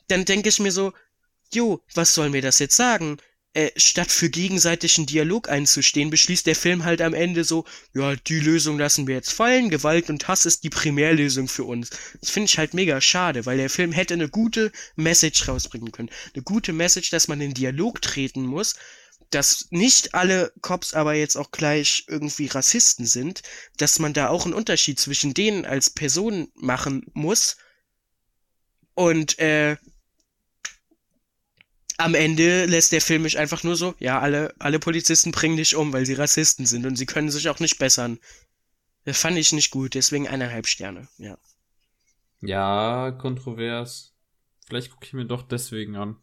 dann denke ich mir so, jo, was soll mir das jetzt sagen? Äh, statt für gegenseitigen Dialog einzustehen, beschließt der Film halt am Ende so, ja, die Lösung lassen wir jetzt fallen, Gewalt und Hass ist die Primärlösung für uns. Das finde ich halt mega schade, weil der Film hätte eine gute Message rausbringen können. Eine gute Message, dass man in Dialog treten muss, dass nicht alle Cops aber jetzt auch gleich irgendwie Rassisten sind, dass man da auch einen Unterschied zwischen denen als Person machen muss. Und äh, am Ende lässt der Film mich einfach nur so, ja, alle, alle Polizisten bringen dich um, weil sie Rassisten sind und sie können sich auch nicht bessern. Das fand ich nicht gut, deswegen eineinhalb Sterne, ja. Ja, kontrovers. Vielleicht gucke ich mir doch deswegen an.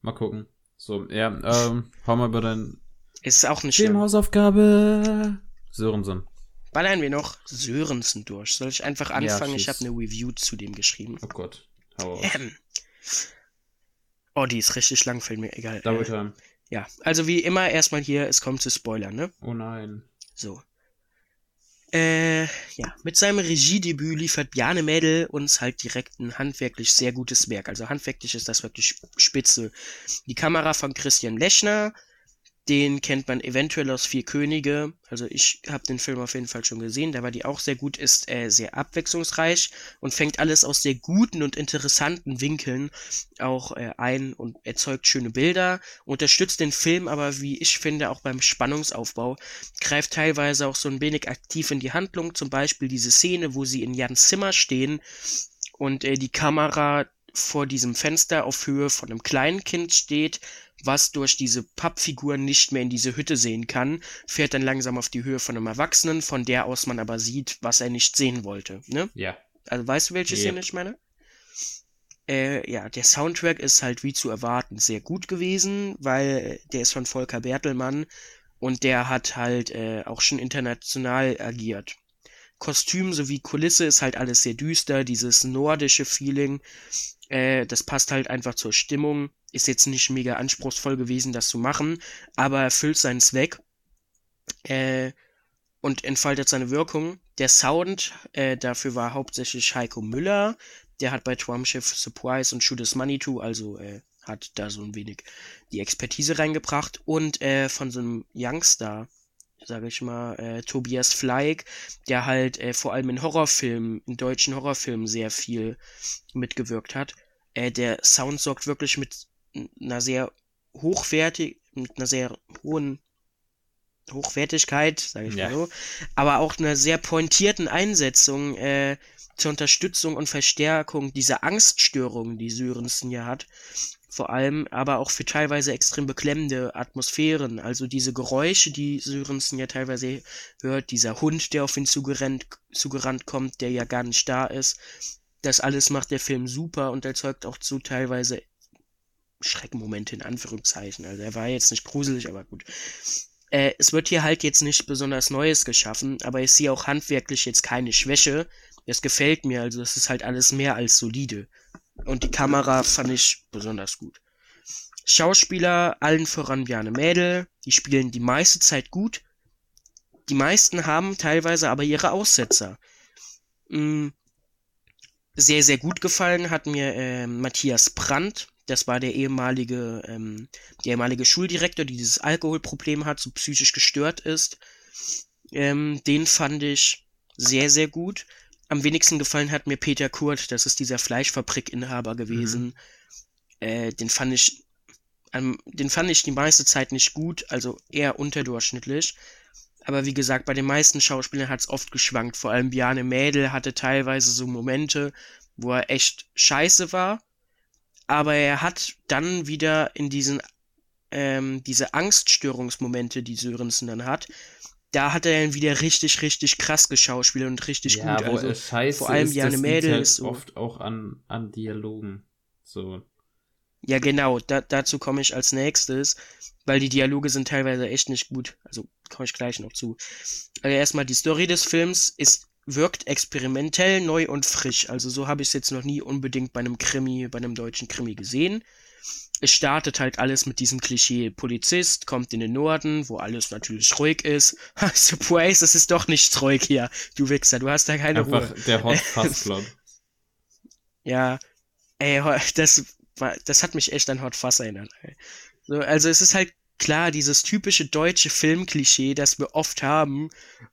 Mal gucken. So, ja, ähm, hau mal über deinen Ist auch nicht schlimm. Filmhausaufgabe. Sörensen. Ballern wir noch Sörensen durch. Soll ich einfach anfangen? ich schieß. habe eine Review zu dem geschrieben. Oh Gott. Hau auf. Ähm. Oh, die ist richtig lang, fällt mir egal. Double Time. ja, also wie immer erstmal hier, es kommt zu Spoilern, ne? Oh nein. So. Äh, ja, mit seinem Regiedebüt liefert Bjarne Mädel uns halt direkt ein handwerklich sehr gutes Werk. Also handwerklich ist das wirklich spitze. Die Kamera von Christian Lechner, den kennt man eventuell aus Vier Könige. Also ich habe den Film auf jeden Fall schon gesehen, da war die auch sehr gut, ist äh, sehr abwechslungsreich und fängt alles aus sehr guten und interessanten Winkeln auch äh, ein und erzeugt schöne Bilder, unterstützt den Film aber, wie ich finde, auch beim Spannungsaufbau, greift teilweise auch so ein wenig aktiv in die Handlung, zum Beispiel diese Szene, wo sie in Jans Zimmer stehen und äh, die Kamera vor diesem Fenster auf Höhe von einem kleinen Kind steht, was durch diese Pappfiguren nicht mehr in diese Hütte sehen kann, fährt dann langsam auf die Höhe von einem Erwachsenen, von der aus man aber sieht, was er nicht sehen wollte. Ne? Ja. Also weißt du, welche Yep. Szene ich meine? Äh, ja, der Soundtrack ist halt wie zu erwarten sehr gut gewesen, weil der ist von Volker Bertelmann und der hat halt äh, auch schon international agiert. Kostüm sowie Kulisse ist halt alles sehr düster, dieses nordische Feeling, äh, das passt halt einfach zur Stimmung. Ist jetzt nicht mega anspruchsvoll gewesen, das zu machen, aber erfüllt seinen Zweck äh, und entfaltet seine Wirkung. Der Sound, äh, dafür war hauptsächlich Heiko Müller, der hat bei Traumschiff Surprise und Shoot Is Money Too, also äh, hat da so ein wenig die Expertise reingebracht und äh, von so einem Youngster, sage ich mal, äh, Tobias Fleig, der halt äh, vor allem in Horrorfilmen, in deutschen Horrorfilmen sehr viel mitgewirkt hat. Äh, der Sound sorgt wirklich mit einer sehr hochwertig, mit einer sehr hohen Hochwertigkeit, sage ich Ja. mal so, aber auch einer sehr pointierten Einsetzung äh, zur Unterstützung und Verstärkung dieser Angststörungen, die Sörensen ja hat. Vor allem aber auch für teilweise extrem beklemmende Atmosphären. Also diese Geräusche, die Sörensen ja teilweise hört, dieser Hund, der auf ihn zugerannt, zugerannt kommt, der ja gar nicht da ist. Das alles macht der Film super und erzeugt auch so teilweise Schreckmomente in Anführungszeichen. Also er war jetzt nicht gruselig, aber gut. Äh, es wird hier halt jetzt nicht besonders Neues geschaffen, aber ich sehe auch handwerklich jetzt keine Schwäche. Es gefällt mir, also es ist halt alles mehr als solide. Und die Kamera fand ich besonders gut. Schauspieler, allen voran Bjarne Mädel, die spielen die meiste Zeit gut. Die meisten haben teilweise aber ihre Aussetzer. Mm, sehr, sehr gut gefallen hat mir äh, Matthias Brandt. Das war der ehemalige, ähm, der ehemalige Schuldirektor, die dieses Alkoholproblem hat, so psychisch gestört ist. Ähm, den fand ich sehr, sehr gut. Am wenigsten gefallen hat mir Peter Kurt, das ist dieser Fleischfabrikinhaber gewesen. Äh, den fand ich, ähm, den fand ich die meiste Zeit nicht gut, also eher unterdurchschnittlich. Aber wie gesagt, bei den meisten Schauspielern hat es oft geschwankt. Vor allem Bjarne Mädel hatte teilweise so Momente, wo er echt scheiße war. Aber er hat dann wieder in diesen, ähm, diese Angststörungsmomente, die Sörensen dann hat, da hat er dann wieder richtig, richtig krass geschauspielt und richtig ja, gut. wo Also, es scheiße vor allem ist, das Mädel halt ist so- oft auch an, an Dialogen. So. Ja, genau, da, dazu komme ich als nächstes, weil die Dialoge sind teilweise echt nicht gut. Also komme ich gleich noch zu. Also erstmal die Story des Films ist wirkt experimentell, neu und frisch. Also so habe ich es jetzt noch nie unbedingt bei einem Krimi, bei einem deutschen Krimi gesehen. Es startet halt alles mit diesem Klischee Polizist, kommt in den Norden, wo alles natürlich ruhig ist. (laughs) Surprise, es ist doch nicht ruhig hier, du Wichser, du hast da keine Einfach Ruhe. der Hot. (laughs) Ja, ey, das war, das hat mich echt an Hot Fuzz erinnert. So, also es ist halt klar, dieses typische deutsche Filmklischee, das wir oft haben.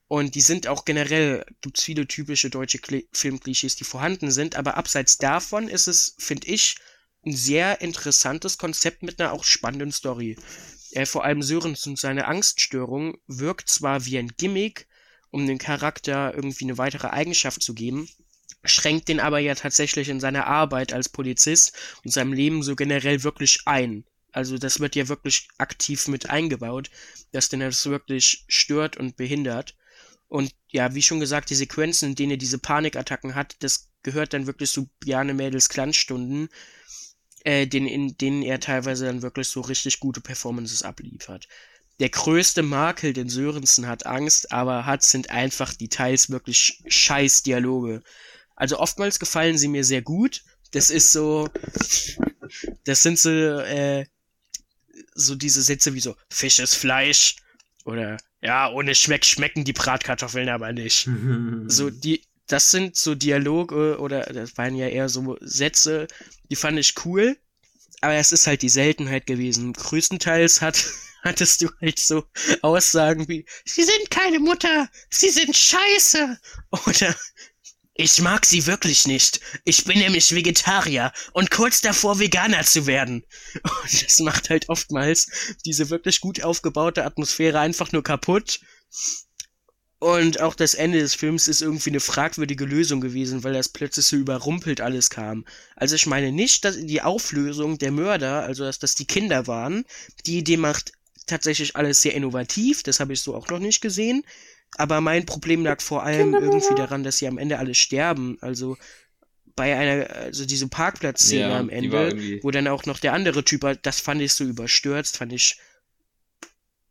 Und die sind auch generell, gibt's viele typische deutsche Kli Filmklischees, die vorhanden sind. Aber abseits davon ist es, finde ich, ein sehr interessantes Konzept mit einer auch spannenden Story. Äh, vor allem Sörens und seine Angststörung wirkt zwar wie ein Gimmick, um dem Charakter irgendwie eine weitere Eigenschaft zu geben, schränkt den aber ja tatsächlich in seiner Arbeit als Polizist und seinem Leben so generell wirklich ein. Also das wird ja wirklich aktiv mit eingebaut, dass den das wirklich stört und behindert. Und ja, wie schon gesagt, die Sequenzen, in denen er diese Panikattacken hat, das gehört dann wirklich zu Bjarne Mädels Glanzstunden, äh, den, in denen er teilweise dann wirklich so richtig gute Performances abliefert. der größte Makel, den Sörensen hat Angst, aber hat, sind einfach die teils wirklich scheiß Dialoge. Also oftmals gefallen sie mir sehr gut. Das ist so, das sind so, äh, so diese Sätze wie so, Fisch ist Fleisch. Oder, ja, ohne Schmeck schmecken die Bratkartoffeln aber nicht. (laughs) so, die, das sind so Dialoge oder das waren ja eher so Sätze, die fand ich cool. Aber es ist halt die Seltenheit gewesen. Größtenteils hat, (laughs) hattest du halt so Aussagen wie, sie sind keine Mutter, sie sind scheiße. Oder, ich mag sie wirklich nicht. Ich bin nämlich Vegetarier und kurz davor Veganer zu werden. (laughs) Und das macht halt oftmals diese wirklich gut aufgebaute Atmosphäre einfach nur kaputt. Und auch das Ende des Films ist irgendwie eine fragwürdige Lösung gewesen, weil das plötzlich so überrumpelt alles kam. Also ich meine nicht, dass die Auflösung der Mörder, also dass das die Kinder waren, die Idee macht tatsächlich alles sehr innovativ, das habe ich so auch noch nicht gesehen. Aber mein Problem lag vor allem irgendwie daran, dass sie am Ende alle sterben. Also bei einer, also diese Parkplatzszene Ja, am Ende, irgendwie- wo dann auch noch der andere Typ, war, das fand ich so überstürzt, fand ich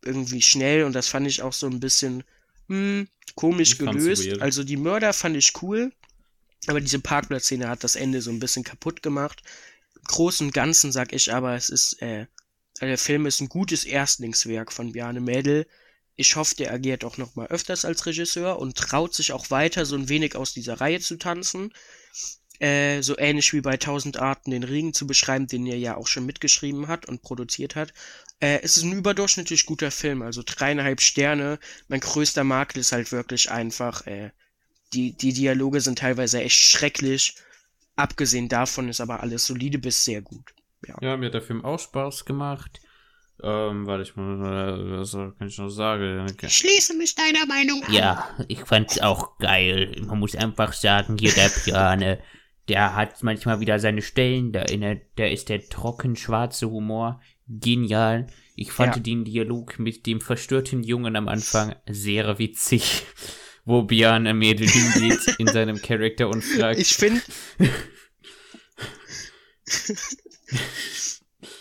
irgendwie schnell und das fand ich auch so ein bisschen hm, komisch gelöst. weird. Also die Mörder fand ich cool, aber diese Parkplatzszene hat das Ende so ein bisschen kaputt gemacht. Im Großen und Ganzen sag ich aber, es ist, äh, der Film ist ein gutes Erstlingswerk von Bjarne Mädel. Ich hoffe, der agiert auch noch mal öfters als Regisseur und traut sich auch weiter so ein wenig aus dieser Reihe zu tanzen. Äh, so ähnlich wie bei Tausend Arten den Regen zu beschreiben, den er ja auch schon mitgeschrieben hat und produziert hat. Äh, es ist ein überdurchschnittlich guter Film, also dreieinhalb Sterne. Mein größter Makel ist halt wirklich einfach, äh, die, die Dialoge sind teilweise echt schrecklich. Abgesehen davon ist aber alles solide bis sehr gut. Ja, mir hat der Film auch Spaß gemacht. Ähm, warte ich mal, äh, was kann ich noch sagen? Okay. Ich schließe mich deiner Meinung an. Ja, ich fand's auch geil. Man muss einfach sagen, hier der (laughs) Piane, der hat manchmal wieder seine Stellen, da, erinnert, da ist der trocken schwarze Humor genial. Ich fand Ja. den Dialog mit dem verstörten Jungen am Anfang sehr witzig, (laughs) wo Björn ein Mädel hingeht in seinem Charakter und fragt, Ich finde. (laughs)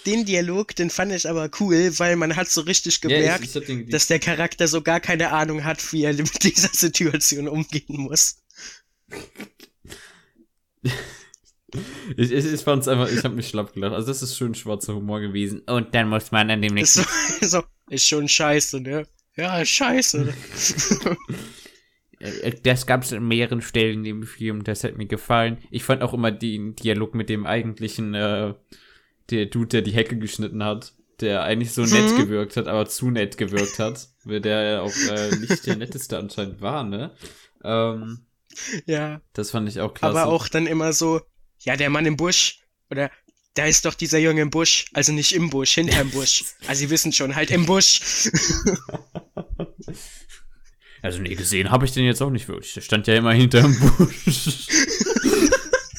den Dialog, den fand ich aber cool, weil man hat so richtig gemerkt, ich hab den, dass der Charakter so gar keine Ahnung hat, wie er (laughs) mit dieser Situation umgehen muss. Ich, ich, ich fand's einfach, ich hab mich schlapp gelacht. Also das ist schön schwarzer Humor gewesen. und dann muss man an dem nächsten (laughs) so, ist schon scheiße, ne? Ja, scheiße. (laughs) (laughs) Äh, Das gab es an mehreren Stellen in dem Film, das hat mir gefallen. Ich fand auch immer den Dialog mit dem eigentlichen, äh, der Dude, der die Hecke geschnitten hat, der eigentlich so nett Mhm. gewirkt hat, aber zu nett gewirkt hat, weil der ja auch äh, nicht der netteste anscheinend war, ne? Ähm, ja, das fand ich auch klasse. aber auch dann immer so, ja, der Mann im Busch, oder da ist doch dieser Junge im Busch, also nicht im Busch, hinterm (laughs) Busch. Also Sie wissen schon, halt im Busch. (laughs) Also nee, gesehen habe ich den jetzt auch nicht wirklich. Der stand ja immer hinterm Busch. (laughs)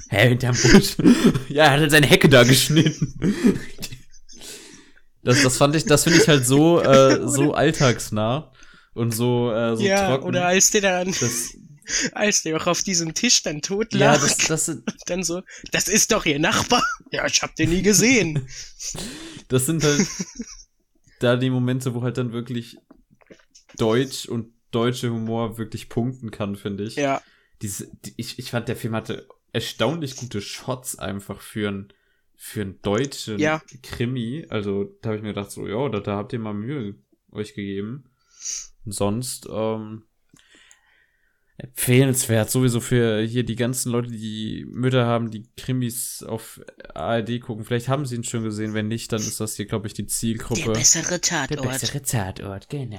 Hä, hinterm Busch? Ja, er hat halt seine Hecke da geschnitten. Das, das fand ich, das finde ich halt so, äh, so alltagsnah und so, äh, so ja, trocken. oder als der dann, das, als der auch auf diesem Tisch dann tot ja, lag, das, das, sind, (laughs) dann so, das ist doch ihr Nachbar. (laughs) Ja, ich hab den nie gesehen. (laughs) das sind halt da die Momente, wo halt dann wirklich Deutsch und deutsche Humor wirklich punkten kann, finde ich. ja, Diese, die, ich, ich fand, der Film hatte erstaunlich gute Shots einfach für ein für einen deutschen Ja. Krimi. Also da habe ich mir gedacht, so, ja, da, da habt ihr mal Mühe euch gegeben. Und sonst, ähm, empfehlenswert, sowieso für hier die ganzen Leute, die Mütter haben, die Krimis auf ARD gucken. Vielleicht haben sie ihn schon gesehen, wenn nicht, dann ist das hier, glaube ich, die der Zielgruppe. bessere Der Tatort. bessere Tatort, genau.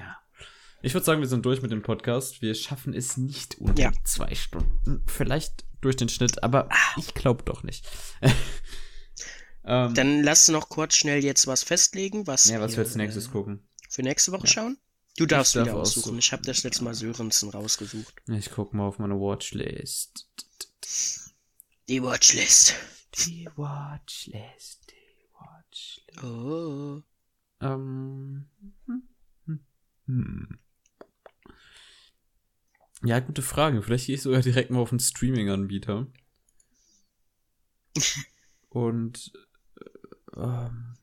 Ich würde sagen, wir sind durch mit dem Podcast. Wir schaffen es nicht unter Ja. zwei Stunden. Vielleicht durch den Schnitt, aber ich glaube doch nicht. (laughs) ähm, Dann lass noch kurz schnell jetzt was festlegen, was, ja, was wir als nächstes äh, gucken? für nächste Woche schauen. Du darfst darf wieder aussuchen. aussuchen. Ich habe das letzte Mal Sörensen rausgesucht. Ich gucke mal auf meine Watchlist. Die Watchlist. Die Watchlist, die Watchlist. Oh. Ähm, hm, hm, hm. Ja, gute Frage. Vielleicht gehe ich sogar direkt mal auf einen Streaming-Anbieter. (laughs) Und äh, ähm,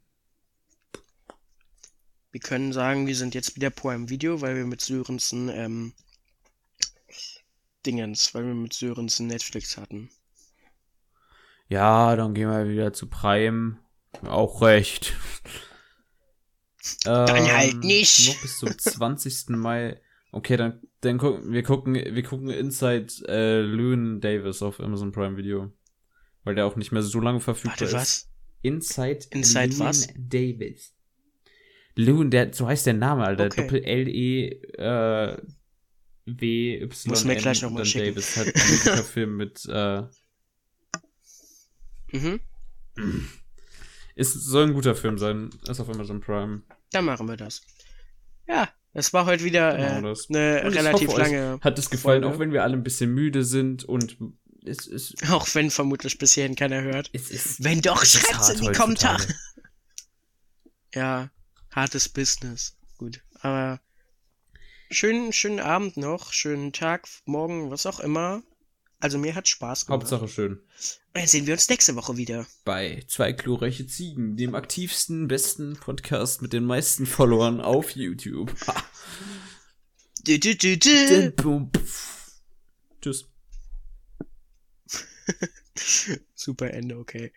Wir können sagen, wir sind jetzt wieder Prime Video, weil wir mit Sörensen, ähm, Dingens, weil wir mit Sörensen Netflix hatten. Ja, dann gehen wir wieder zu Prime. Auch recht. Dann Ähm, halt nicht. Noch bis zum 20. Mai. Okay, dann, dann gucken wir gucken, wir gucken Inside äh, Loon Davis auf Amazon Prime Video. Weil der auch nicht mehr so lange verfügbar Warte, ist. was? Inside, Inside was? Davis. Loon, der, so heißt der Name, Alter. Okay. Doppel L-E, äh, W, Y, Muss mir gleich noch und mal dann schicken. Davis. Halt ein guter Film mit, äh, Mhm. ist, soll ein guter Film sein. Ist auf Amazon Prime. Dann machen wir das. Ja, es war heute wieder äh, eine relativ hoffe, lange, Hat es gefallen, Folge. auch wenn wir alle ein bisschen müde sind und es ist, auch wenn vermutlich bis hierhin keiner hört. es ist, Wenn doch, es schreibt's hart in die. Kommentare. Ja, hartes Business. Gut, aber schönen, schönen Abend noch, schönen Tag, morgen, was auch immer. Also mir hat Spaß gemacht. Hauptsache schön. Dann sehen wir uns nächste Woche wieder. Bei zwei glorreiche Ziegen, dem aktivsten, besten Podcast mit den meisten Followern auf YouTube. (laughs) Du, du, du, du. Tschüss. (laughs) Super Ende, okay.